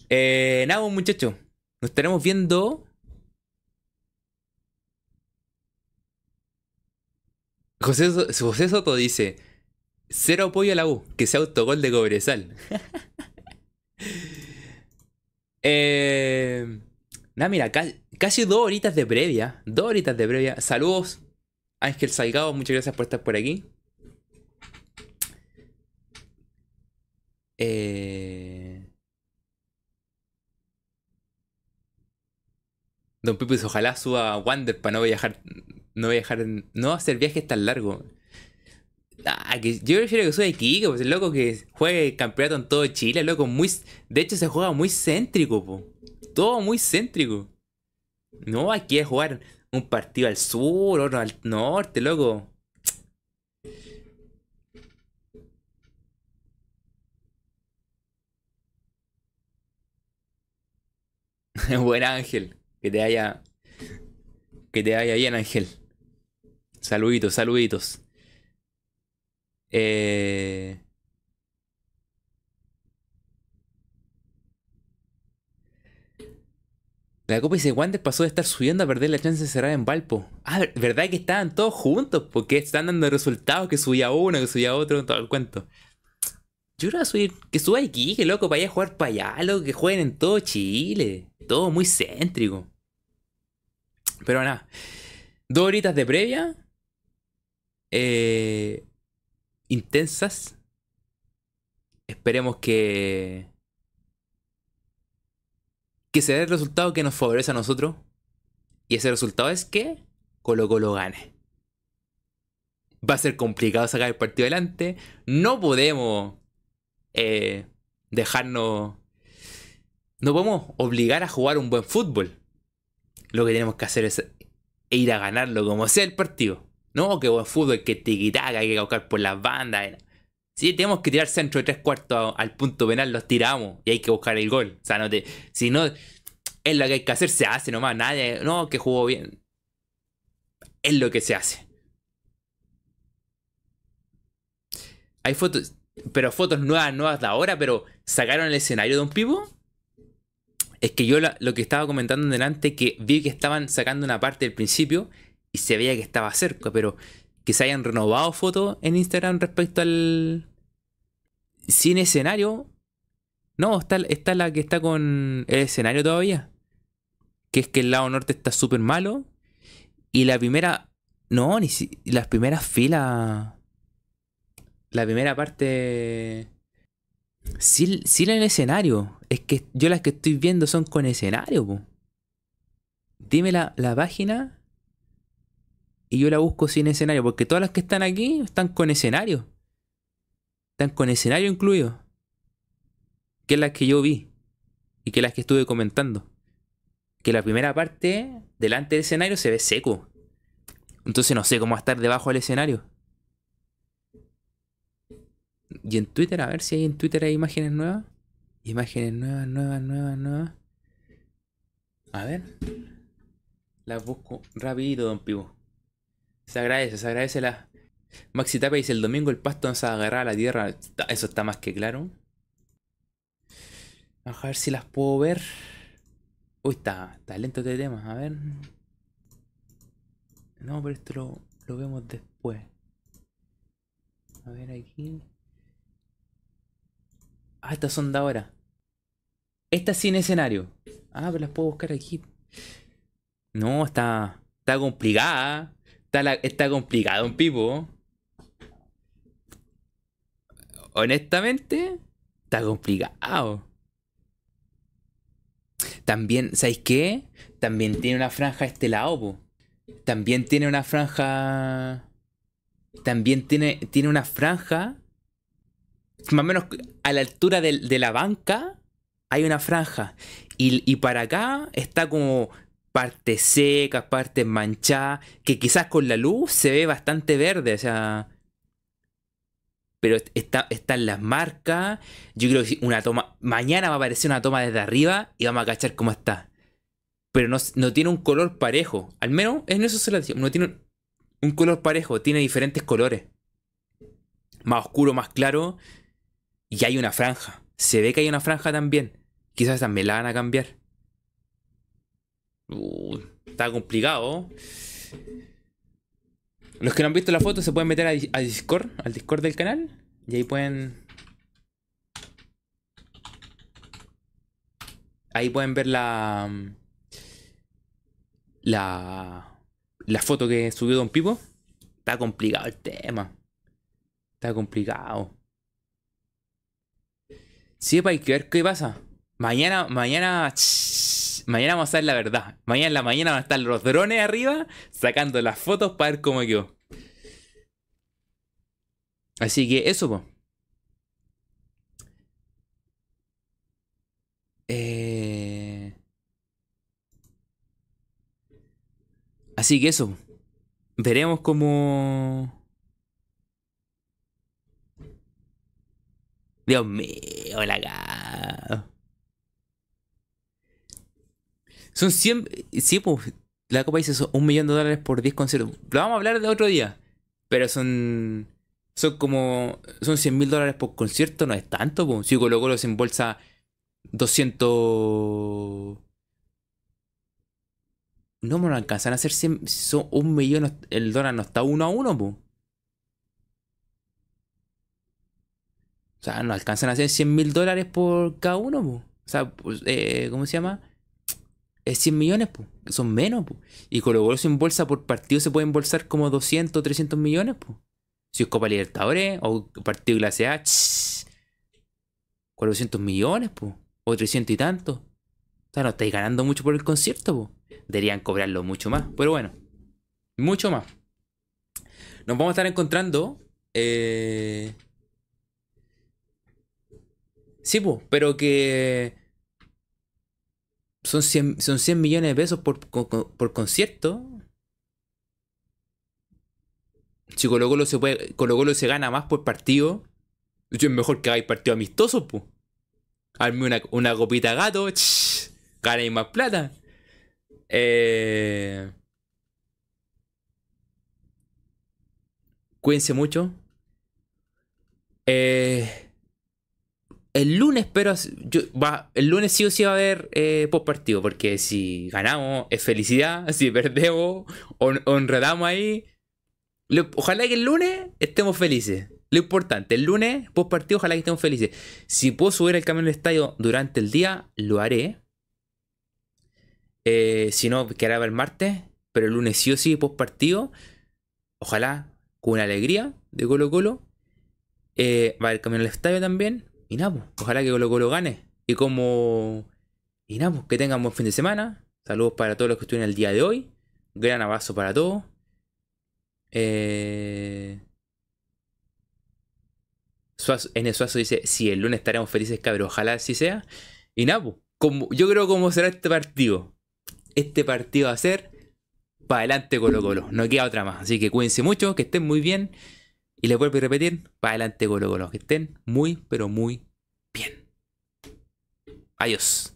Eh, nada, pues, muchachos. Nos estaremos viendo. José, José Soto dice: Cero apoyo a la U, que sea autogol de Cobresal. eh, nada, mira, casi dos horitas de previa. Dos horitas de previa. Saludos Ángel Salgado, muchas gracias por estar por aquí. Eh... Don Pipo ojalá suba Wander para no viajar, no viajar, no hacer viajes tan largos. Ah, que yo prefiero que suba Iquique, pues el loco que juegue campeonato en todo Chile, loco muy... De hecho se juega muy céntrico, po. Todo muy céntrico. No, aquí es jugar un partido al sur, otro al norte, loco. Buen Ángel. Que te haya. Que te vaya bien, Ángel. Saluditos, saluditos. Eh. La Copa dice, Wander pasó de estar subiendo a perder la chance de cerrar en Valpo. Ah, ¿verdad que estaban todos juntos? Porque están dando resultados que subía uno, que subía otro, todo el cuento. Yo creo que subir, que suba aquí, que loco, para allá a jugar para allá, loco, que jueguen en todo Chile. Todo muy céntrico. Pero nada. Dos horitas de previa. Eh, intensas. Esperemos que que se dé el resultado que nos favorece a nosotros. Y ese resultado es que Colo Colo gane. Va a ser complicado sacar el partido adelante. No podemos eh, dejarnos... No podemos obligar a jugar un buen fútbol. Lo que tenemos que hacer es ir a ganarlo como sea el partido. No que buen fútbol, que tiquitaca, hay que buscar por las bandas. Si tenemos que tirar centro de tres cuartos al punto penal, los tiramos y hay que buscar el gol. O sea, no te, si no es lo que hay que hacer, se hace nomás. Nadie, no, que jugó bien. Es lo que se hace. Hay fotos, pero fotos nuevas, nuevas de ahora, pero sacaron el escenario de un pivo. Es que yo lo que estaba comentando en delante, que vi que estaban sacando una parte del principio y se veía que estaba cerca, pero que se hayan renovado fotos en Instagram respecto al sin escenario. No, está, está la que está con el escenario todavía. Que es que el lado norte está súper malo. Y la primera. No, ni si, las primeras filas. La primera parte. Sin, el escenario. Es que yo las que estoy viendo son con escenario. Dime la, la página y yo la busco sin escenario, porque todas las que están aquí están con escenario. Están con escenario incluido. Que es las que yo vi. Y que las que estuve comentando. Que la primera parte, delante del escenario, se ve seco. Entonces no sé cómo va a estar debajo del escenario. Y en Twitter, a ver si hay en Twitter hay imágenes nuevas. Imágenes nuevas, nuevas, nuevas, nuevas. A ver. Las busco rapidito, don Pivo. Se agradece, se agradece la. Maxi Tapa dice: el domingo el pasto nos agarrar a la tierra. Eso está más que claro. Vamos a ver si las puedo ver. Uy, está, está lento este tema. A ver. No, pero esto lo, lo vemos después. A ver aquí. Ah, estas son ahora. Esta sin escenario. Ah, pero las puedo buscar aquí. No, está. Está complicada. Está, complicado un pipo. Honestamente, está complicado. También, ¿sabéis qué? También tiene una franja este lado, También tiene una franja. También tiene, tiene una franja. Más o menos a la altura de, la banca hay una franja. Y, y para acá está como partes secas, partes manchadas, que quizás con la luz se ve bastante verde, o sea... Pero está, están las marcas. Yo creo que una toma... Mañana va a aparecer una toma desde arriba y vamos a cachar cómo está. Pero no, tiene un color parejo. Al menos en eso se lo digo. No tiene un color parejo, tiene diferentes colores. Más oscuro, más claro. Y hay una franja. Se ve que hay una franja también. Quizás también la van a cambiar. Uh, está complicado. Los que no han visto la foto se pueden meter a, Discord, al Discord del canal. Y ahí pueden. Ahí pueden ver la. La. La foto que subió Don Pipo. Está complicado el tema. Está complicado. Sí, para que ver qué pasa. Mañana, mañana mañana vamos a ver la verdad. Mañana en la mañana van a estar los drones arriba sacando las fotos para ver cómo quedó. Así que eso, pues. Así que eso. Veremos cómo... Dios mío, la cara. Son 100. Sí, pues. La copa dice un millón de dólares por 10 conciertos. Lo vamos a hablar de otro día. Pero son. Son como. Son 100 mil dólares por concierto. No es tanto, pues. Si Colo Colo se embolsa 200. No me lo alcanzan a hacer 100. Son un millón. El dólar no está uno a uno, pues. Sea, no alcanzan a hacer 100 mil dólares por cada uno, pues. O sea, pues, eh, ¿cómo se llama? es 100 millones, pues. son menos. pues. Y Colo Colo en bolsa por partido se puede embolsar como 200, 300 millones. pues. Si es Copa Libertadores o partido clase A, 400 millones, pues. o 300 y tanto. O sea, no estáis ganando mucho por el concierto. pues. Deberían cobrarlo mucho más, pero bueno, mucho más. Nos vamos a estar encontrando. Eh... Sí, pues, pero que son 100, son 100 millones de pesos por, concierto. Si Colo Colo se, puede, Colo se gana más por partido, es mejor que hagáis partido amistoso, pues. Hazme una, una copita gato, ganéis más plata. Eh... Cuídense mucho. Eh... el lunes, pero yo, va, el lunes sí o sí va a haber eh, post partido, porque si ganamos es felicidad, si perdemos o, enredamos ahí. ojalá que el lunes estemos felices. Lo importante, el lunes post partido, ojalá que estemos felices. Si puedo subir el camión del estadio durante el día, lo haré. Eh, si no, quedará el martes. Pero el lunes sí o sí post partido. Ojalá con una alegría de Colo Colo. Eh, va el camión del estadio también. Y nada, pues, ojalá que Colo Colo gane. Y como. Y nada, pues, que tengan buen fin de semana. Saludos para todos los que estuvieron el día de hoy. Gran abrazo para todos. Eh. Suazo dice, si el lunes estaremos felices, cabrón, ojalá así sea. Y nada, pues, como, yo creo cómo será este partido. Este partido va a ser para adelante Colo Colo. No queda otra más. Así que cuídense mucho, que estén muy bien. Y les vuelvo a repetir, para adelante Colo Colo. Que estén muy, pero muy bien. Adiós.